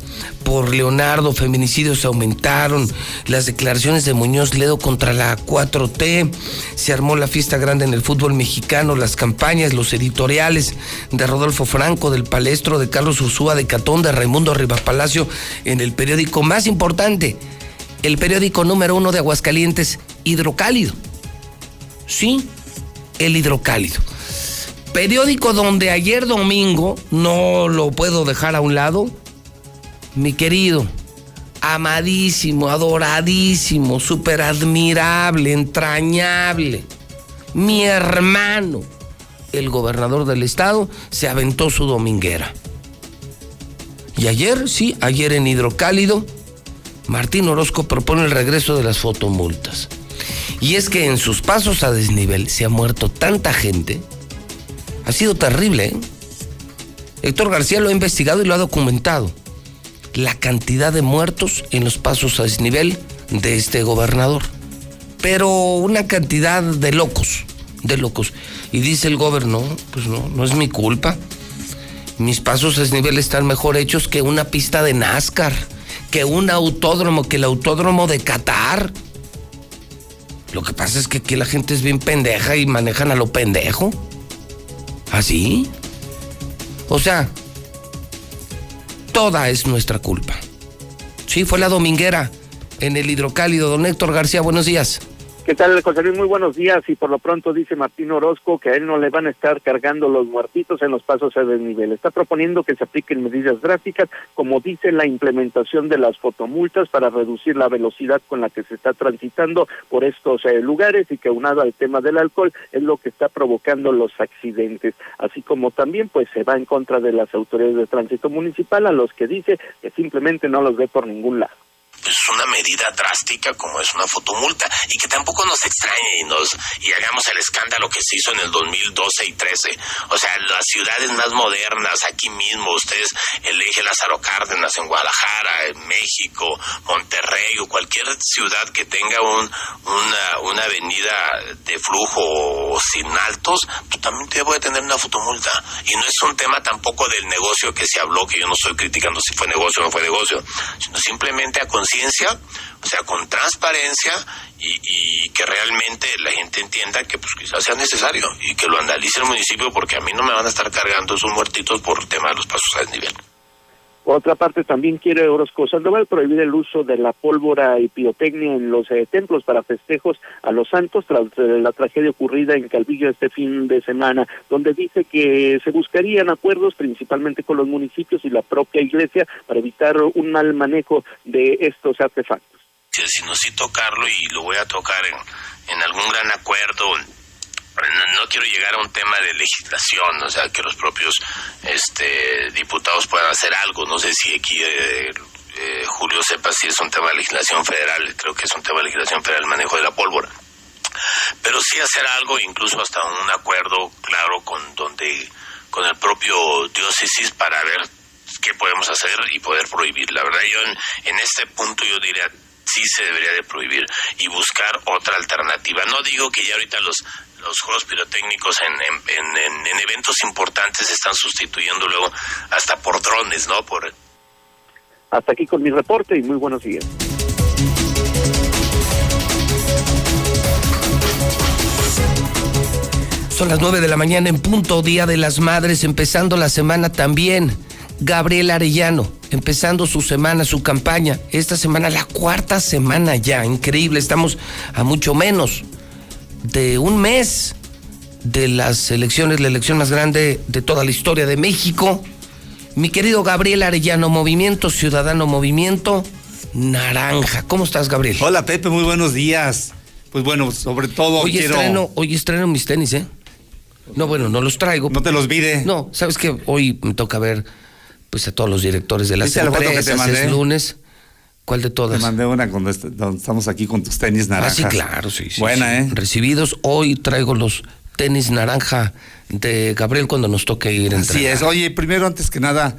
Speaker 2: por Leonardo, feminicidios aumentaron, las declaraciones de Muñoz Ledo contra la 4T, se armó la fiesta grande en el fútbol mexicano, las campañas, los editoriales de Rodolfo Franco, del Palestro, de Carlos Ursúa, de Catón, de Raimundo Palacio en el periódico más importante, el periódico número uno de Aguascalientes, Hidrocálido. Sí, el Hidrocálido periódico donde ayer domingo, no lo puedo dejar a un lado, mi querido, amadísimo, adoradísimo, súper admirable, entrañable, mi hermano, el gobernador del estado, se aventó su dominguera. Y ayer, sí, ayer en Hidrocálido, Martín Orozco propone el regreso de las fotomultas. Y es que en sus pasos a desnivel se ha muerto tanta gente ha sido terrible. ¿eh? Héctor García lo ha investigado y lo ha documentado. La cantidad de muertos en los pasos a desnivel de este gobernador. Pero una cantidad de locos, de locos. Y dice el gobernador, pues no, no es mi culpa. Mis pasos a desnivel están mejor hechos que una pista de NASCAR, que un autódromo, que el autódromo de Qatar. Lo que pasa es que aquí la gente es bien pendeja y manejan a lo pendejo. ¿Así? ¿Ah, o sea, toda es nuestra culpa. Sí, fue la dominguera en el hidrocálido. Don Héctor García, buenos días.
Speaker 75: ¿Qué tal, José Luis? Muy buenos días. Y por lo pronto dice Martín Orozco que a él no le van a estar cargando los muertitos en los pasos a desnivel. Está proponiendo que se apliquen medidas drásticas, como dice la implementación de las fotomultas para reducir la velocidad con la que se está transitando por estos eh, lugares y que unado al tema del alcohol es lo que está provocando los accidentes. Así como también pues se va en contra de las autoridades de tránsito municipal a los que dice que simplemente no los ve por ningún lado
Speaker 76: una medida drástica como es una fotomulta y que tampoco nos extrañe y nos y hagamos el escándalo que se hizo en el 2012 y 13. O sea, las ciudades más modernas aquí mismo, ustedes el eje Lázaro Cárdenas en Guadalajara, en México, Monterrey o cualquier ciudad que tenga un, una, una avenida de flujo sin altos, pues también debe tener una fotomulta. Y no es un tema tampoco del negocio que se habló, que yo no estoy criticando si fue negocio o no fue negocio, sino simplemente a conciencia o sea, con transparencia y, que realmente la gente entienda que pues quizás sea necesario y que lo analice el municipio porque a mí no me van a estar cargando esos muertitos por tema de los pasos a desnivel.
Speaker 75: Por otra parte, también quiere Orozco Sandoval prohibir el uso de la pólvora y pirotecnia en los eh, templos para festejos a los santos tras eh, la tragedia ocurrida en Calvillo este fin de semana, donde dice que se buscarían acuerdos principalmente con los municipios y la propia iglesia para evitar un mal manejo de estos artefactos.
Speaker 76: Si no sí tocarlo y lo voy a tocar en, en algún gran acuerdo no, quiero llegar a un tema de legislación, o sea, que los propios este, diputados puedan hacer algo. No sé si aquí eh, eh, Julio sepa si es un tema de legislación federal, creo que es un tema de legislación federal el manejo de la pólvora. Pero sí hacer algo, incluso hasta un acuerdo claro con donde con el propio diócesis para ver qué podemos hacer y poder prohibir. La verdad, yo en, en este punto yo diría sí se debería de prohibir y buscar otra alternativa. No digo que ya ahorita los los juegos pirotécnicos en, en, en, eventos importantes se están sustituyendo luego hasta por drones, ¿no? Por...
Speaker 75: Hasta aquí con mi reporte y muy buenos días.
Speaker 2: Son las 9 de la mañana en punto, Día de las Madres, empezando la semana también. Gabriel Arellano, empezando su semana, su campaña. Esta semana, la cuarta semana ya, increíble, estamos a mucho menos de un mes de las elecciones, la elección más grande de toda la historia de México. Mi querido Gabriel Arellano, Movimiento Ciudadano, Movimiento Naranja. ¿Cómo estás, Gabriel?
Speaker 41: Hola, Pepe, muy buenos días. Pues bueno, sobre todo
Speaker 2: hoy estreno, hoy estreno mis tenis, ¿eh? No, bueno, no los traigo.
Speaker 41: No te los vide.
Speaker 2: No, sabes que hoy me toca ver pues a todos los directores de las empresas, es lunes. ¿Cuál de todas?
Speaker 41: Te mandé una cuando estamos aquí con tus tenis naranja.
Speaker 2: Ah, sí, claro, sí. sí
Speaker 41: Buena, ¿eh?
Speaker 2: Recibidos. Hoy traigo los tenis naranja de Gabriel cuando nos toque ir a
Speaker 41: Así es. Oye, primero, antes que nada,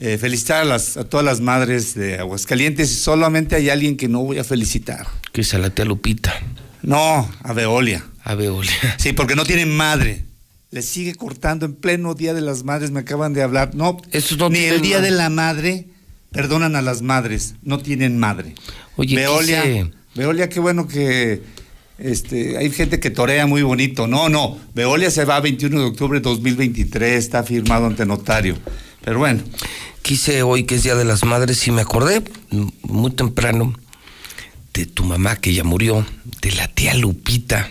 Speaker 41: eh, felicitar a, las, a todas las madres de Aguascalientes. Solamente hay alguien que no voy a felicitar.
Speaker 2: Que es a la tía Lupita.
Speaker 41: No, a Veolia.
Speaker 2: A Veolia.
Speaker 41: Sí, porque no tienen madre. Le sigue cortando en pleno Día de las Madres, me acaban de hablar. No,
Speaker 2: Eso no
Speaker 41: ni el Día de la Madre perdonan a las madres, no tienen madre.
Speaker 2: Oye,
Speaker 41: Veolia, Veolia, qué bueno que este, hay gente que torea muy bonito. No, no, Veolia se va a 21 de octubre de 2023, está firmado ante notario. Pero bueno.
Speaker 2: Quise hoy que es Día de las Madres y me acordé muy temprano de tu mamá que ya murió, de la tía Lupita,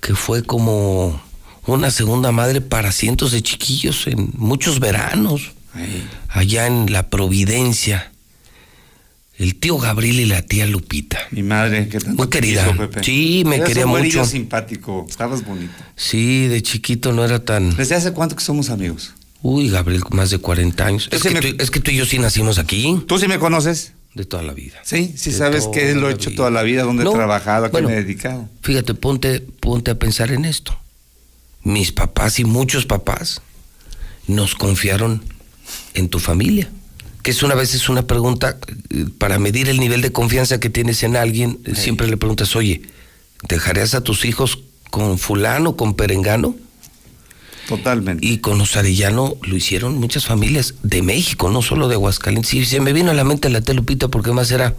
Speaker 2: que fue como una segunda madre para cientos de chiquillos en muchos veranos allá en La Providencia. El tío Gabriel y la tía Lupita.
Speaker 41: Mi madre, que tanto
Speaker 2: Muy querida. Sí, me quería un mucho.
Speaker 41: simpático, estabas bonito.
Speaker 2: Sí, de chiquito no era tan.
Speaker 41: ¿Desde hace cuánto que somos amigos?
Speaker 2: Uy, Gabriel, más de 40 años. Es que, tú, es que, tú, y yo sí nacimos aquí.
Speaker 41: ¿Tú sí me conoces?
Speaker 2: De toda la vida.
Speaker 41: Sí, sí sabes que lo he hecho toda la vida, dónde he trabajado, a qué me he dedicado.
Speaker 2: Fíjate, ponte, ponte a pensar en esto. Mis papás y muchos papás nos confiaron en tu familia? Que es una vez es una pregunta eh, para medir el nivel de confianza que tienes en alguien. Siempre le preguntas, oye, ¿dejarías a tus hijos con fulano, con perengano?
Speaker 41: Totalmente.
Speaker 2: Y con Osarillano lo hicieron muchas familias de México, no solo de Aguascalientes. Y se me vino a la mente la telupita porque más era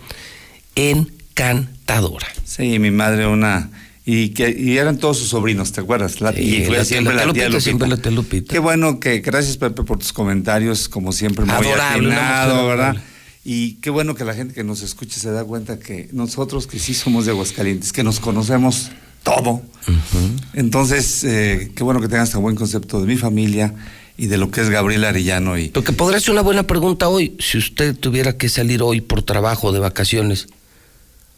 Speaker 2: encantadora.
Speaker 41: Sí, mi madre una y que y eran todos sus sobrinos, ¿te acuerdas? La, y fue siempre la, tía Lupita.
Speaker 2: Siempre la tía Lupita.
Speaker 41: Qué bueno que, gracias Pepe por tus comentarios, como siempre, muy atinado, ¿verdad? Y qué bueno que la gente que nos escuche se da cuenta que nosotros que sí somos de Aguascalientes, que nos conocemos todo. Entonces, eh, qué bueno que tengas tan buen concepto de mi familia y de lo que es Gabriel Arellano. Y...
Speaker 2: Lo que podría ser una buena pregunta hoy, si usted tuviera que salir hoy por trabajo de vacaciones,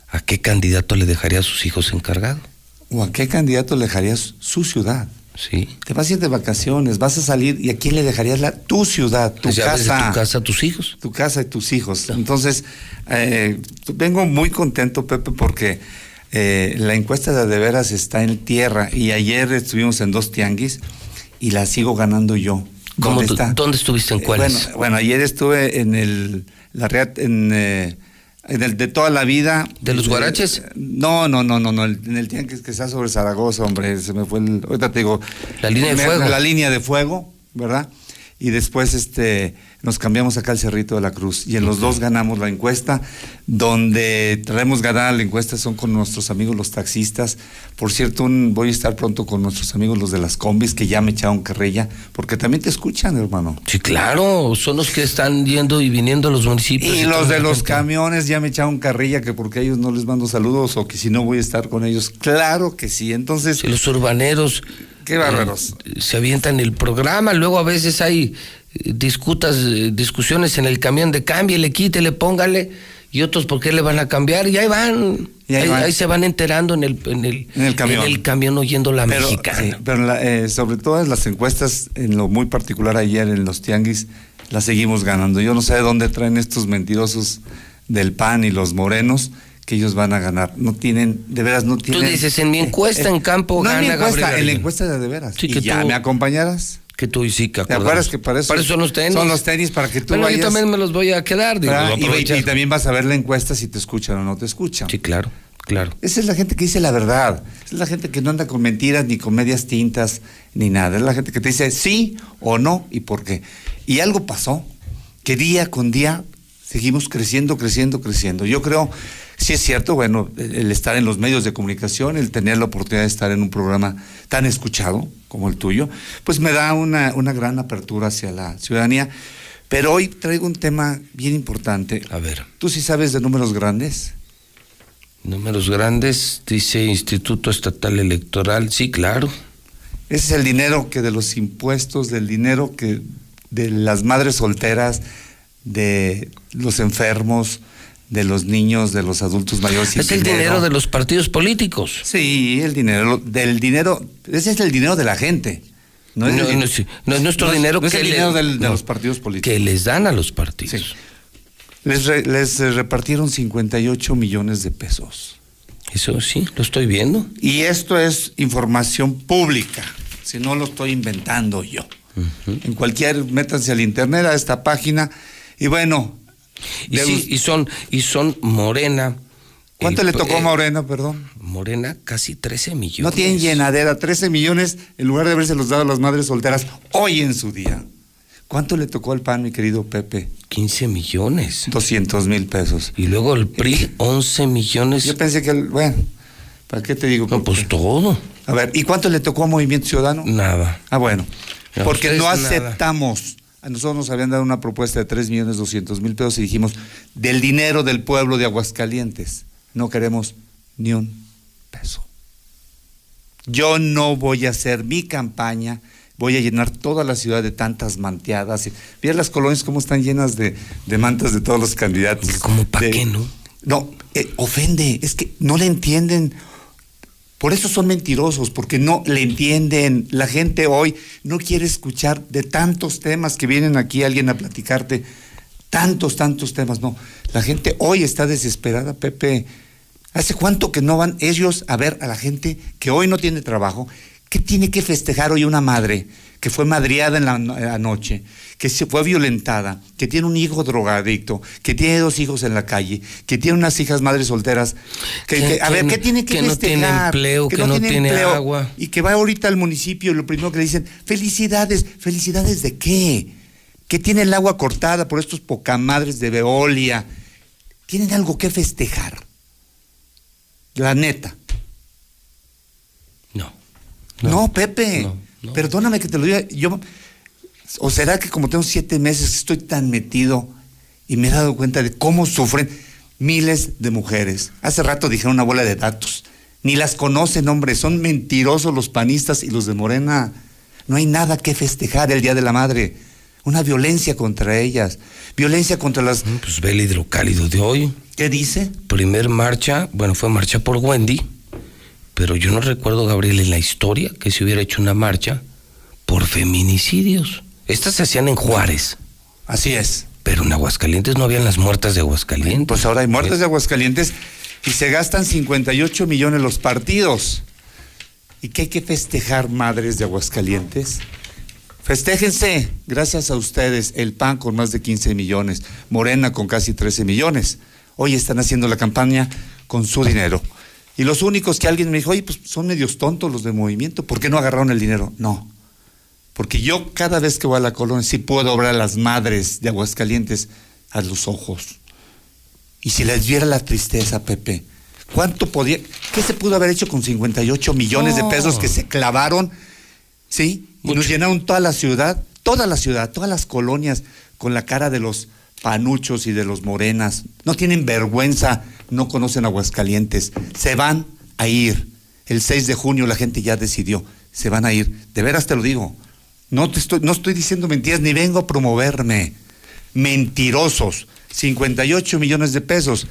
Speaker 2: ¿a qué candidato le dejaría a sus hijos encargados?
Speaker 41: ¿O a qué candidato le dejarías su ciudad?
Speaker 2: Sí.
Speaker 41: Te vas a ir de vacaciones, vas a salir y a quién le dejarías la, tu ciudad, tu pues casa.
Speaker 2: Tu casa, tus hijos.
Speaker 41: Tu casa y tus hijos. Entonces, eh, vengo muy contento, Pepe, porque eh, la encuesta de de veras está en tierra y ayer estuvimos en dos tianguis y la sigo ganando yo.
Speaker 2: ¿Dónde, está? ¿Dónde estuviste en eh, cuáles?
Speaker 41: bueno, ayer estuve en el la en en el de toda la vida.
Speaker 2: ¿De los guaraches?
Speaker 41: No, no, no, no, no. En el tianguis que está sobre Zaragoza, hombre. Se me fue el. Ahorita te digo.
Speaker 2: La línea de fuego.
Speaker 41: La línea de fuego, ¿verdad? Y después este, nos cambiamos acá al Cerrito de la Cruz. Y en los dos ganamos la encuesta. Donde traemos ganar la encuesta son con nuestros amigos los taxistas. Por cierto, voy a estar pronto con nuestros amigos los de las combis que ya me echaron carrilla, porque también te escuchan, hermano.
Speaker 2: Sí, claro, son los que están yendo y viniendo a los municipios.
Speaker 41: Y, los de los camiones ya me echaron carrilla, que porque a ellos no les mando saludos o que si no voy a estar con ellos. Claro que sí, entonces...
Speaker 2: los urbaneros
Speaker 41: Qué bárbaros.
Speaker 2: Eh, se avientan el programa, luego a veces hay eh, discutas, eh, discusiones en el camión de cámbiale, quítele, póngale, y otros por qué le van a cambiar, y ahí van. ahí, se van enterando en el, en el,
Speaker 41: en el camión.
Speaker 2: En el camión oyendo la mexicana.
Speaker 41: pero sobre todas las encuestas, en lo muy particular ayer en los tianguis, las seguimos ganando. Yo no sé de dónde traen estos mentirosos del PAN y los morenos que ellos van a ganar. No tienen, de veras, no tienen.
Speaker 2: Tú dices, en mi encuesta en campo
Speaker 41: no
Speaker 2: gana
Speaker 41: en encuesta, En la encuesta de, de veras.
Speaker 2: Sí, que
Speaker 41: ya me acompañaras.
Speaker 2: Que tú y sí, que
Speaker 41: ¿Te acuerdas que para eso,
Speaker 2: son los tenis?
Speaker 41: Son los tenis para que tú
Speaker 2: bueno,
Speaker 41: vayas.
Speaker 2: yo también me los voy a quedar. Digo,
Speaker 41: y, y, también vas a ver la encuesta si te escuchan o no te escuchan.
Speaker 2: Sí, claro, claro.
Speaker 41: Esa es la gente que dice la verdad. Esa es la gente que no anda con mentiras ni con medias tintas ni nada. Es la gente que te dice sí o no y por qué. Y algo pasó que día con día seguimos creciendo, creciendo, creciendo. Yo creo sí es cierto, bueno, el estar en los medios de comunicación, el tener la oportunidad de estar en un programa tan escuchado como el tuyo, pues me da una, una gran apertura hacia la ciudadanía. Pero hoy traigo un tema bien importante.
Speaker 2: A ver.
Speaker 41: ¿Tú sí sabes de números grandes?
Speaker 2: Números grandes, dice Instituto Estatal Electoral, sí, claro.
Speaker 41: Ese es el dinero que de los impuestos, del dinero que de las madres solteras, de los enfermos, de los niños, de los adultos mayores.
Speaker 2: Es el dinero. de los partidos políticos.
Speaker 41: Sí, el dinero del dinero, ese es el dinero de la gente.
Speaker 2: No es, nuestro dinero
Speaker 41: que es el dinero de los partidos políticos.
Speaker 2: Que les dan a los partidos.
Speaker 41: Les, les repartieron 58 millones de pesos.
Speaker 2: Eso sí, lo estoy viendo.
Speaker 41: Y esto es información pública, si no lo estoy inventando yo. En cualquier, métanse al internet a esta página. Y bueno,
Speaker 2: y, sí, y son, y son Morena.
Speaker 41: ¿Cuánto le tocó a Morena, perdón?
Speaker 2: Morena, casi 13 millones.
Speaker 41: No tienen llenadera, 13 millones en lugar de haberse los dado a las madres solteras hoy en su día. ¿Cuánto le tocó al PAN, mi querido Pepe?
Speaker 2: 15 millones.
Speaker 41: 200 mil pesos.
Speaker 2: Y luego el PRI, 11 millones.
Speaker 41: Yo pensé que, bueno, ¿para qué te digo?
Speaker 2: No, pues todo.
Speaker 41: A ver, ¿y cuánto le tocó a Movimiento Ciudadano?
Speaker 2: Nada.
Speaker 41: Ah, bueno. porque no aceptamos a nosotros nos habían dado una propuesta de 3 millones 200 mil pesos y dijimos, del dinero del pueblo de Aguascalientes, no queremos ni un peso. Yo no voy a hacer mi campaña, voy a llenar toda la ciudad de tantas manteadas. Mira las colonias cómo están llenas de, mantas de todos los candidatos.
Speaker 2: ¿Cómo para qué no?
Speaker 41: No, eh, ofende, es que no le entienden por eso son mentirosos, porque no le entienden. La gente hoy no quiere escuchar de tantos temas que vienen aquí alguien a platicarte. Tantos, tantos temas. No, la gente hoy está desesperada, Pepe. ¿Hace cuánto que no van ellos a ver a la gente que hoy no tiene trabajo? ¿Qué tiene que festejar hoy una madre que fue madriada en la noche, que se fue violentada, que tiene un hijo drogadicto, que tiene dos hijos en la calle, que tiene unas hijas madres solteras, que, a ver, ¿qué tiene que,
Speaker 2: que no tiene empleo, que, no, tiene, agua.
Speaker 41: Y que va ahorita al municipio y lo primero que le dicen, felicidades, felicidades de qué? Que tiene el agua cortada por estos pocamadres de Veolia. Tienen algo que festejar. La neta.
Speaker 2: No.
Speaker 41: No, Pepe. Perdóname que te lo diga. Yo ¿O será que como tengo siete meses estoy tan metido y me he dado cuenta de cómo sufren miles de mujeres? Hace rato dijeron una bola de datos. Ni las conocen, hombre. Son mentirosos los panistas y los de Morena. No hay nada que festejar el Día de la Madre. Una violencia contra ellas. Violencia contra las...
Speaker 2: Mm, pues ve el hidrocálido de hoy.
Speaker 41: ¿Qué dice?
Speaker 2: Primer marcha, bueno, fue marcha por Wendy, pero yo no recuerdo, Gabriel, en la historia que se hubiera hecho una marcha por feminicidios. Estas se hacían en Juárez.
Speaker 41: Así es.
Speaker 2: Pero en Aguascalientes no habían las muertas de Aguascalientes.
Speaker 41: Pues ahora hay muertas de Aguascalientes y se gastan 58 millones los partidos. ¿Y qué hay que festejar, madres de Aguascalientes? Festéjense, gracias a ustedes, el PAN con más de 15 millones, Morena con casi 13 millones. Hoy están haciendo la campaña con su dinero. Y los únicos que alguien me dijo, oye, pues son medios tontos los de movimiento, ¿por qué no agarraron el dinero? No, Porque yo cada vez que voy a la colonia sí puedo ver a las madres de Aguascalientes a los ojos. Y si les viera la tristeza, Pepe, ¿cuánto podía, qué se pudo haber hecho con 58 millones de pesos que se clavaron, sí? Y nos llenaron toda la ciudad, toda la ciudad, todas las colonias con la cara de los panuchos y de los morenas. No tienen vergüenza, no conocen Aguascalientes. Se van a ir. El 6 de junio la gente ya decidió, se van a ir. De veras te lo digo. No, te estoy, no estoy diciendo mentiras ni vengo a promoverme. Mentirosos. 58 millones de pesos.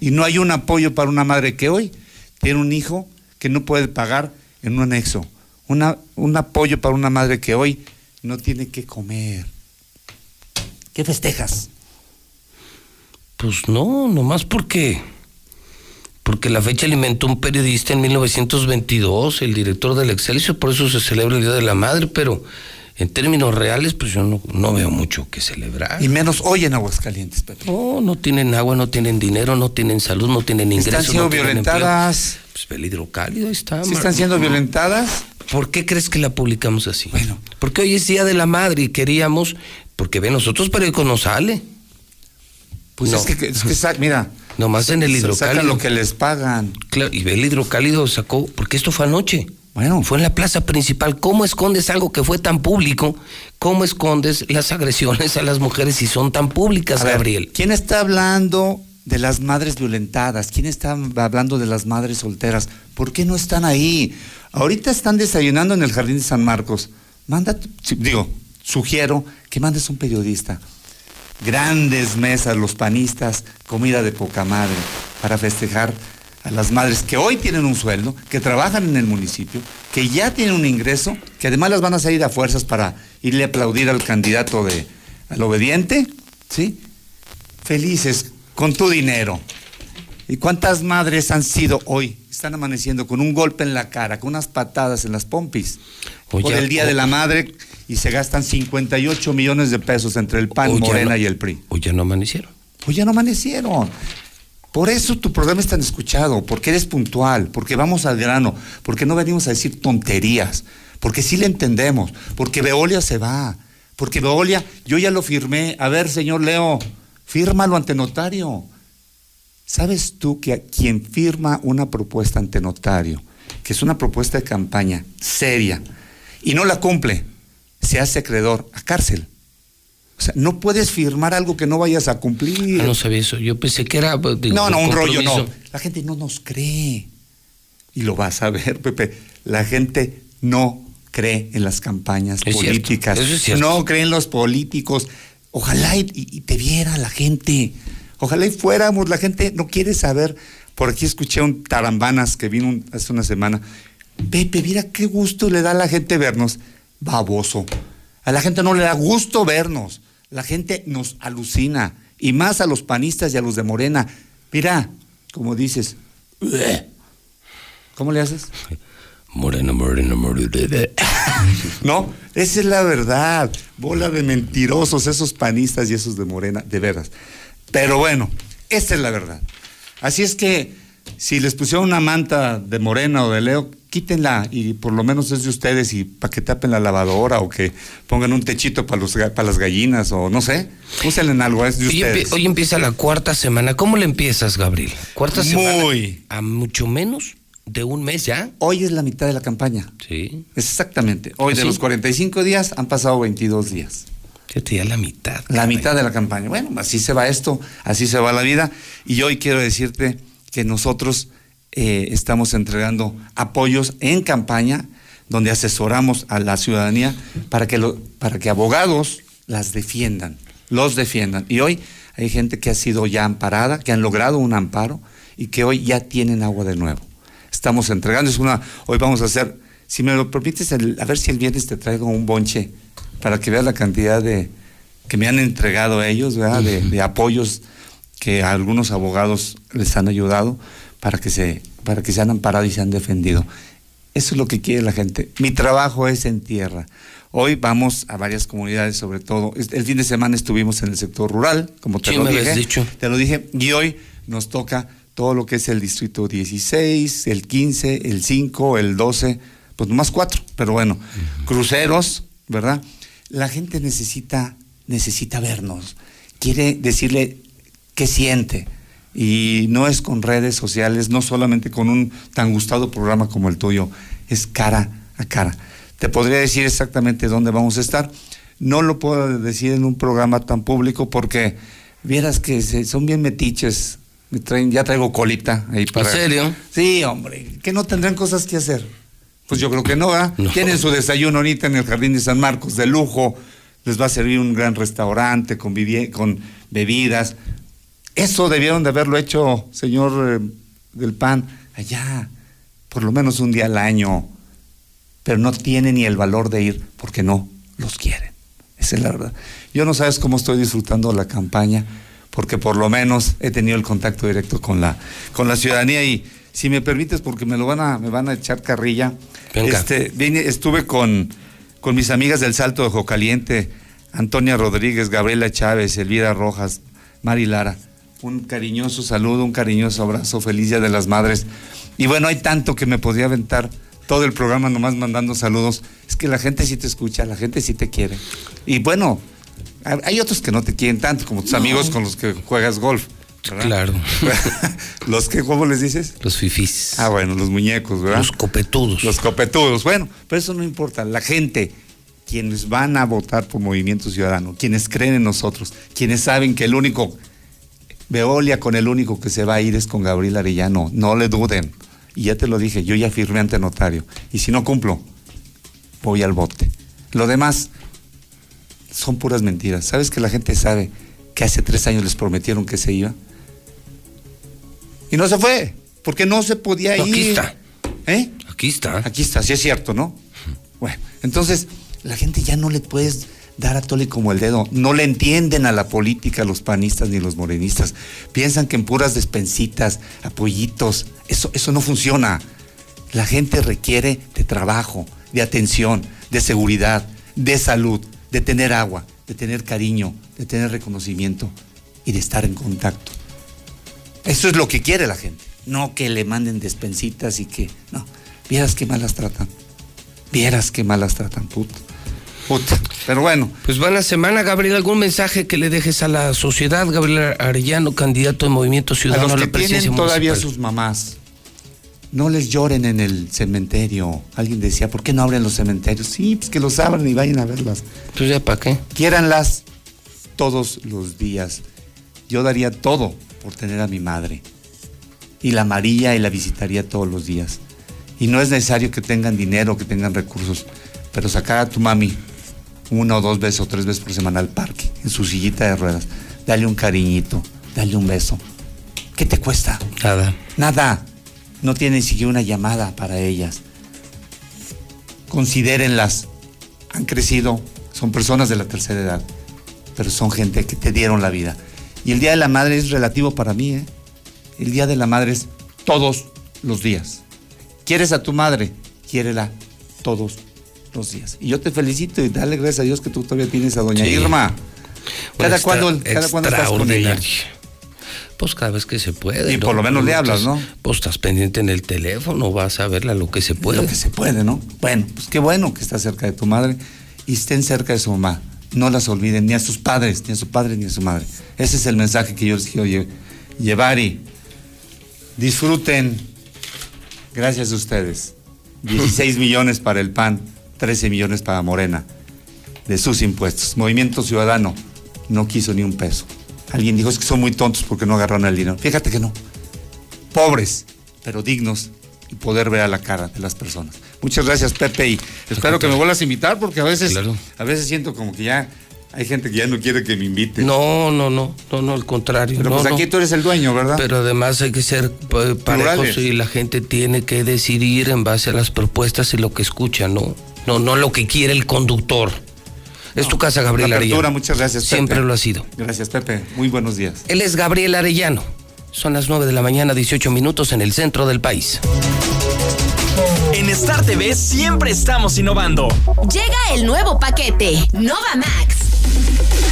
Speaker 41: Y no hay un apoyo para una madre que hoy tiene un hijo que no puede pagar en un anexo. Una, un apoyo para una madre que hoy no tiene que comer. ¿Qué festejas?
Speaker 2: Pues no, nomás porque porque la fecha alimentó un periodista en 1922, el director del Excelsior, por eso se celebra el Día de la Madre, pero en términos reales, pues yo no, veo mucho que celebrar.
Speaker 41: Y menos hoy en Aguascalientes, Pepe.
Speaker 2: No, no tienen agua, no tienen dinero, no tienen salud, no tienen ingresos.
Speaker 41: ¿Están siendo violentadas?
Speaker 2: Pues peligro cálido, ahí está.
Speaker 41: ¿Sí están siendo violentadas?
Speaker 2: ¿Por qué crees que la publicamos así? Bueno. Porque hoy es Día de la Madre y queríamos, porque ve, nosotros periódico no sale.
Speaker 41: Pues es que, es que, mira,
Speaker 2: Nomás en el hidrocálido.
Speaker 41: Sacan lo que les pagan.
Speaker 2: Claro, y el hidrocálido sacó, porque esto fue anoche. Bueno. Fue en la plaza principal. ¿Cómo escondes algo que fue tan público? ¿Cómo escondes las agresiones a las mujeres si son tan públicas, Gabriel?
Speaker 41: ¿Quién está hablando de las madres violentadas? ¿Quién está hablando de las madres solteras? ¿Por qué no están ahí? Ahorita están desayunando en el Jardín de San Marcos. Manda, digo, sugiero que mandes un periodista grandes mesas, los panistas, comida de poca madre, para festejar a las madres que hoy tienen un sueldo, que trabajan en el municipio, que ya tienen un ingreso, que además las van a salir a fuerzas para irle a aplaudir al candidato de, al obediente, ¿sí? Felices con tu dinero. ¿Y cuántas madres han sido hoy? Están amaneciendo con un golpe en la cara, con unas patadas en las pompis. por el Día de la Madre y se gastan 58 millones de pesos entre el PAN, Morena y el PRI.
Speaker 2: Hoy ya no amanecieron.
Speaker 41: Hoy ya no amanecieron. Por eso tu programa es tan escuchado, porque eres puntual, porque vamos al grano, porque no venimos a decir tonterías, porque sí le entendemos, porque Veolia se va, porque Veolia, yo ya lo firmé. A ver, señor Leo, fírmalo ante notario. ¿Sabes tú que quien firma una propuesta ante notario, que es una propuesta de campaña seria, y no la cumple, se hace acreedor a cárcel. O sea, no puedes firmar algo que no vayas a cumplir.
Speaker 2: Ah, no sabía eso. Yo pensé que era.
Speaker 41: Pues, no, no, un rollo no. La gente no nos cree. Y lo vas a ver, Pepe. La gente no cree en las campañas políticas. no cree en los políticos. Ojalá y, te viera la gente. Ojalá y fuéramos. La gente no quiere saber. Por aquí escuché un tarambanas que vino hace una semana. Pepe, mira qué gusto le da a la gente vernos baboso. A la gente no le da gusto vernos. La gente nos alucina. Y más a los panistas y a los de Morena. Mira, como dices. ¿Cómo le haces?
Speaker 2: Morena, morena, morena.
Speaker 41: no, esa es la verdad. Bola de mentirosos esos panistas y esos de Morena, de veras. Pero bueno, esta es la verdad. Así es que si les pusieron una manta de Morena o de Leo, quítenla y por lo menos es de ustedes y para que tapen la lavadora o que pongan un techito para, los, para las gallinas o no sé, úsenle en algo, es de ustedes.
Speaker 2: Hoy empieza la cuarta semana. ¿Cómo le empiezas, Gabriel? ¿Cuarta semana? Muy. ¿A mucho menos? ¿De un mes ya?
Speaker 41: Hoy es la mitad de la campaña.
Speaker 2: Sí.
Speaker 41: Exactamente. Hoy de ¿Ah, los 45 días han pasado 22 días.
Speaker 2: Fíjate, ya la mitad.
Speaker 41: La mitad de la campaña. Bueno, así se va esto, así se va la vida. Y hoy quiero decirte que nosotros eh, estamos entregando apoyos en campaña donde asesoramos a la ciudadanía para que, lo, para que abogados las defiendan, los defiendan. Y hoy hay gente que ha sido ya amparada, que han logrado un amparo y que hoy ya tienen agua de nuevo. Estamos entregando, es una, hoy vamos a hacer, si me lo permites, a ver si el viernes te traigo un bonche para que veas la cantidad de que me han entregado ellos, ¿verdad? De, de apoyos que a algunos abogados les han ayudado para que se, para que se han amparado y se han defendido. Eso es lo que quiere la gente. Mi trabajo es en tierra. Hoy vamos a varias comunidades, sobre todo. El fin de semana estuvimos en el sector rural, como te lo dije.
Speaker 2: Dicho.
Speaker 41: Te lo dije. Y hoy nos toca todo lo que es el distrito 16, el 15, el 5, el 12, pues nomás cuatro, pero bueno, cruceros, ¿verdad? La gente necesita, necesita vernos, quiere decirle qué siente. Y no es con redes sociales, no solamente con un tan gustado programa como el tuyo, es cara a cara. Te podría decir exactamente dónde vamos a estar. No lo puedo decir en un programa tan público porque vieras que son bien metiches. Me traen, ya traigo colita ahí para.
Speaker 77: ¿En serio?
Speaker 41: Sí, hombre. Que no tendrán cosas que hacer. Pues yo creo que no, ¿ah? Tienen su desayuno ahorita en el Jardín de San Marcos de lujo. Les va a servir un gran restaurante con, con bebidas. Eso debieron de haberlo hecho, señor eh, del PAN, allá, por lo menos un día al año. Pero no tienen ni el valor de ir porque no los quieren. Esa es la verdad. Yo no sabes cómo estoy disfrutando la campaña, porque por lo menos he tenido el contacto directo con la, con la ciudadanía y si me permites, porque me lo van a, me van a echar carrilla. Este, estuve con, con mis amigas del Salto de Jocaliente, Antonia Rodríguez, Gabriela Chávez, Elvira Rojas, Mari Lara. Un cariñoso saludo, un cariñoso abrazo, feliz Día de las Madres. Y bueno, hay tanto que me podría aventar todo el programa nomás mandando saludos. Es que la gente sí te escucha, la gente sí te quiere. Y bueno, hay otros que no te quieren tanto, como tus amigos con los que juegas golf.
Speaker 77: Claro.
Speaker 41: ¿Los que, cómo les dices?
Speaker 77: Los fifís.
Speaker 41: Ah, bueno, los muñecos, ¿verdad?
Speaker 77: Los copetudos.
Speaker 41: Los copetudos. Bueno, pero eso no importa. La gente, quienes van a votar por Movimiento Ciudadano, quienes creen en nosotros, quienes saben que el único, Veolia con el único que se va a ir es con Gabriel Arellano, no le duden. Y ya te lo dije, yo ya firmé ante notario. Y si no cumplo, voy al bote. Lo demás son puras mentiras. ¿Sabes que la gente sabe que hace tres años les prometieron que se iba? Y no se fue, porque no se podía ir.
Speaker 77: Aquí está.
Speaker 41: ¿Eh?
Speaker 77: Aquí está.
Speaker 41: Aquí está, sí es cierto, ¿no? Bueno, entonces la gente ya no le puedes dar a Tole como el dedo. No le entienden a la política los panistas ni los morenistas. Piensan que en puras despensitas, apoyitos, eso, eso no funciona. La gente requiere de trabajo, de atención, de seguridad, de salud, de tener agua, de tener cariño, de tener reconocimiento y de estar en contacto. Eso es lo que quiere la gente. No que le manden despensitas y que. No. Vieras qué malas tratan. Vieras qué malas tratan, puto. Pero bueno.
Speaker 77: Pues va la semana, Gabriel. ¿Algún mensaje que le dejes a la sociedad? Gabriel Arellano, candidato de Movimiento Ciudadano
Speaker 41: a, los que tienen todavía sus mamás. No les lloren en el cementerio. Alguien decía, ¿por qué no abren los cementerios? Sí, pues que los abran y vayan a verlas.
Speaker 77: Pues ya, ¿para qué?
Speaker 41: Quiéranlas todos los días. Yo daría todo por tener a mi madre. Y la amaría y la visitaría todos los días. Y no es necesario que tengan dinero, que tengan recursos, pero sacar a tu mami una o dos veces o tres veces por semana al parque, en su sillita de ruedas. Dale un cariñito, dale un beso. ¿Qué te cuesta?
Speaker 77: Nada.
Speaker 41: Nada. No tiene ni siquiera una llamada para ellas. Considérenlas. Han crecido, son personas de la tercera edad, pero son gente que te dieron la vida. Y el Día de la Madre es relativo para mí, ¿eh? El Día de la Madre es todos los días. ¿Quieres a tu madre? Quiérela todos días. Y yo te felicito y dale gracias a Dios que tú todavía tienes a doña Irma. ¿Cada cuándo cada estás con ella?
Speaker 77: Pues cada vez que se puede.
Speaker 41: Y por lo menos le hablas, ¿no?
Speaker 77: Pues estás pendiente en el teléfono, vas a verla lo que se puede.
Speaker 41: Lo que se puede, ¿no? Bueno, pues qué bueno que estás cerca de tu madre y estén cerca de su mamá. No las olviden, ni a sus padres, ni a su padre, ni a su madre. Ese es el mensaje que yo les quiero llevar y disfruten. Gracias a ustedes. 16 millones para el PAN. 13 millones para Morena de sus impuestos. Movimiento Ciudadano no quiso ni un peso. Alguien dijo es que son muy tontos porque no agarraron el dinero. Fíjate que no. Pobres, pero dignos y poder ver a la cara de las personas. Muchas gracias, Pepe, y espero que me vuelvas a invitar porque a veces, a veces siento como que ya hay gente que ya no quiere que me invite.
Speaker 77: No, no, no, no, no, al contrario.
Speaker 41: Pero pues aquí tú eres el dueño, ¿verdad?
Speaker 77: Pero además hay que ser parejos y la gente tiene que decidir en base a las propuestas y lo que escucha, ¿no? no, no lo que quiere el conductor. Es tu casa, Gabriel Arellano.
Speaker 41: Muchas gracias,
Speaker 77: Pepe. Siempre lo ha sido.
Speaker 41: Gracias, Pepe. Muy buenos días.
Speaker 77: Él es Gabriel Arellano. Son las 9 de la mañana, 18 minutos en el centro del país.
Speaker 78: En Star TV siempre estamos innovando.
Speaker 79: Llega el nuevo paquete Nova Max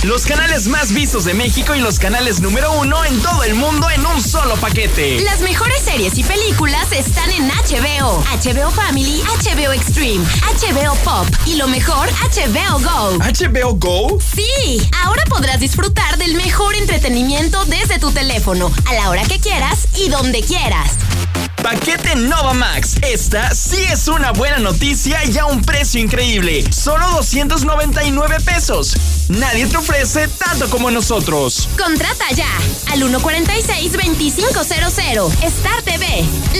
Speaker 25: Los canales más vistos de México y los canales número uno en todo el mundo en un solo paquete.
Speaker 26: Las mejores series y películas están en HBO, HBO Family, HBO Extreme, HBO Pop y lo mejor, HBO Go.
Speaker 25: ¿HBO Go?
Speaker 26: Sí, ahora podrás disfrutar del mejor entretenimiento desde tu teléfono, a la hora que quieras y donde quieras.
Speaker 25: Paquete Nova Max. Esta sí es una buena noticia y a un precio increíble. Solo 299 pesos. Nadie te ofrece tanto como nosotros.
Speaker 26: Contrata ya al 146-2500. Star TV,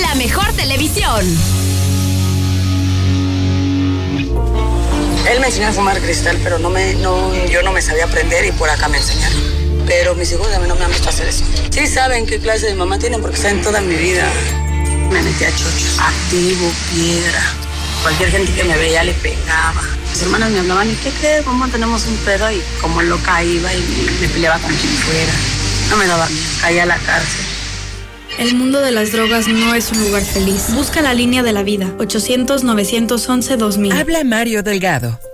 Speaker 26: la mejor televisión.
Speaker 80: Él me enseñó a fumar cristal, pero no me, no, yo no me sabía aprender y por acá me enseñaron. Pero mis hijos a mí no me han visto hacer eso. Sí saben qué clase de mamá tienen porque saben toda mi vida. Me metí a chochos, activo, piedra. Cualquier gente que me veía le pegaba. Mis hermanas me hablaban, ¿y qué crees? ¿Cómo tenemos un pedo? Y como loca iba y me peleaba con quien fuera. No me daba miedo, caía a la cárcel.
Speaker 81: El mundo de las drogas no es un lugar feliz. Busca la línea de la vida. 800-911-2000.
Speaker 82: Habla Mario Delgado.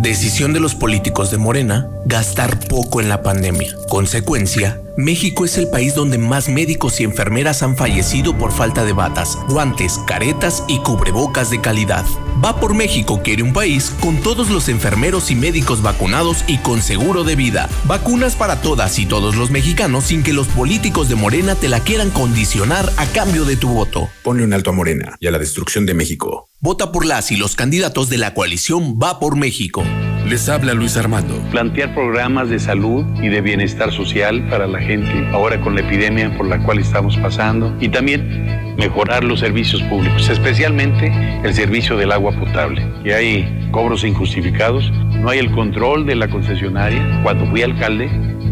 Speaker 1: Decisión de los políticos de Morena, gastar poco en la pandemia. Consecuencia, México es el país donde más médicos y enfermeras han fallecido por falta de batas, guantes, caretas y cubrebocas de calidad. Va por México quiere un país con todos los enfermeros y médicos vacunados y con seguro de vida. Vacunas para todas y todos los mexicanos sin que los políticos de Morena te la quieran condicionar a cambio de tu voto.
Speaker 83: Ponle un alto a Morena y a la destrucción de México.
Speaker 1: Vota por las y los candidatos de la coalición Va por México.
Speaker 83: Les habla Luis Armando.
Speaker 84: Plantear programas de salud y de bienestar social para la gente ahora con la epidemia por la cual estamos pasando y también mejorar los servicios públicos, especialmente el servicio del agua potable. Y hay cobros injustificados, no hay el control de la concesionaria. Cuando fui alcalde,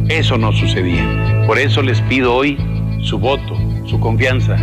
Speaker 84: eso no sucedía. Por eso les pido hoy su voto, su confianza.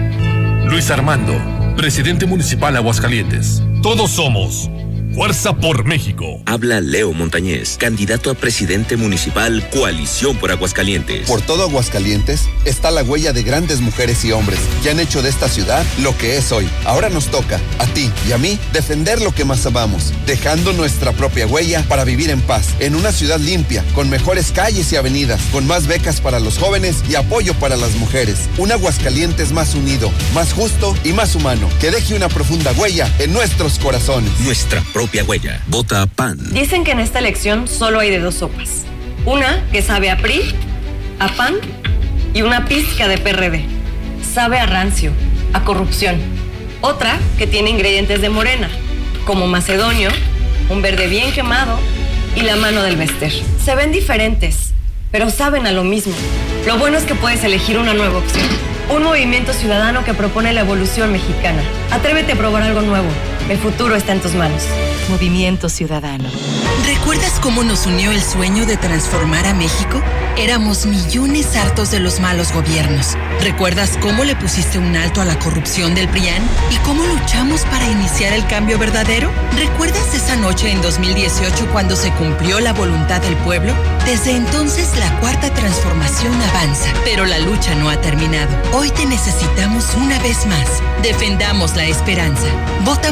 Speaker 83: Luis Armando, presidente municipal Aguascalientes. Todos somos Fuerza por México.
Speaker 85: Habla Leo Montañez, candidato a presidente municipal Coalición por Aguascalientes.
Speaker 24: Por todo Aguascalientes está la huella de grandes mujeres y hombres que han hecho de esta ciudad lo que es hoy. Ahora nos toca, a ti y a mí, defender lo que más amamos, dejando nuestra propia huella para vivir en paz, en una ciudad limpia, con mejores calles y avenidas, con más becas para los jóvenes y apoyo para las mujeres. Un Aguascalientes más unido, más justo y más humano, que deje una profunda huella en nuestros corazones.
Speaker 85: Nuestra propia huella. Vota PAN.
Speaker 86: Dicen que en esta elección solo hay de dos sopas. Una que sabe a PRI, a PAN y una pizca de PRD. Sabe a rancio, a corrupción. Otra que tiene ingredientes de morena, como macedonio, un verde bien quemado y la mano del Bester. Se ven diferentes, pero saben a lo mismo. Lo bueno es que puedes elegir una nueva opción. Un movimiento ciudadano que propone la evolución mexicana. Atrévete a probar algo nuevo. El futuro está en tus manos.
Speaker 82: Movimiento Ciudadano. ¿Recuerdas cómo nos unió el sueño de transformar a México? Éramos millones hartos de los malos gobiernos. ¿Recuerdas cómo le pusiste un alto a la corrupción del PRIAN? ¿Y cómo luchamos para iniciar el cambio verdadero? ¿Recuerdas esa noche en 2018 cuando se cumplió la voluntad del pueblo? Desde entonces la cuarta transformación avanza, pero la lucha no ha terminado. Hoy te necesitamos una vez más. Defendamos la esperanza. Vota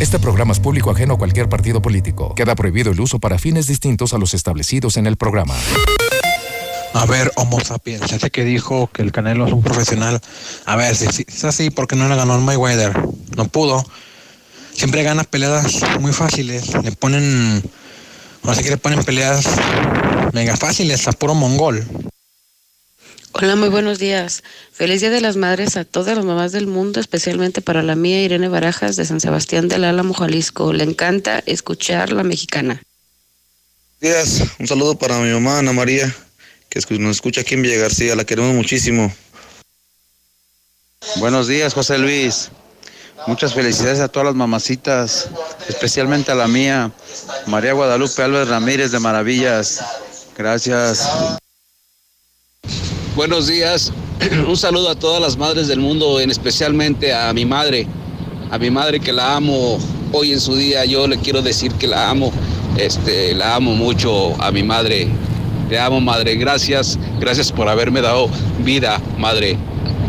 Speaker 87: Este programa es público ajeno a cualquier partido político. Queda prohibido el uso para fines distintos a los establecidos en el programa.
Speaker 88: A ver, Homo sapiens, ese que dijo que el Canelo es un profesional. A ver, si, es así, ¿por qué no le ganó al Mayweather? No pudo. Siempre gana peleadas muy fáciles. Le ponen, así que le ponen peleas mega fáciles a puro mongol.
Speaker 89: Hola, muy buenos días. Feliz Día de las Madres a todas las mamás del mundo, especialmente para la mía Irene Barajas de San Sebastián del Álamo, Jalisco. Le encanta escuchar la mexicana.
Speaker 90: Días, un saludo para mi mamá Ana María, que nos escucha aquí en Villa García, la queremos muchísimo.
Speaker 46: Buenos días, José Luis. Muchas felicidades a todas las mamacitas, especialmente a la mía, María Guadalupe Álvarez Ramírez de Maravillas. Gracias.
Speaker 85: Buenos días. Un saludo a todas las madres del mundo, en especialmente a mi madre, a mi madre que la amo hoy en su día. Yo le quiero decir que la amo, este, la amo mucho a mi madre. Le amo, madre. Gracias, gracias por haberme dado vida, madre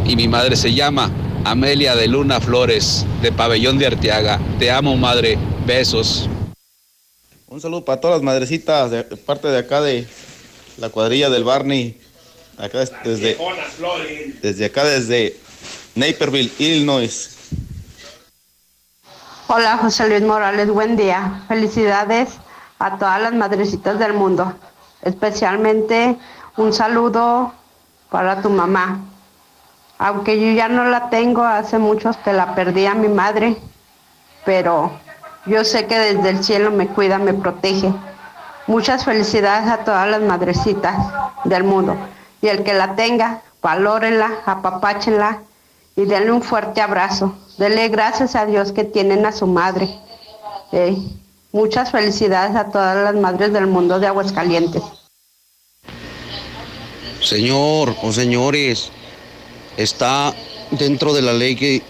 Speaker 85: y mi madre se llama Amelia de Luna Flores, de Pabellón de Arteaga. Te amo, madre. Besos.
Speaker 46: Un saludo para todas las madrecitas de parte de acá de la cuadrilla del Barney. Acá desde, desde acá, desde Naperville, Illinois.
Speaker 91: Hola, José Luis Morales, buen día. Felicidades a todas las madrecitas del mundo. Especialmente un saludo para tu mamá, aunque yo ya no la tengo, hace muchos que la perdí a mi madre, pero yo sé que desde el cielo me cuida, me protege. Muchas felicidades a todas las madrecitas del mundo. Y el que la tenga, valórenla, apapáchenla y denle un fuerte abrazo. Denle gracias a Dios que tienen a su madre. Eh, muchas felicidades a todas las madres del mundo de Aguascalientes.
Speaker 46: Señor o señores, está dentro de la ley que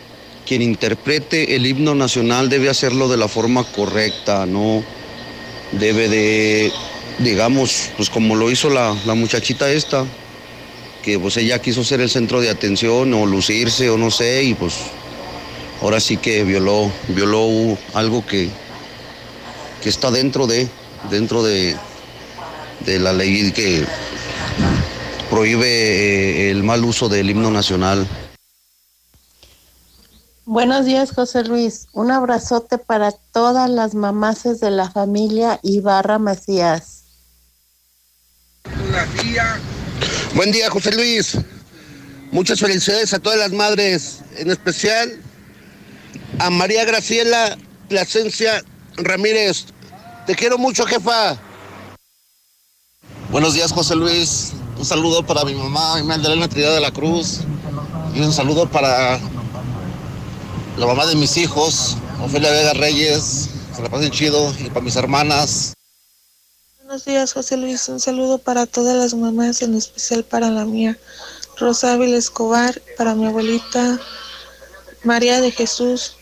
Speaker 46: quien interprete el himno nacional debe hacerlo de la forma correcta, no debe de, digamos, pues como lo hizo la, muchachita esta, que pues ella quiso ser el centro de atención o lucirse o no sé, y pues ahora sí que violó, violó algo que, que está dentro de, dentro de, de la ley que prohíbe eh, el mal uso del himno nacional.
Speaker 54: Buenos días, José Luis. Un abrazote para todas las mamaces de la familia Ibarra Macías.
Speaker 46: Buen día, José Luis. Muchas felicidades a todas las madres, en especial a María Graciela Plasencia Ramírez. Te quiero mucho, jefa.
Speaker 85: Buenos días, José Luis. Un saludo para mi mamá, Magdalena Trinidad de la Cruz. Y un saludo para la mamá de mis hijos, Ofelia Vega Reyes. Se la pasen chido. Y para mis hermanas.
Speaker 54: Buenos días, José Luis. Un saludo para todas las mamás, en especial para la mía. Rosa Ávila Escobar, para mi abuelita María de Jesús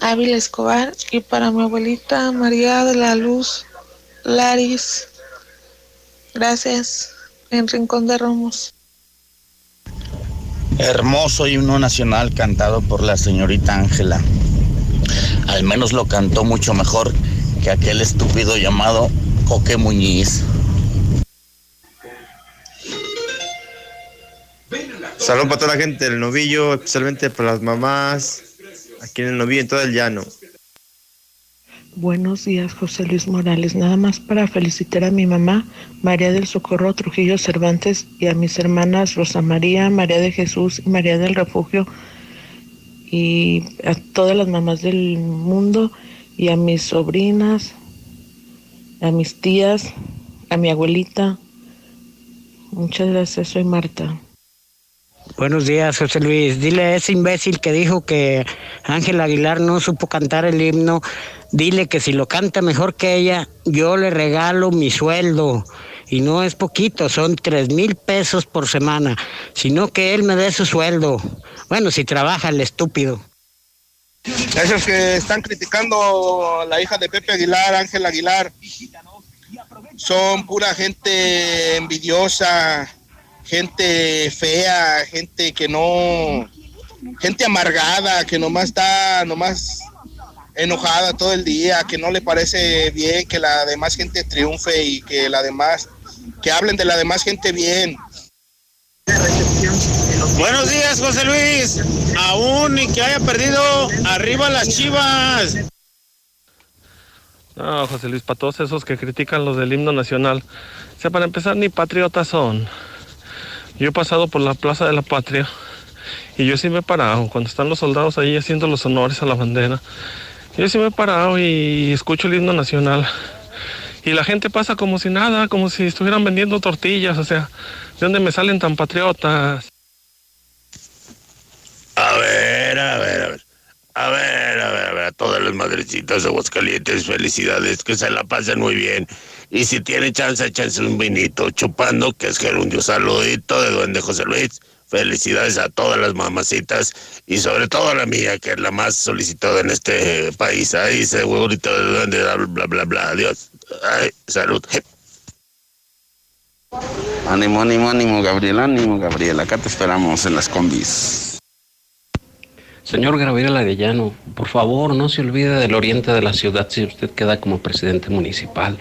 Speaker 54: Ávila Escobar y para mi abuelita María de la Luz Laris. Gracias en Rincón de Romos.
Speaker 46: Hermoso himno nacional cantado por la señorita Ángela. Al menos lo cantó mucho mejor que aquel estúpido llamado Coque Muñiz.
Speaker 85: Saludos para toda la gente del novillo, especialmente para las mamás, aquí en el novillo, en todo el llano.
Speaker 54: Buenos días, José Luis Morales. Nada más para felicitar a mi mamá, María del Socorro Trujillo Cervantes, y a mis hermanas Rosa María, María de Jesús y María del Refugio, y a todas las mamás del mundo, y a mis sobrinas, a mis tías, a mi abuelita. Muchas gracias, soy Marta.
Speaker 92: Buenos días, José Luis. Dile a ese imbécil que dijo que Ángel Aguilar no supo cantar el himno, dile que si lo canta mejor que ella, yo le regalo mi sueldo. Y no es poquito, son tres mil pesos por semana, sino que él me dé su sueldo. Bueno, si trabaja el estúpido.
Speaker 85: Esos que están criticando a la hija de Pepe Aguilar, Ángel Aguilar, son pura gente envidiosa gente fea, gente que no, gente amargada, que nomás está, nomás enojada todo el día, que no le parece bien que la demás gente triunfe y que la demás, que hablen de la demás gente bien.
Speaker 46: Buenos días, José Luis. Aún y que haya perdido, arriba las chivas.
Speaker 93: No, José Luis, para todos esos que critican los del himno nacional, o sea, para empezar, ni patriotas son. Yo he pasado por la Plaza de la Patria y yo sí me he parado cuando están los soldados ahí haciendo los honores a la bandera. Yo sí me he parado y escucho el himno nacional. Y la gente pasa como si nada, como si estuvieran vendiendo tortillas, o sea, ¿de dónde me salen tan patriotas?
Speaker 92: A ver, a ver, a ver. A ver, a ver, a ver, a todas las madrecitas de Aguascalientes, felicidades, que se la pasen muy bien. Y si tiene chance, échense un vinito chupando, que es gerundio. Saludito de Duende José Luis. Felicidades a todas las mamacitas y sobre todo a la mía, que es la más solicitada en este país. Ahí segurito de Duende, bla, bla, bla. Adiós. Ay, salud.
Speaker 94: Ánimo, ánimo, ánimo, Gabriel, ánimo, Gabriel. Acá te esperamos en las combis.
Speaker 95: Señor Gabriel Arellano, por favor, no se olvide del oriente de la ciudad si usted queda como presidente municipal.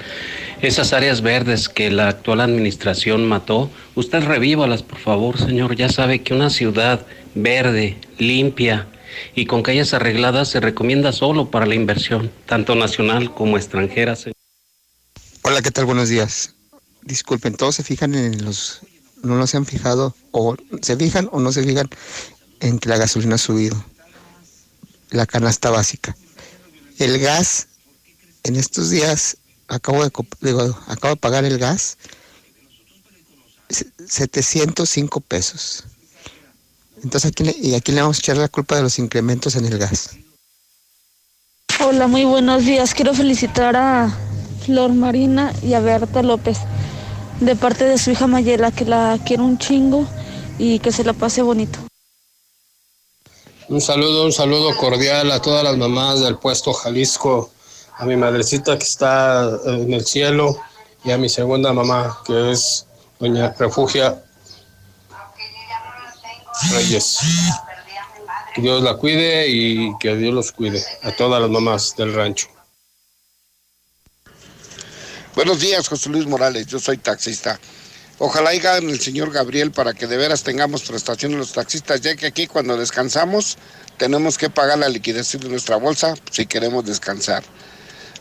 Speaker 95: Esas áreas verdes que la actual administración mató, usted revívalas, por favor, señor. Ya sabe que una ciudad verde, limpia y con calles arregladas se recomienda solo para la inversión, tanto nacional como extranjera.
Speaker 96: Hola, ¿qué tal? Buenos días. Disculpen, todos se fijan en los... No los han fijado, o se fijan o no se fijan en que la gasolina ha subido la canasta básica. El gas, en estos días, acabo de, acabo de pagar el gas, 705 pesos. Entonces, ¿a le, ¿y a quién le vamos a echar la culpa de los incrementos en el gas?
Speaker 97: Hola, muy buenos días. Quiero felicitar a Flor Marina y a Berta López de parte de su hija Mayela, que la quiero un chingo y que se la pase bonito.
Speaker 98: Un saludo, un saludo cordial a todas las mamás del puesto Jalisco, a mi madrecita que está en el cielo y a mi segunda mamá que es doña Refugia Reyes. Que Dios la cuide y que Dios los cuide a todas las mamás del rancho.
Speaker 46: Buenos días, José Luis Morales. Yo soy taxista. Ojalá hagan el señor Gabriel para que de veras tengamos prestación de los taxistas, ya que aquí cuando descansamos tenemos que pagar la liquidación de nuestra bolsa si queremos descansar.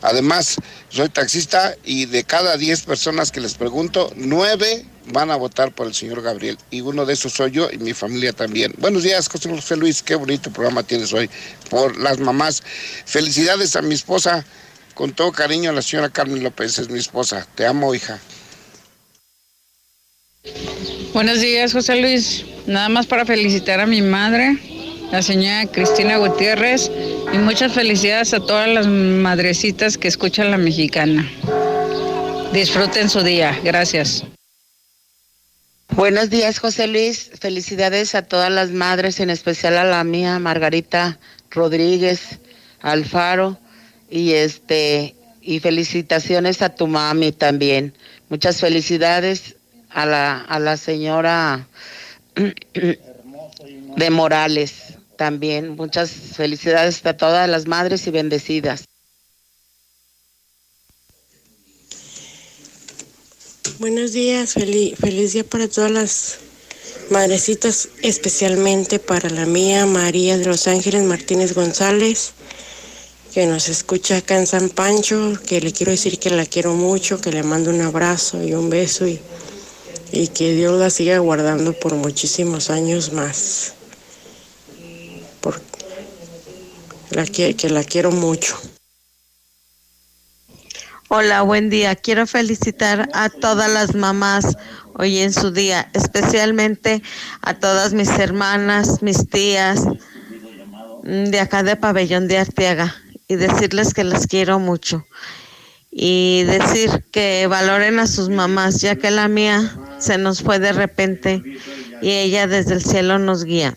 Speaker 46: Además, soy taxista y de cada 10 personas que les pregunto, 9 van a votar por el señor Gabriel. Y uno de esos soy yo y mi familia también. Buenos días, José Luis. Qué bonito programa tienes hoy por las mamás. Felicidades a mi esposa. Con todo cariño, la señora Carmen López es mi esposa. Te amo, hija.
Speaker 99: Buenos días, José Luis. Nada más para felicitar a mi madre, la señora Cristina Gutiérrez, y muchas felicidades a todas las madrecitas que escuchan la mexicana. Disfruten su día. Gracias.
Speaker 100: Buenos días, José Luis. Felicidades a todas las madres, en especial a la mía, Margarita Rodríguez Alfaro, y este y felicitaciones a tu mami también. Muchas felicidades a la, a la señora de Morales también. Muchas felicidades a todas las madres y bendecidas.
Speaker 101: Buenos días, feliz, feliz día para todas las madrecitas, especialmente para la mía, María de Los Ángeles Martínez González, que nos escucha acá en San Pancho, que le quiero decir que la quiero mucho, que le mando un abrazo y un beso y y que Dios la siga guardando por muchísimos años más. La que, que la quiero mucho.
Speaker 102: Hola, buen día. Quiero felicitar a todas las mamás hoy en su día, especialmente a todas mis hermanas, mis tías de acá de Pabellón de Arteaga y decirles que las quiero mucho y decir que valoren a sus mamás, ya que la mía se nos fue de repente y ella desde el cielo nos guía.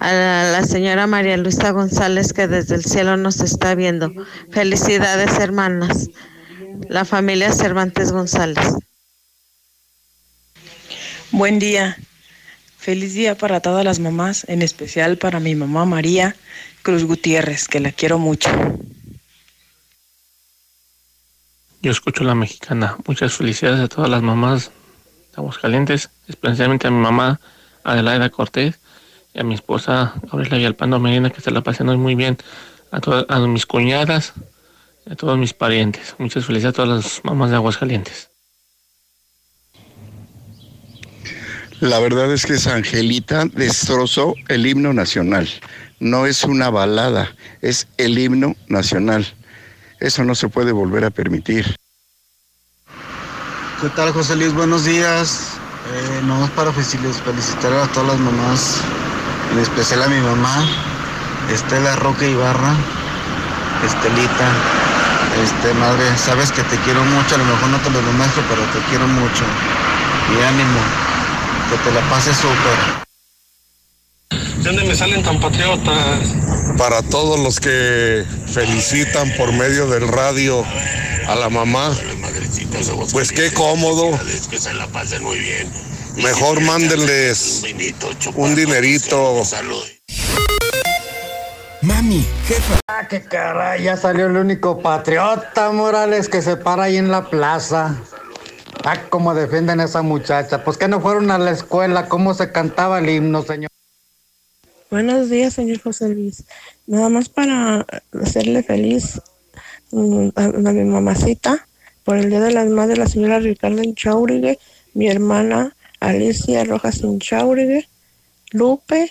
Speaker 102: A la, señora María Luisa González que desde el cielo nos está viendo. Felicidades hermanas. La familia Cervantes González.
Speaker 103: Buen día. Feliz día para todas las mamás, en especial para mi mamá María Cruz Gutiérrez, que la quiero mucho.
Speaker 93: Yo escucho la mexicana. Muchas felicidades a todas las mamás de Aguascalientes, especialmente a mi mamá Adelaida Cortés y a mi esposa Gabriela Villalpando Medina, que se la pasen hoy muy bien. A todas a mis cuñadas a todos mis parientes. Muchas felicidades a todas las mamás de Aguascalientes.
Speaker 46: La verdad es que Angelita destrozó el himno nacional. No es una balada, es el himno nacional. Eso no se puede volver a permitir.
Speaker 104: ¿Qué tal, José Luis? Buenos días. Eh, nomás para felicitar a todas las mamás, en especial a mi mamá, Estela Roque Ibarra, Estelita, este, madre, sabes que te quiero mucho, a lo mejor no te lo demuestro, pero te quiero mucho. Y ánimo, que te la pases súper.
Speaker 105: ¿De dónde me salen tan patriotas?
Speaker 106: Para todos los que felicitan por medio del radio a la mamá, pues qué cómodo. Que se la pasen muy bien. Mejor mándenles un dinerito.
Speaker 2: Mami, jefa.
Speaker 104: Ah, qué caray, ya salió el único patriota, Morales, que se para ahí en la plaza. Ah, cómo defienden a esa muchacha. Pues que no fueron a la escuela, cómo se cantaba el himno, señor.
Speaker 92: Buenos días, señor José Luis. Nada más para hacerle feliz mm, a, mi mamacita por el Día de las Madres, la señora Ricardo Inchaurigue, mi hermana Alicia Rojas Inchaurigue, Lupe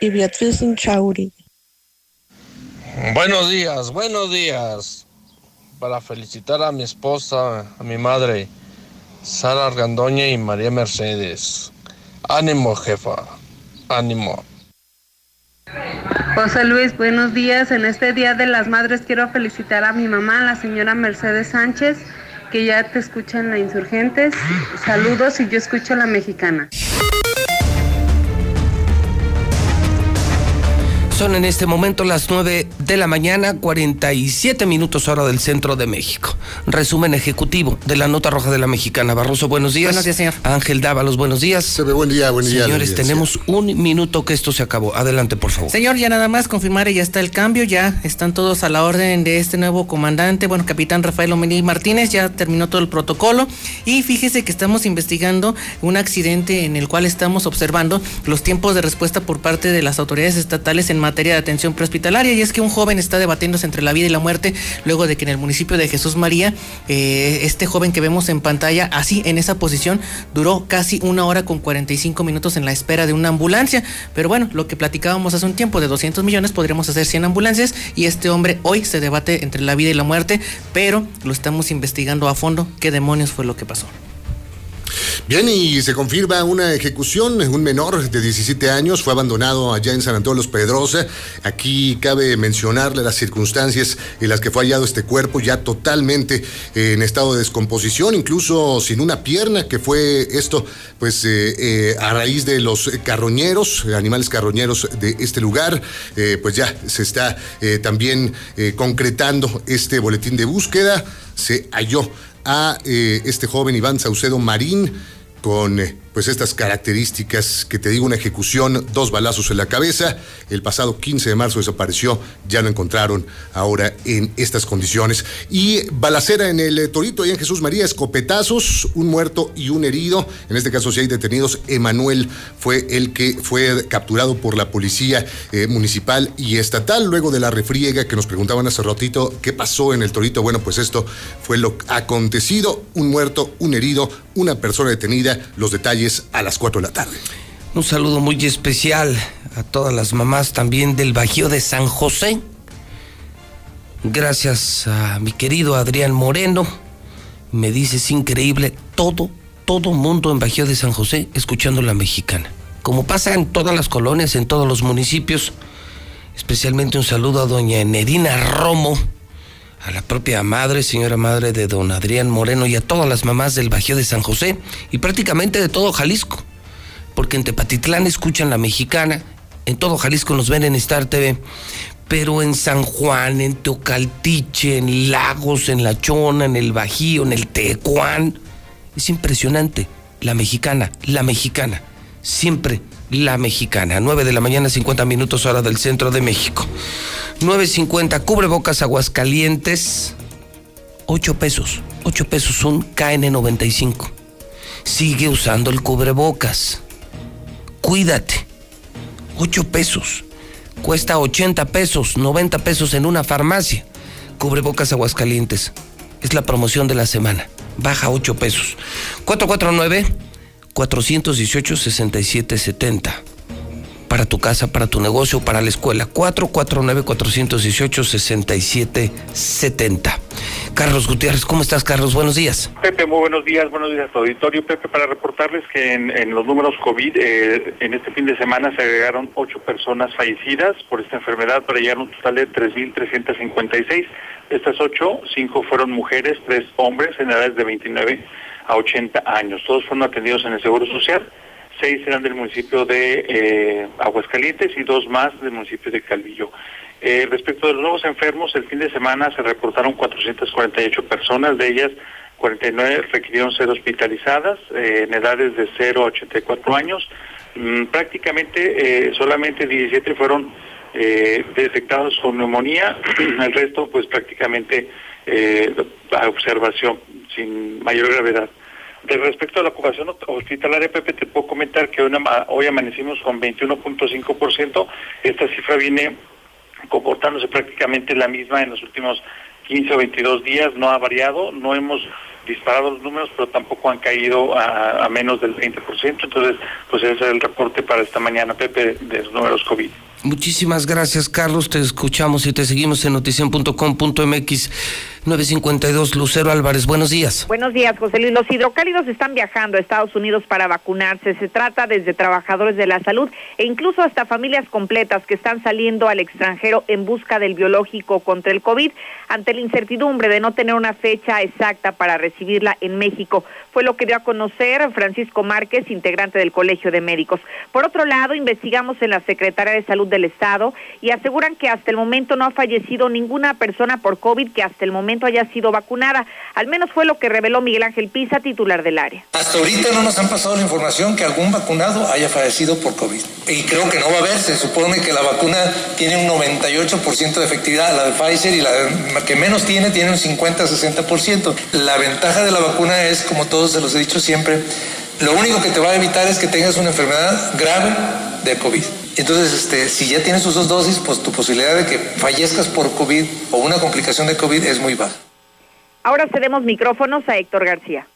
Speaker 92: y Beatriz Inchaurigue.
Speaker 105: Buenos días, buenos días. Para felicitar a mi esposa, a mi madre, Sara Argandoña y María Mercedes. Ánimo, jefa. Ánimo.
Speaker 107: José Luis, buenos días. En este Día de las Madres quiero felicitar a mi mamá, la señora Mercedes Sánchez, que ya te escucha en la Insurgentes. Saludos y yo escucho la mexicana.
Speaker 2: Son en este momento las 9 de la mañana, 47 minutos hora del centro de México. Resumen ejecutivo de la nota roja de la mexicana. Barroso, buenos días.
Speaker 104: Buenos días, señor.
Speaker 2: Ángel Dávalos, buenos días.
Speaker 104: Buen día, buen día.
Speaker 2: Señores, tenemos un minuto que esto se acabó. Adelante, por favor.
Speaker 104: Señor, ya nada más confirmar, ya está el cambio, ya están todos a la orden de este nuevo comandante, bueno, capitán Rafael Omenil Martínez, ya terminó todo el protocolo y fíjese que estamos investigando un accidente en el cual estamos observando los tiempos de respuesta por parte de las autoridades estatales en materia de atención prehospitalaria y es que un joven está debatiéndose entre la vida y la muerte luego de que en el municipio de Jesús María eh, este joven que vemos en pantalla así en esa posición duró casi una hora con 45 minutos en la espera de una ambulancia. Pero bueno lo que platicábamos hace un tiempo de 200 millones podríamos hacer 100 ambulancias y este hombre hoy se debate entre la vida y la muerte pero lo estamos investigando a fondo qué demonios fue lo que pasó
Speaker 6: Bien, y se confirma una ejecución. Un menor de 17 años fue abandonado allá en San Antonio los Pedrosa. Aquí cabe mencionarle las circunstancias en las que fue hallado este cuerpo, ya totalmente en estado de descomposición, incluso sin una pierna, que fue esto, pues eh, eh, a raíz de los carroñeros, animales carroñeros de este lugar, eh, pues ya se está eh, también eh, concretando este boletín de búsqueda. Se halló a eh, este joven Iván Saucedo Marín con eh, pues estas características que te digo una ejecución, dos balazos en la cabeza. El pasado 15 de marzo desapareció, ya lo encontraron ahora en estas condiciones. Y balacera en el eh, Torito y en Jesús María, escopetazos, un muerto y un herido. En este caso sí hay detenidos. Emanuel fue el que fue capturado por la policía eh, municipal y estatal luego de la refriega que nos preguntaban hace ratito qué pasó en el Torito. Bueno, pues esto fue lo acontecido, un muerto, un herido, una persona detenida, los detalles a las 4 de la tarde.
Speaker 2: Un saludo muy especial a todas las mamás también del Bajío de San José. Gracias a mi querido Adrián Moreno. Me dice, es increíble, todo, todo mundo en Bajío de San José escuchando la mexicana. Como pasa en todas las colonias, en todos los municipios. Especialmente un saludo a doña Nerina Romo, a la propia madre, señora madre de don Adrián Moreno y a todas las mamás del Bajío de San José y prácticamente de todo Jalisco. Porque en Tepatitlán escuchan la mexicana, en todo Jalisco nos ven en Star TV, pero en San Juan, en Teocaltiche, en Lagos, en La Chona, en el Bajío, en el Tecuán, es impresionante. La mexicana, la mexicana, siempre la mexicana. 9 de la mañana, 50 minutos hora del centro de México. 9.50, cubrebocas Aguascalientes, 8 pesos. 8 pesos un KN95. Sigue usando el cubrebocas. Cuídate. 8 pesos. Cuesta 80 pesos, 90 pesos en una farmacia. Cubrebocas Aguascalientes. Es la promoción de la semana. Baja 8 pesos. 449
Speaker 104: 418-6770. Para tu casa, para tu negocio, para la escuela. 449-418-6770. Carlos Gutiérrez, ¿cómo estás, Carlos? Buenos días.
Speaker 108: Pepe, muy buenos días, buenos días a tu auditorio. Pepe, para reportarles que en, los números COVID, eh, en este fin de semana se agregaron ocho personas fallecidas por esta enfermedad para llegar a un total de 3.356. De estas ocho, cinco fueron mujeres, tres hombres en edades de 29 a 80 años. Todos fueron atendidos en el Seguro Social. Seis eran del municipio de eh, Aguascalientes y dos más del municipio de Calvillo. Eh, respecto de los nuevos enfermos, el fin de semana se reportaron 448 personas, de ellas 49 requirieron ser hospitalizadas eh, en edades de 0 a 84 años. Mm, prácticamente solamente 17 fueron detectados con neumonía, el resto pues prácticamente a observación sin mayor gravedad. Respecto a la ocupación hospitalaria, Pepe, te puedo comentar que hoy amanecimos con 21.5%. Esta cifra viene comportándose prácticamente la misma en los últimos 15 o 22 días, no ha variado, no hemos disparado los números, pero tampoco han caído a, a menos del 20%, entonces pues ese es el reporte para esta mañana, Pepe, de los números COVID.
Speaker 104: Muchísimas gracias, Carlos. Te escuchamos y te seguimos en noticien.com.mx 952 Lucero Álvarez. Buenos días.
Speaker 109: Buenos días, José Luis. Los hidrocálidos están viajando a Estados Unidos para vacunarse. Se trata desde trabajadores de la salud e incluso hasta familias completas que están saliendo al extranjero en busca del biológico contra el COVID ante la incertidumbre de no tener una fecha exacta para recibirla en México. Fue lo que dio a conocer Francisco Márquez, integrante del Colegio de Médicos. Por otro lado, investigamos en la Secretaría de Salud del Estado y aseguran que hasta el momento no ha fallecido ninguna persona por COVID que hasta el momento haya sido vacunada. Al menos fue lo que reveló Miguel Ángel Pisa, titular del área.
Speaker 100: Hasta ahorita no nos han pasado la información que algún vacunado haya fallecido por COVID. Y creo que no va a haber. Se supone que la vacuna tiene un 98% de efectividad, la de Pfizer, y la que menos tiene tiene un 50-60%. La ventaja de la vacuna es, como todos se los he dicho siempre, lo único que te va a evitar es que tengas una enfermedad grave de COVID. Entonces, este, si ya tienes tus dos dosis, pues tu posibilidad de que fallezcas por COVID o una complicación de COVID es muy baja.
Speaker 109: Ahora cedemos micrófonos a Héctor García.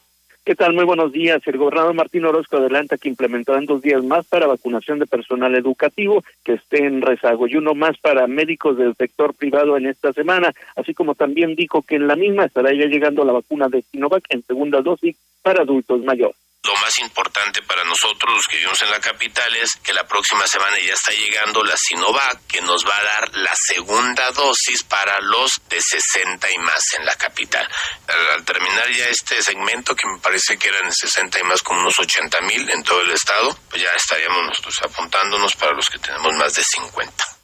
Speaker 75: ¿Qué tal? Muy buenos días. El gobernador Martín Orozco adelanta que implementarán dos días más para vacunación de personal educativo que esté en rezago y uno más para médicos del sector privado en esta semana, así como también dijo que en la misma estará ya llegando la vacuna de Sinovac en segunda dosis para adultos mayores.
Speaker 92: Lo más importante para nosotros, los que vivimos en la capital, es que la próxima semana ya está llegando la Sinovac, que nos va a dar la segunda dosis para los de 60 y más en la capital. Al, terminar ya este segmento, que me parece que eran 60 y más como unos 80 mil en todo el estado, pues ya estaríamos nosotros apuntándonos para los que tenemos más de 50.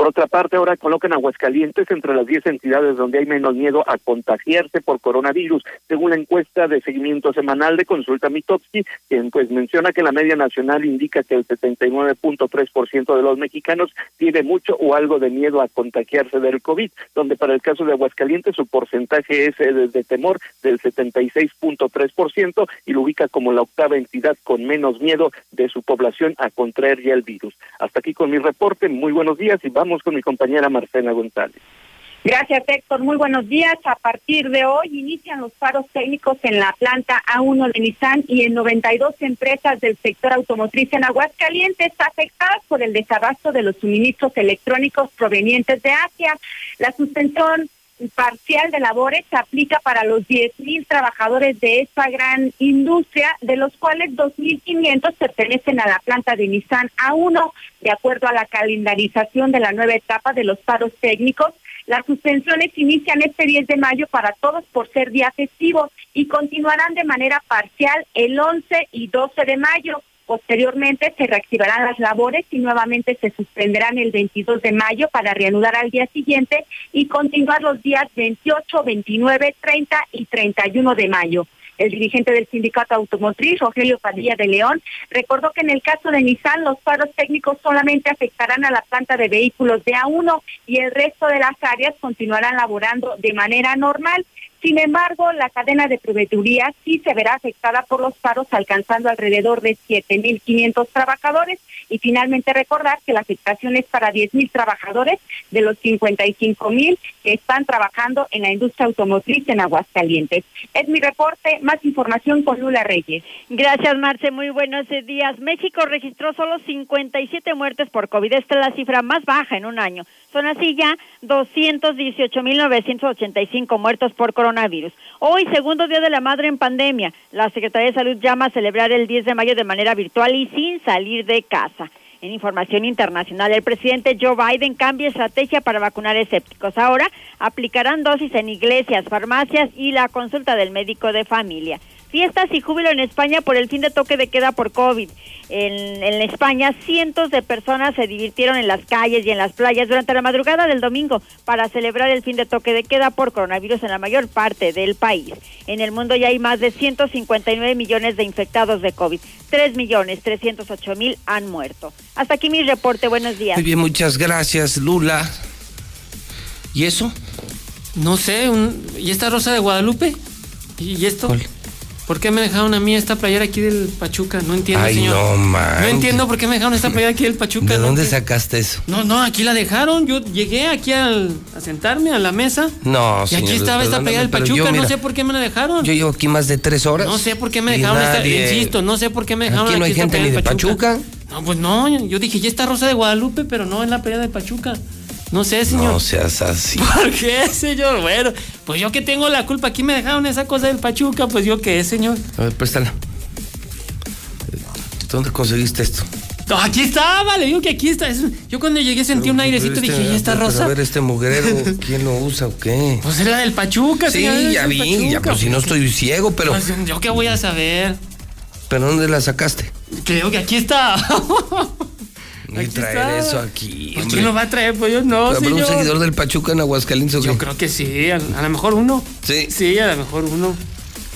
Speaker 75: Por otra parte, ahora colocan Aguascalientes entre las 10 entidades donde hay menos miedo a contagiarse por coronavirus, según la encuesta de seguimiento semanal de Consulta Mitofsky, quien pues menciona que la media nacional indica que el 79.3% de los mexicanos tiene mucho o algo de miedo a contagiarse del COVID, donde para el caso de Aguascalientes su porcentaje es eh, de temor del 76.3% y lo ubica como la octava entidad con menos miedo de su población a contraer ya el virus. Hasta aquí con mi reporte, muy buenos días y vamos con mi compañera Marcela González.
Speaker 110: Gracias, Héctor. Muy buenos días. A partir de hoy inician los paros técnicos en la planta A1 de Nissan y en 92 empresas del sector automotriz en Aguascalientes afectadas por el desabasto de los suministros electrónicos provenientes de Asia. La suspensión parcial de labores se aplica para los 10.000 trabajadores de esta gran industria, de los cuales 2.500 pertenecen a la planta de Nissan A1, de acuerdo a la calendarización de la nueva etapa de los paros técnicos. Las suspensiones inician este 10 de mayo para todos por ser día festivo y continuarán de manera parcial el 11 y 12 de mayo. Posteriormente se reactivarán las labores y nuevamente se suspenderán el 22 de mayo para reanudar al día siguiente y continuar los días 28, 29, 30 y 31 de mayo. El dirigente del sindicato automotriz, Rogelio Padilla de León, recordó que en el caso de Nissan los paros técnicos solamente afectarán a la planta de vehículos de A1 y el resto de las áreas continuarán laborando de manera normal. Sin embargo, la cadena de proveeduría sí se verá afectada por los paros, alcanzando alrededor de 7.500 trabajadores. Y finalmente recordar que la afectación es para 10.000 trabajadores de los 55.000 que están trabajando en la industria automotriz en Aguascalientes. Es mi reporte. Más información con Lula Reyes.
Speaker 11: Gracias, Marce. Muy buenos días. México registró solo 57 muertes por COVID. Esta es la cifra más baja en un año. Son así ya 218.985 muertos por coronavirus. Hoy, segundo día de la madre en pandemia, la Secretaría de Salud llama a celebrar el 10 de mayo de manera virtual y sin salir de casa. En información internacional, el presidente Joe Biden cambia estrategia para vacunar escépticos. Ahora aplicarán dosis en iglesias, farmacias y la consulta del médico de familia. Fiestas y júbilo en España por el fin de toque de queda por COVID. En, en, España, cientos de personas se divirtieron en las calles y en las playas durante la madrugada del domingo para celebrar el fin de toque de queda por coronavirus en la mayor parte del país. En el mundo ya hay más de 159 millones de infectados de COVID. 3 millones 308 mil han muerto. Hasta aquí mi reporte. Buenos días.
Speaker 2: Muy bien, muchas gracias, Lula. ¿Y eso?
Speaker 111: No sé, un... ¿y esta rosa de Guadalupe? ¿Y esto? ¿Cuál? ¿Por qué me dejaron a mí esta playera aquí del Pachuca? No entiendo,
Speaker 2: Ay,
Speaker 111: señor.
Speaker 2: no, man.
Speaker 111: No entiendo por qué me dejaron esta playera aquí del Pachuca.
Speaker 2: ¿De
Speaker 111: ¿no?
Speaker 2: dónde sacaste eso?
Speaker 111: No, no, aquí la dejaron. Yo llegué aquí al, a sentarme a la mesa.
Speaker 2: No,
Speaker 111: Y
Speaker 2: señor,
Speaker 111: aquí estaba esta playera del Pachuca.
Speaker 2: yo, mira,
Speaker 111: no sé por qué me la dejaron.
Speaker 2: Yo llevo aquí más de tres horas.
Speaker 111: No sé por qué me dejaron esta. Insisto, no sé por qué me dejaron
Speaker 2: Aquí no hay
Speaker 111: esta
Speaker 2: gente ni de Pachuca.
Speaker 111: No, pues no. Yo dije, ya está Rosa de Guadalupe, pero no en la playera de Pachuca. No sé, señor.
Speaker 2: No seas así.
Speaker 111: ¿Por qué, señor? Bueno, pues yo que tengo la culpa. Aquí me dejaron esa cosa del Pachuca. Pues yo qué, señor.
Speaker 2: A ver, préstala. ¿Dónde conseguiste esto?
Speaker 111: No, aquí estaba, le digo que aquí está. Es- Yo cuando llegué sentí un airecito y
Speaker 2: Este-
Speaker 111: dije, ya está
Speaker 2: pero
Speaker 111: rosa.
Speaker 2: A ver, este mugrero, ¿quién lo usa o qué?
Speaker 111: Pues era del Pachuca,
Speaker 2: Sí,
Speaker 111: señor, es
Speaker 2: ya vi,
Speaker 111: Pachuca.
Speaker 2: ya, pues si no estoy ciego, pero.
Speaker 111: Pues, yo qué voy a saber.
Speaker 2: ¿Pero dónde la sacaste?
Speaker 111: Creo que aquí está. Aquí
Speaker 2: traer
Speaker 111: está.
Speaker 2: eso aquí.
Speaker 111: Pues,
Speaker 2: hombre.
Speaker 111: ¿Quién lo va a traer? Pues yo no,
Speaker 2: ¿Habrá un seguidor del Pachuca en Aguascalientes?
Speaker 111: Yo creo que sí, a, a lo mejor uno.
Speaker 2: Sí.
Speaker 111: Sí, a lo mejor uno.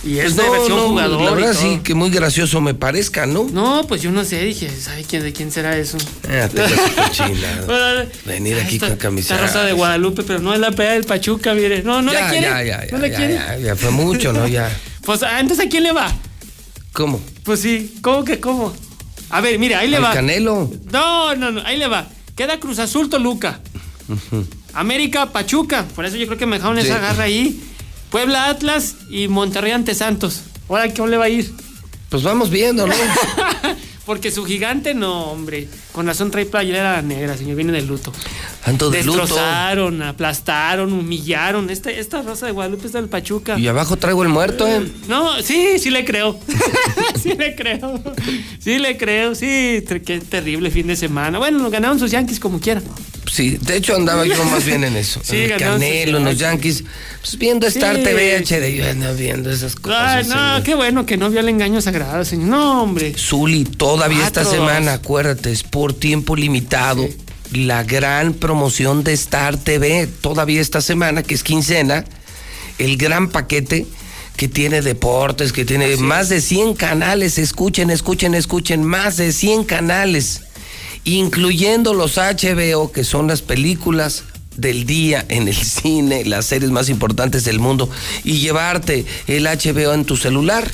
Speaker 111: Y es
Speaker 2: Pues
Speaker 111: de
Speaker 2: no,
Speaker 111: versión
Speaker 2: no,
Speaker 111: jugador.
Speaker 2: La verdad sí, que muy gracioso me parezca, ¿no?
Speaker 111: No, pues yo no sé, dije, ¿sabe quién, de quién será eso?
Speaker 2: Ah, te cochina. Venir aquí
Speaker 111: esta-
Speaker 2: con camisa.
Speaker 111: Esta rosa de Guadalupe, pero no es la pea del Pachuca, mire. No, no
Speaker 2: ya,
Speaker 111: la quiere.
Speaker 2: Ya, ya,
Speaker 111: ¿No la
Speaker 2: ya,
Speaker 111: quiere?
Speaker 2: ya, ya fue mucho, ¿no? Ya.
Speaker 111: Pues antes a quién le va.
Speaker 2: ¿Cómo?
Speaker 111: Pues sí, ¿cómo que cómo? A ver, mira, ahí le
Speaker 2: Al
Speaker 111: va.
Speaker 2: Canelo.
Speaker 111: No, no, no, ahí le va. Queda Cruz Azul Toluca. América Pachuca. Por eso yo creo que me dejaron
Speaker 2: Sí.
Speaker 111: esa garra ahí. Puebla Atlas y Monterrey ante Santos. Ahora, ¿qué le va a ir?
Speaker 2: Pues vamos viendo, ¿no?
Speaker 111: Porque su gigante, no, hombre. Con razón trae playera negra, señor. Viene de luto.
Speaker 2: Ando de luto.
Speaker 111: Destrozaron, aplastaron, humillaron. Esta, esta rosa de Guadalupe está del Pachuca.
Speaker 2: Y abajo traigo el muerto, ¿eh?
Speaker 111: No, sí, sí le creo. sí le creo. Sí le creo. Sí, qué terrible fin de semana. Bueno, ganaron sus Yankees como quieran.
Speaker 2: Sí, de hecho andaba yo más bien en eso.
Speaker 111: Sí,
Speaker 2: en el Canelo, en los Yankees. Pues viendo Star
Speaker 111: Sí.
Speaker 2: TV HD, yo ando viendo esas cosas.
Speaker 111: Ay, no,
Speaker 2: señor.
Speaker 111: qué bueno que no vio el engaño sagrado, señor. No, hombre.
Speaker 2: Zuli, todavía esta semana, acuérdate, es por tiempo limitado. La gran promoción de Star TV, todavía esta semana, que es quincena, el gran paquete que tiene deportes, que tiene más de 100 canales, escuchen, escuchen, escuchen, más de 100 canales, incluyendo los HBO, que son las películas del día en el cine, las series más importantes del mundo, y llevarte el HBO en tu celular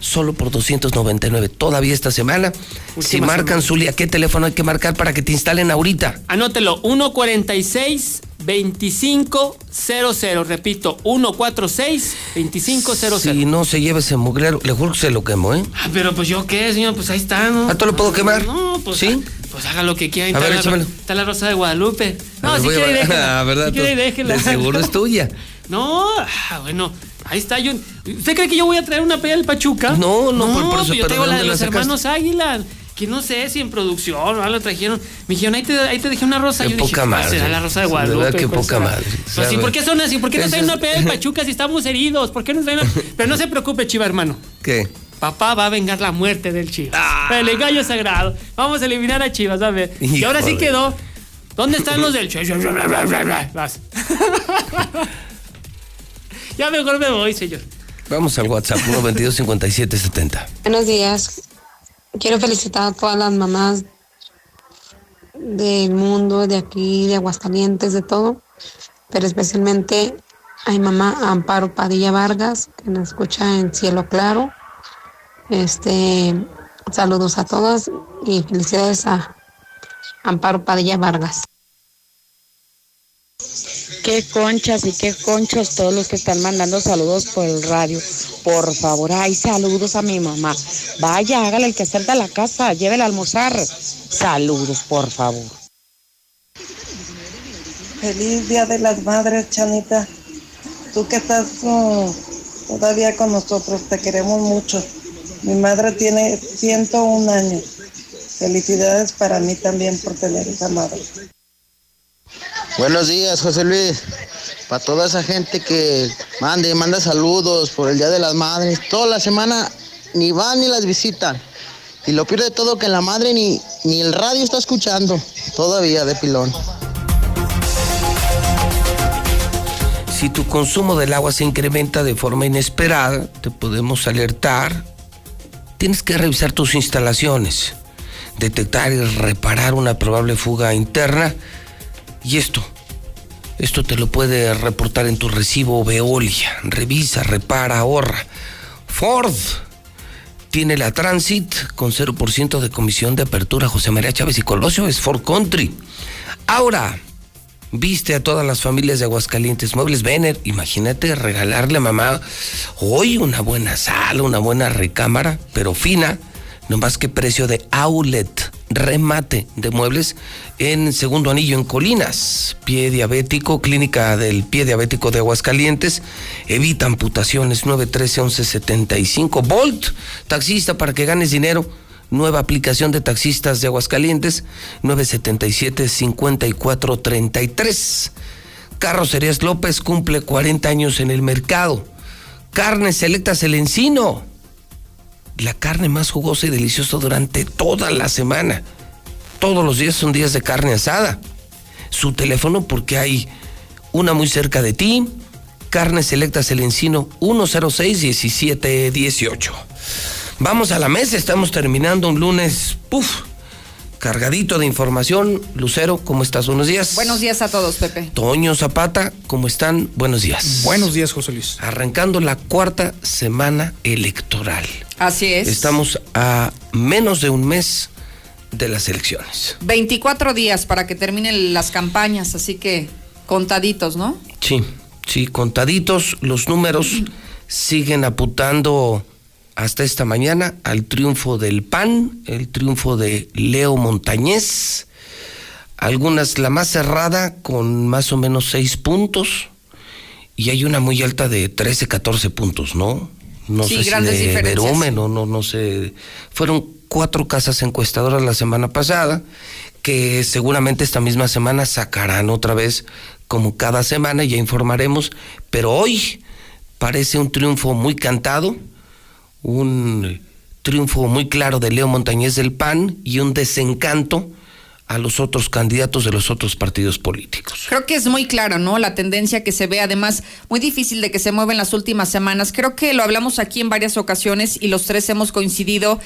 Speaker 2: solo por 299 todavía esta semana. si marcan
Speaker 111: semana.
Speaker 2: Zulia, ¿qué teléfono hay que marcar para que te instalen ahorita?
Speaker 111: Anótelo, 146 2500. Repito, 146 2500.
Speaker 2: Si no se lleva ese mugrero, le juro que se lo quemo, ¿eh?
Speaker 111: Ah, pero pues yo qué, señor, pues ahí está, ¿no?
Speaker 2: ¿Ah, tú lo puedo quemar?
Speaker 111: No, pues,
Speaker 2: ¿Sí?
Speaker 111: pues haga lo que quiera.
Speaker 2: A
Speaker 111: Está,
Speaker 2: ver,
Speaker 111: la, está la rosa de Guadalupe. No, si quiere, déjela.
Speaker 2: Ah, ¿verdad?
Speaker 111: Si quiere,
Speaker 2: Entonces,
Speaker 111: déjela.
Speaker 2: de seguro es tuya.
Speaker 111: No, ah, bueno, ahí está. Yo, ¿Usted cree que yo voy a traer una pelea del Pachuca?
Speaker 2: No, no, por- por eso,
Speaker 111: yo
Speaker 2: ¿de
Speaker 111: la de los hermanos Águila. Que no sé si en producción o algo trajeron. Me dijeron, ahí te, ahí te dejé una rosa.
Speaker 2: Qué
Speaker 111: yo dije,
Speaker 2: poca
Speaker 111: ¿cuál
Speaker 2: madre.
Speaker 111: será la rosa de
Speaker 2: De
Speaker 111: Guadalupe?
Speaker 2: verdad, qué
Speaker 111: ¿Cuál
Speaker 2: poca
Speaker 111: será?
Speaker 2: madre.
Speaker 111: Pues
Speaker 2: ¿Sabe?
Speaker 111: ¿por qué son así? ¿Por qué no traen una pelea del Pachuca si estamos heridos? ¿Por qué no traen una... Pero no se preocupe, Chiva, hermano.
Speaker 2: ¿Qué?
Speaker 111: Papá va a vengar la muerte del Chivas. El gallo sagrado. Vamos a eliminar a Chivas, a ver. Y ahora sí quedó. ¿Dónde están los del Chivas? Vas. ya mejor me voy, señor.
Speaker 2: Vamos al WhatsApp, 122 5770
Speaker 112: Buenos días. Quiero felicitar a todas las mamás del mundo, de aquí, de Aguascalientes, de todo, pero especialmente a mi mamá Amparo Padilla Vargas, que nos escucha en Cielo Claro. Este, saludos a todos y felicidades a Amparo Padilla Vargas.
Speaker 113: Qué conchas y qué conchos todos los que están mandando saludos por el radio. Por favor, ay, saludos a mi mamá. Vaya, hágale el que de la casa, llévele a almorzar. Saludos, por favor.
Speaker 114: Feliz Día de las Madres, Chanita. Tú que estás uh, todavía con nosotros, te queremos mucho. Mi madre tiene 101 años. Felicidades para mí también por tener esa madre.
Speaker 103: Buenos días, José Luis. Para toda esa gente que mande, manda saludos por el Día de las Madres. Toda la semana ni van ni las visitan. Y lo peor de todo que la madre ni, ni el radio está escuchando. Todavía de pilón.
Speaker 2: Si tu consumo del agua se incrementa de forma inesperada, te podemos alertar. Tienes que revisar tus instalaciones, detectar y reparar una probable fuga interna y esto, esto te lo puede reportar en tu recibo Veolia. Revisa, repara, ahorra. Ford tiene la Transit con 0% de comisión de apertura. José María Chávez y Colosio es Ford Country. Ahora, viste a todas las familias de Aguascalientes Muebles Vener. Imagínate regalarle a mamá hoy una buena sala, una buena recámara, pero fina, no más que precio de outlet remate de muebles en segundo anillo en Colinas. Pie diabético, clínica del pie diabético de Aguascalientes. Evita amputaciones 913-1175. Volt, taxista para que ganes dinero. Nueva aplicación de taxistas de Aguascalientes 977-5433. Carrocerías López cumple 40 años en el mercado. Carnes selectas El Encino la carne más jugosa y deliciosa durante toda la semana. Todos los días son días de carne asada. Su teléfono porque hay una muy cerca de ti. Carne Selectas El Encino 106-1718. Vamos a la mesa, estamos terminando un lunes, puf, cargadito de información. Lucero, ¿cómo estás? Buenos días.
Speaker 115: Buenos días a todos, Pepe.
Speaker 2: Toño Zapata, ¿cómo están? Buenos días.
Speaker 116: Buenos días, José Luis.
Speaker 2: Arrancando la cuarta semana electoral.
Speaker 115: Así es.
Speaker 2: Estamos a menos de un mes de las elecciones.
Speaker 115: 24 días para que terminen las campañas, así que contaditos, ¿no?
Speaker 2: Sí, sí, contaditos. Los números siguen apuntando hasta esta mañana al triunfo del PAN, el triunfo de Leo Montañez. Algunas, la más cerrada, con más o menos seis puntos. Y hay una muy alta de 13, 14 puntos, ¿no? No
Speaker 115: sí,
Speaker 2: sé
Speaker 115: grandes
Speaker 2: si de
Speaker 115: diferencias.
Speaker 2: no, no, no sé. Fueron cuatro casas encuestadoras la semana pasada, que seguramente esta misma semana sacarán otra vez, como cada semana, ya informaremos. Pero hoy parece un triunfo muy cantado un triunfo muy claro de Leo Montañez del PAN y un desencanto a los otros candidatos de los otros partidos políticos.
Speaker 115: Creo que es muy claro, ¿no? La tendencia que se ve, además, muy difícil de que se mueva en las últimas semanas. Creo que lo hablamos aquí en varias ocasiones y los tres hemos coincidido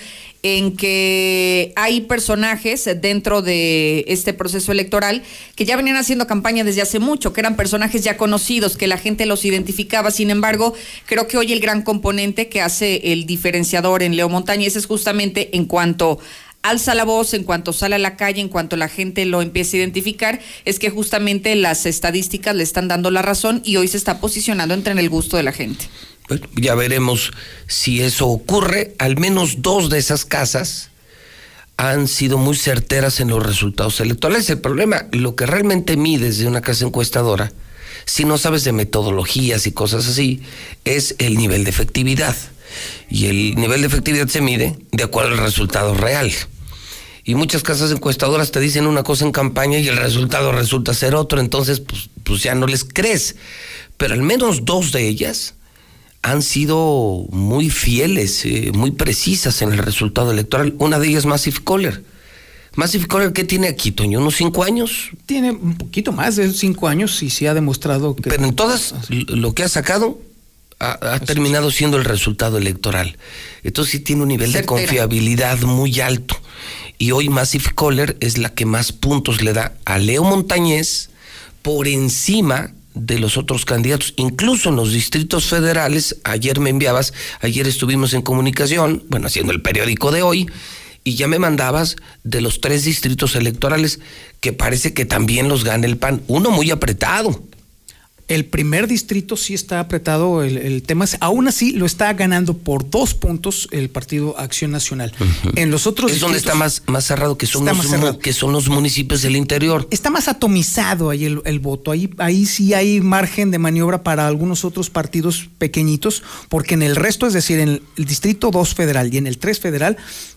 Speaker 115: en que hay personajes dentro de este proceso electoral que ya venían haciendo campaña desde hace mucho, que eran personajes ya conocidos, que la gente los identificaba. Sin embargo, creo que hoy el gran componente que hace el diferenciador en Leo Montañez es justamente en cuanto alza la voz en cuanto sale a la calle, en cuanto la gente lo empieza a identificar, es que justamente las estadísticas le están dando la razón y hoy se está posicionando entre en el gusto de la gente.
Speaker 2: Bueno, ya veremos si eso ocurre. Al menos dos de esas casas han sido muy certeras en los resultados electorales. El problema, lo que realmente mides de una casa encuestadora, si no sabes de metodologías y cosas así, es el nivel de efectividad. Y el nivel de efectividad se mide de acuerdo al resultado real. Y muchas casas encuestadoras te dicen una cosa en campaña y el resultado resulta ser otro, entonces pues, pues ya no les crees. Pero al menos dos de ellas han sido muy fieles, eh, muy precisas en el resultado electoral. Una de ellas, Massive Caller. Massive Caller, ¿qué tiene aquí, Toño? ¿Unos cinco años?
Speaker 116: Tiene un poquito más de cinco años y sí ha demostrado que...
Speaker 2: Pero en todas, lo que ha sacado ha, ha terminado siendo el resultado electoral. Entonces sí tiene un nivel de confiabilidad muy alto. Y hoy Massive Caller es la que más puntos le da a Leo Montañez por encima de los otros candidatos, incluso en los distritos federales. Ayer me enviabas, ayer estuvimos en comunicación, bueno, haciendo el periódico de hoy, y ya me mandabas de los tres distritos electorales que parece que también los gana el PAN. Uno muy apretado.
Speaker 116: El primer distrito sí está apretado el, el tema. Aún así lo está ganando por dos puntos el Partido Acción Nacional. En los otros
Speaker 2: es donde está más, más cerrado, que son, los, que son los municipios del interior.
Speaker 116: Está más atomizado ahí el, el, voto. Ahí, ahí sí hay margen de maniobra para algunos otros partidos pequeñitos, porque en el resto, es decir, en el, distrito 2 federal y en el 3 federal,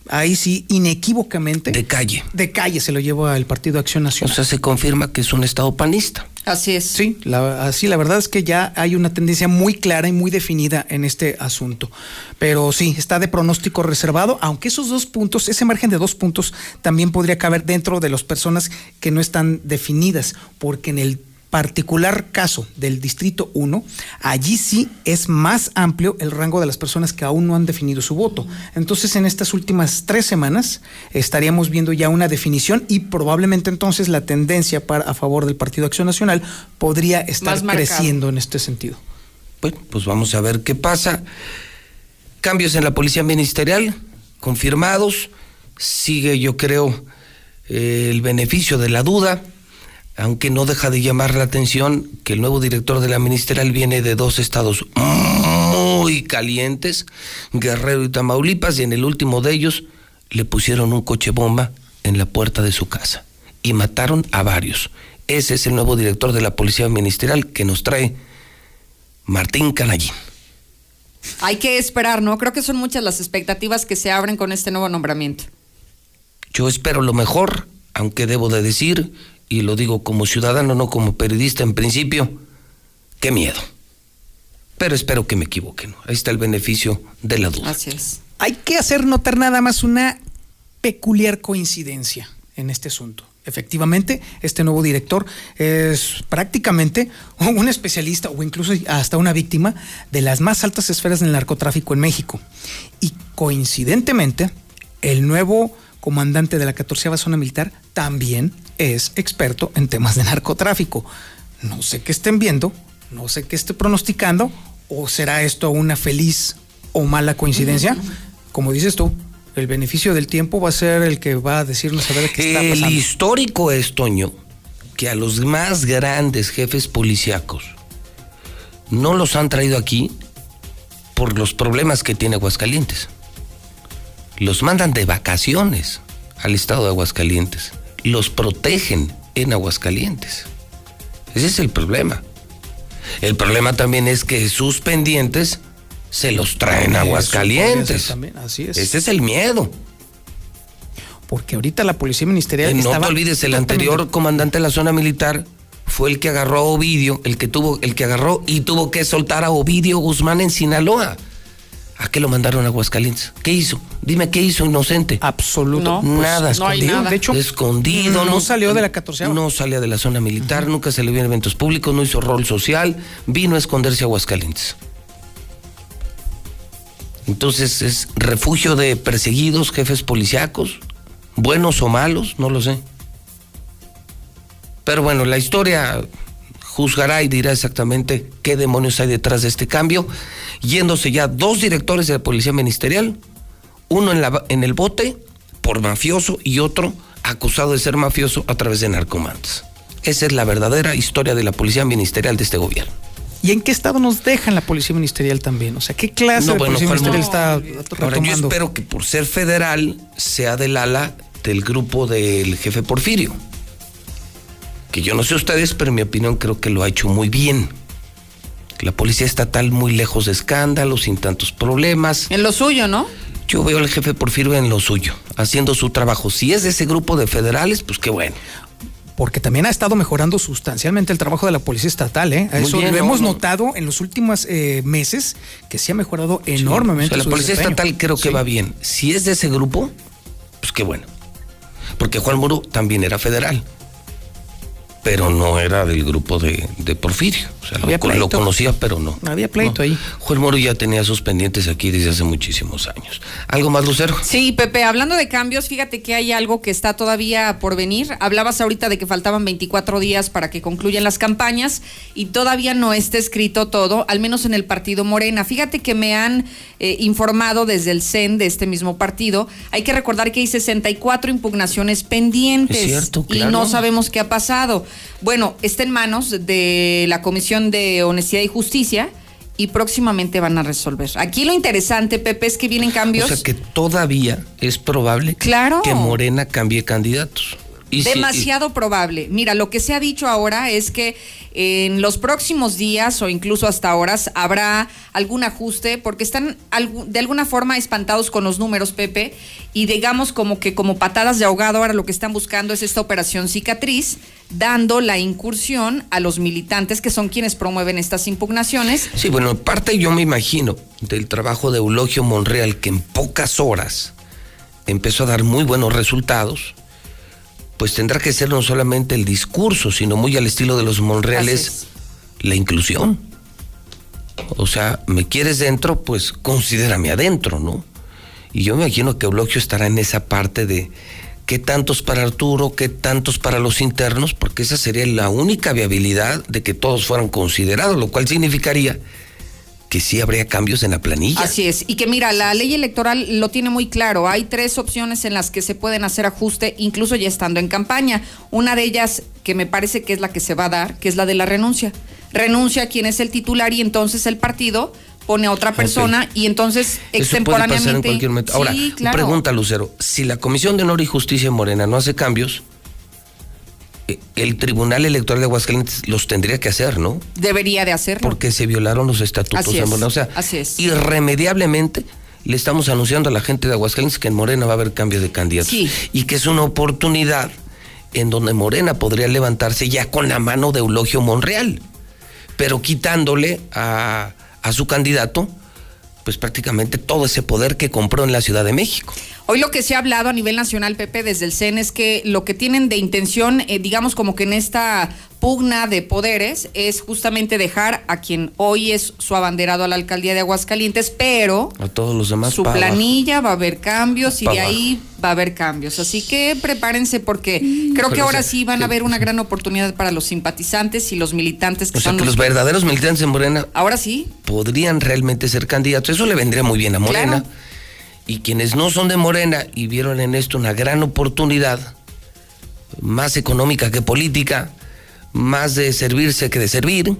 Speaker 116: ahí sí inequívocamente.
Speaker 2: De calle.
Speaker 116: De calle se lo lleva el Partido Acción Nacional.
Speaker 2: O sea, se confirma que es un estado panista.
Speaker 115: Así es.
Speaker 116: Sí, la, así la verdad es que ya hay una tendencia muy clara y muy definida en este asunto. Pero sí, está de pronóstico reservado, aunque esos dos puntos, ese margen de dos puntos, también podría caber dentro de las personas que no están definidas, porque en el particular caso del Distrito 1, allí sí es más amplio el rango de las personas que aún no han definido su voto. Entonces, en estas últimas tres semanas estaríamos viendo ya una definición y probablemente entonces la tendencia para, a favor del Partido Acción Nacional podría estar creciendo en este sentido.
Speaker 2: Bueno, pues vamos a ver qué pasa. Cambios en la Policía Ministerial, confirmados. Sigue, yo creo, eh, el beneficio de la duda aunque no deja de llamar la atención que el nuevo director de la ministerial viene de dos estados muy calientes, Guerrero y Tamaulipas, y en el último de ellos le pusieron un coche bomba en la puerta de su casa y mataron a varios. Ese es el nuevo director de la Policía Ministerial que nos trae Martín Canallín.
Speaker 115: Hay que esperar, ¿no? Creo que son muchas las expectativas que se abren con este nuevo nombramiento.
Speaker 2: Yo espero lo mejor, aunque debo de decir y lo digo como ciudadano, no como periodista en principio, qué miedo. Pero espero que me equivoque. ¿no? Ahí está el beneficio de la duda.
Speaker 115: Así es.
Speaker 116: Hay que hacer notar nada más una peculiar coincidencia en este asunto. Efectivamente, este nuevo director es prácticamente un especialista o incluso hasta una víctima de las más altas esferas del narcotráfico en México. Y coincidentemente, el nuevo comandante de la 14 zona militar también es experto en temas de narcotráfico. No sé qué estén viendo, no sé qué esté pronosticando, o será esto una feliz o mala coincidencia. Como dices tú, el beneficio del tiempo va a ser el que va a decirnos a ver qué está pasando.
Speaker 2: El histórico es, Toño, que a los más grandes jefes policíacos no los han traído aquí por los problemas que tiene Aguascalientes. Los mandan de vacaciones al estado de Aguascalientes los protegen en Aguascalientes. Ese es el problema. El problema también es que sus pendientes se los traen a Aguascalientes.
Speaker 116: Así es.
Speaker 2: Ese es el miedo.
Speaker 116: Porque ahorita la policía ministerial.
Speaker 2: Eh, no te olvides, el anterior comandante de la zona militar fue el que agarró a Ovidio, el que tuvo, el que agarró y tuvo que soltar a Ovidio Guzmán en Sinaloa. ¿A qué lo mandaron a Aguascalientes? ¿Qué hizo? Dime qué hizo inocente.
Speaker 116: Absoluto.
Speaker 2: Pues, nada.
Speaker 116: escondido.
Speaker 2: De hecho, escondido.
Speaker 116: No, salió de la 14
Speaker 2: No salía de la zona militar, nunca se le vio en eventos públicos, no hizo rol social, vino a esconderse a Aguascalientes. Entonces es refugio de perseguidos, jefes policíacos, buenos o malos, no lo sé. Pero bueno, la historia juzgará y dirá exactamente qué demonios hay detrás de este cambio, yéndose ya dos directores de la Policía Ministerial, uno en, la, en el bote por mafioso y otro acusado de ser mafioso a través de narcomantes. Esa es la verdadera historia de la Policía Ministerial de este gobierno.
Speaker 116: ¿Y en qué estado nos dejan la Policía Ministerial también? O sea, ¿qué clase de Policía Ministerial está retomando?
Speaker 2: Ahora, yo espero que por ser federal sea del ala del grupo del jefe Porfirio que yo no sé ustedes, pero en mi opinión creo que lo ha hecho muy bien. La policía estatal muy lejos de escándalos, sin tantos problemas.
Speaker 115: En lo suyo, ¿no?
Speaker 2: Yo veo al jefe Porfirio en lo suyo, haciendo su trabajo. Si es de ese grupo de federales, pues qué bueno.
Speaker 116: Porque también ha estado mejorando sustancialmente el trabajo de la policía estatal, ¿eh? Eso lo hemos notado en los últimos eh, meses, que se ha mejorado enormemente.
Speaker 2: la policía estatal creo que va bien. Si es de ese grupo, pues qué bueno. Porque Juan Muro también era federal pero no era del grupo de, de Porfirio. O sea, lo,
Speaker 116: Había
Speaker 2: lo
Speaker 116: pleito.
Speaker 2: conocía, pero no.
Speaker 116: Había pleito
Speaker 2: No.
Speaker 116: ahí.
Speaker 2: Joel Moro ya tenía sus pendientes aquí desde hace muchísimos años. ¿Algo más, Lucero?
Speaker 115: Sí, Pepe, hablando de cambios, fíjate que hay algo que está todavía por venir. Hablabas ahorita de que faltaban 24 días para que concluyan las campañas y todavía no está escrito todo, al menos en el partido Morena. Fíjate que me han eh, informado desde el CEN de este mismo partido. Hay que recordar que hay 64 impugnaciones pendientes
Speaker 2: Es cierto,
Speaker 115: y no sabemos qué ha pasado. Bueno, está en manos de la Comisión de Honestidad y Justicia. Y próximamente van a resolver. Aquí lo interesante, Pepe, es que vienen cambios.
Speaker 2: O sea que todavía es probable
Speaker 115: Claro.
Speaker 2: que Morena cambie candidatos. Y si-
Speaker 115: Demasiado probable. Mira, lo que se ha dicho ahora es que en los próximos días o incluso hasta horas habrá algún ajuste porque están de alguna forma espantados con los números, Pepe, y digamos como que como patadas de ahogado ahora lo que están buscando es esta operación cicatriz, dando la incursión a los militantes que son quienes promueven estas impugnaciones.
Speaker 2: Sí, bueno, en parte yo me imagino del trabajo de Eulogio Monreal, que en pocas horas empezó a dar muy buenos resultados, pues tendrá que ser no solamente el discurso, sino muy al estilo de los Monreales, la inclusión. O sea, me quieres dentro, pues considérame adentro, ¿no? Y yo me imagino que Eulogio estará en esa parte de qué tantos para Arturo, qué tantos para los internos, porque esa sería la única viabilidad de que todos fueran considerados, lo cual significaría que sí habría cambios en la planilla.
Speaker 115: Así es. Y que mira, la ley electoral lo tiene muy claro. Hay tres opciones en las que se pueden hacer ajuste, incluso ya estando en campaña. Una de ellas, que me parece que es la que se va a dar, que es la de la renuncia. Renuncia a quien es el titular y entonces el partido pone a otra persona y entonces
Speaker 2: Eso puede pasar en
Speaker 115: extemporáneamente.
Speaker 2: cualquier momento. Ahora,
Speaker 115: sí, claro.
Speaker 2: pregunta Lucero, si la Comisión de Honor y Justicia en Morena no hace cambios, el Tribunal Electoral de Aguascalientes los tendría que hacer, ¿no?
Speaker 115: Debería de hacerlo.
Speaker 2: Porque se violaron los estatutos
Speaker 115: Así es,
Speaker 2: Morena. O sea,
Speaker 115: así es.
Speaker 2: irremediablemente le estamos anunciando a la gente de Aguascalientes que en Morena va a haber cambio de candidatos.
Speaker 115: Sí.
Speaker 2: Y que es una oportunidad en donde Morena podría levantarse ya con la mano de Eulogio Monreal, pero quitándole a, a su candidato, pues prácticamente todo ese poder que compró en la Ciudad de México.
Speaker 115: Hoy lo que se ha hablado a nivel nacional, Pepe, desde el CEN es que lo que tienen de intención, eh, digamos como que en esta pugna de poderes, es justamente dejar a quien hoy es su abanderado a la alcaldía de Aguascalientes, pero
Speaker 2: A todos los demás
Speaker 115: su
Speaker 2: abajo.
Speaker 115: planilla va a haber cambios y
Speaker 2: Pa'
Speaker 115: de
Speaker 2: abajo.
Speaker 115: ahí va a haber cambios. Así que prepárense porque creo que ahora
Speaker 2: sea,
Speaker 115: sí van a haber una gran oportunidad para los simpatizantes y los militantes que
Speaker 2: O sea
Speaker 115: son
Speaker 2: que los verdaderos militantes en Morena
Speaker 115: Ahora sí,
Speaker 2: podrían realmente ser candidatos. Eso le vendría muy bien a Morena.
Speaker 115: Claro.
Speaker 2: Y quienes no son de Morena y vieron en esto una gran oportunidad, más económica que política, más de servirse que de servir,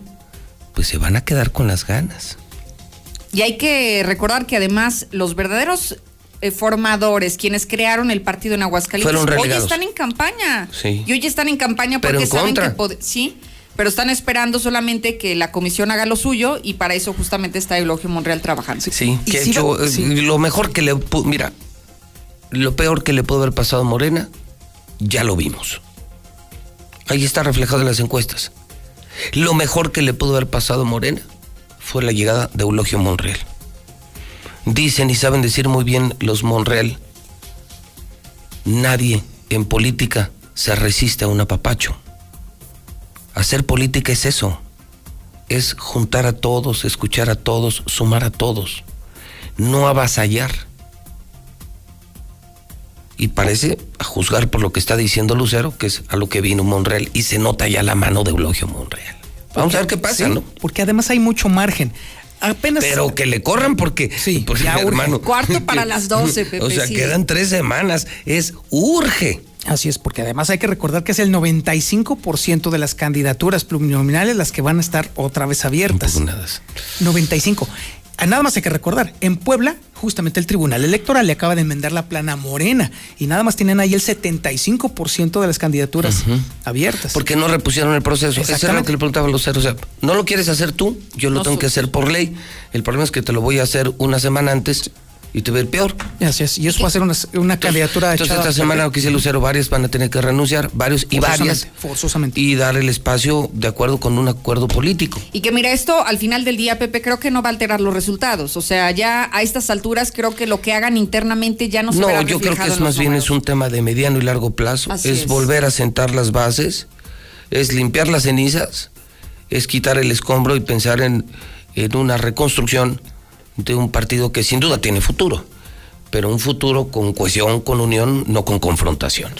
Speaker 2: pues se van a quedar con las ganas.
Speaker 115: Y hay que recordar que además los verdaderos eh, formadores, quienes crearon el partido en Aguascalientes, hoy están en campaña.
Speaker 2: Sí.
Speaker 115: Y hoy están en campaña
Speaker 2: Pero
Speaker 115: porque
Speaker 2: en
Speaker 115: saben
Speaker 2: contra.
Speaker 115: que sí, pero están esperando solamente que la comisión haga lo suyo y para eso justamente está Eulogio Monreal trabajando.
Speaker 2: Sí, que
Speaker 115: sí lo-
Speaker 2: eh,
Speaker 115: sí.
Speaker 2: lo mejor que le mira, lo peor que le pudo haber pasado a Morena, ya lo vimos. Ahí está reflejado en las encuestas. Lo mejor que le pudo haber pasado a Morena fue la llegada de Eulogio Monreal. Dicen y saben decir muy bien los Monreal, nadie en política se resiste a un apapacho. Hacer política es eso, es juntar a todos, escuchar a todos, sumar a todos, no avasallar. Y parece, a juzgar por lo que está diciendo Lucero, que es a lo que vino Monreal, y se nota ya la mano de Eulogio Monreal. Vamos a ver qué pasa,
Speaker 116: Sí,
Speaker 2: ¿no?
Speaker 116: Porque además hay mucho margen. Apenas.
Speaker 2: Pero que le corran porque,
Speaker 116: Sí,
Speaker 2: porque,
Speaker 116: ya
Speaker 2: hermano.
Speaker 115: Cuarto para las 12, Pepe,
Speaker 2: O sea,
Speaker 115: sí.
Speaker 2: quedan tres semanas. Es urge.
Speaker 116: Así es, porque además hay que recordar que es el 95% de las candidaturas plurinominales las que van a estar otra vez abiertas. 95. Ah, Nada más hay que recordar, en Puebla, justamente el Tribunal Electoral le acaba de enmendar la plana morena y nada más tienen ahí el 75% de las candidaturas abiertas.
Speaker 2: Porque no repusieron el proceso. Eso era lo que le preguntaba a Lucero. O sea, no lo quieres hacer tú, yo lo
Speaker 116: No
Speaker 2: tengo que hacer por ley. El problema es que te lo voy a hacer una semana antes y te va a ir peor.
Speaker 116: Así es, y eso va a ser una, una candidatura
Speaker 2: Entonces esta semana, que dice Lucero, varios van a tener que renunciar, varios y
Speaker 116: Forzosamente,
Speaker 2: varias.
Speaker 116: forzosamente.
Speaker 2: Y dar el espacio de acuerdo con un acuerdo político.
Speaker 115: Y que mira, esto al final del día, Pepe, creo que no va a alterar los resultados. O sea, ya a estas alturas creo que lo que hagan internamente ya no se
Speaker 2: No,
Speaker 115: verá
Speaker 2: yo creo que es más bien es un tema de mediano y largo plazo.
Speaker 115: Así
Speaker 2: es,
Speaker 115: es.
Speaker 2: volver a sentar las bases, es limpiar las cenizas, es quitar el escombro y pensar en, en una reconstrucción de un partido que sin duda tiene futuro, pero un futuro con cohesión, con unión, no con confrontación.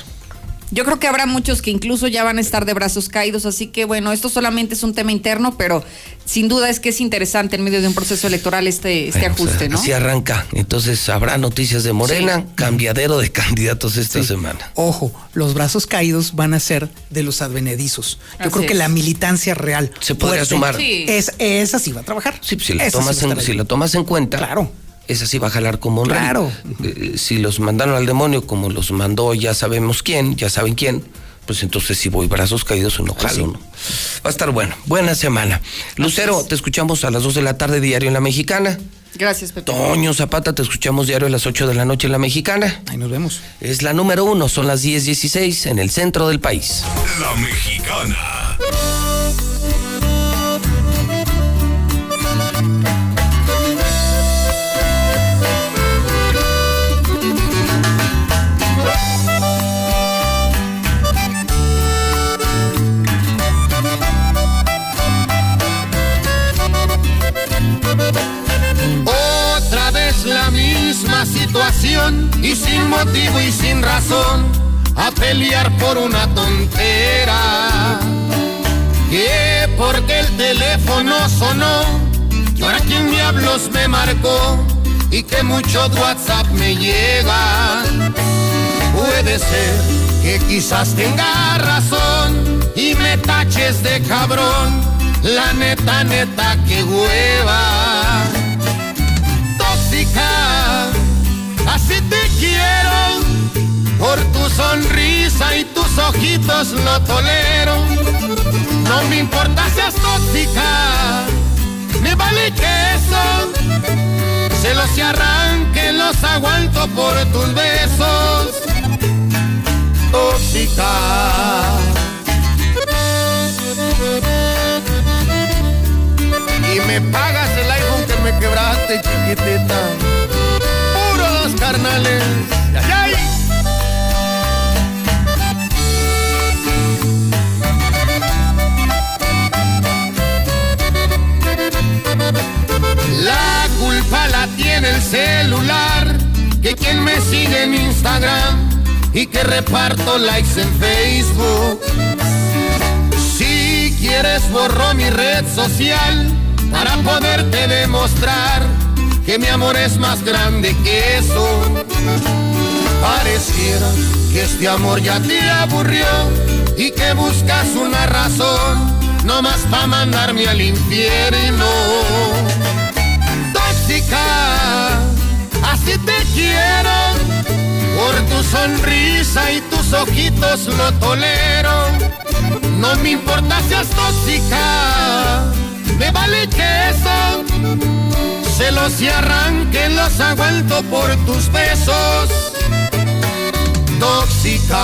Speaker 115: Yo creo que habrá muchos que incluso ya van a estar de brazos caídos, así que bueno, esto solamente es un tema interno, pero sin duda es que es interesante en medio de un proceso electoral este, este
Speaker 2: Bueno,
Speaker 115: ajuste, ¿no?
Speaker 2: Así arranca. Entonces habrá noticias de Morena, cambiadero de candidatos esta semana.
Speaker 116: Ojo, los brazos caídos van a ser de los advenedizos. Yo
Speaker 2: Así
Speaker 116: creo que la militancia real
Speaker 2: Se podría sumar. Sí.
Speaker 116: Es, esa sí va a trabajar.
Speaker 2: Sí, pues, si la, tomas en, si la tomas en cuenta,
Speaker 116: claro.
Speaker 2: Esa sí va a jalar como un
Speaker 116: Claro.
Speaker 2: rey. Eh, si los mandaron al demonio como los mandó ya sabemos quién, ya saben quién, pues entonces si voy brazos caídos o no jalo, ¿no? Va a estar bueno. Buena semana. Lucero, te escuchamos a las 2 de la tarde diario en La Mexicana.
Speaker 115: Gracias, Pepe.
Speaker 2: Toño Zapata, te escuchamos diario a las 8 de la noche en La Mexicana.
Speaker 116: Ahí nos vemos.
Speaker 2: Es la número uno, son las 10.16 en el centro del país.
Speaker 1: La Mexicana.
Speaker 54: Y sin motivo y sin razón a pelear por una tontera. Que porque el teléfono sonó, y ahora quién diablos me marcó y que mucho WhatsApp me llega. Puede ser que quizás tenga razón y me taches de cabrón. La neta, neta, que hueva por tu sonrisa y tus ojitos lo tolero. No me importa seas tóxica, me vale queso. Se los arranque, los aguanto por tus besos. Tóxica. Y me pagas el iPhone que me quebraste, chiquitita. Puro dos carnales. Culpa la tiene el celular, que quien me sigue en Instagram y que reparto likes en Facebook. Si quieres borro mi red social para poderte demostrar que mi amor es más grande que eso. Pareciera que este amor ya te aburrió y que buscas una razón nomás para mandarme al infierno. Así te quiero. Por tu sonrisa y tus ojitos lo tolero. No me importa seas tóxica, me vale queso. Celos y arranquen los aguanto por tus besos. Tóxica.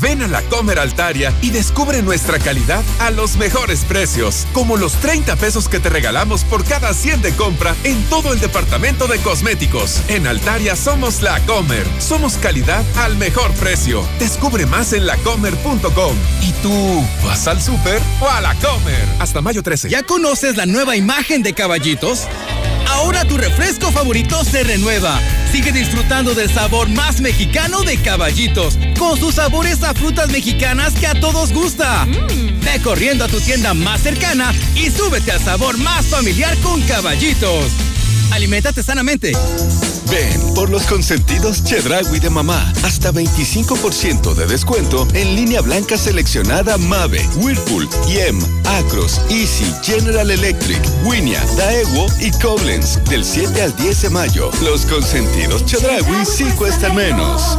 Speaker 117: Ven a la Comer Altaria y descubre nuestra calidad a los mejores precios, como los 30 pesos que te regalamos por cada 100 de compra en todo el departamento de cosméticos. En Altaria somos la Comer, somos calidad al mejor precio. Descubre más en lacomer.com. ¿Y tú vas al súper o a la Comer? Hasta mayo 13.
Speaker 118: ¿Ya conoces la nueva imagen de Caballitos? Ahora tu refresco favorito se renueva. Sigue disfrutando del sabor más mexicano de Caballitos, con sus sabores a frutas mexicanas que a todos gusta. Ve corriendo a tu tienda más cercana y súbete al sabor más familiar con Caballitos. Aliméntate sanamente.
Speaker 24: Ven por los consentidos Chedragui de mamá. Hasta 25% de descuento en línea blanca seleccionada Mave, Whirlpool, Yem, Acros, Easy, General Electric, Winia, Daewoo y Koblenz. Del 7 al 10 de mayo. Los consentidos Chedragui sí cuestan menos.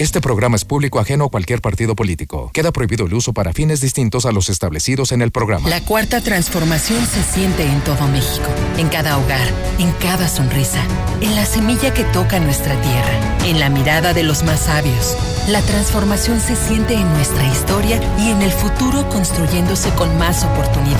Speaker 119: Este programa es público ajeno a cualquier partido político. Queda prohibido el uso para fines distintos a los establecidos en el programa.
Speaker 27: La cuarta transformación se siente en todo México, en cada hogar, en cada sonrisa, en la semilla que toca nuestra tierra, en la mirada de los más sabios. La transformación se siente en nuestra historia y en el futuro construyéndose con más oportunidades.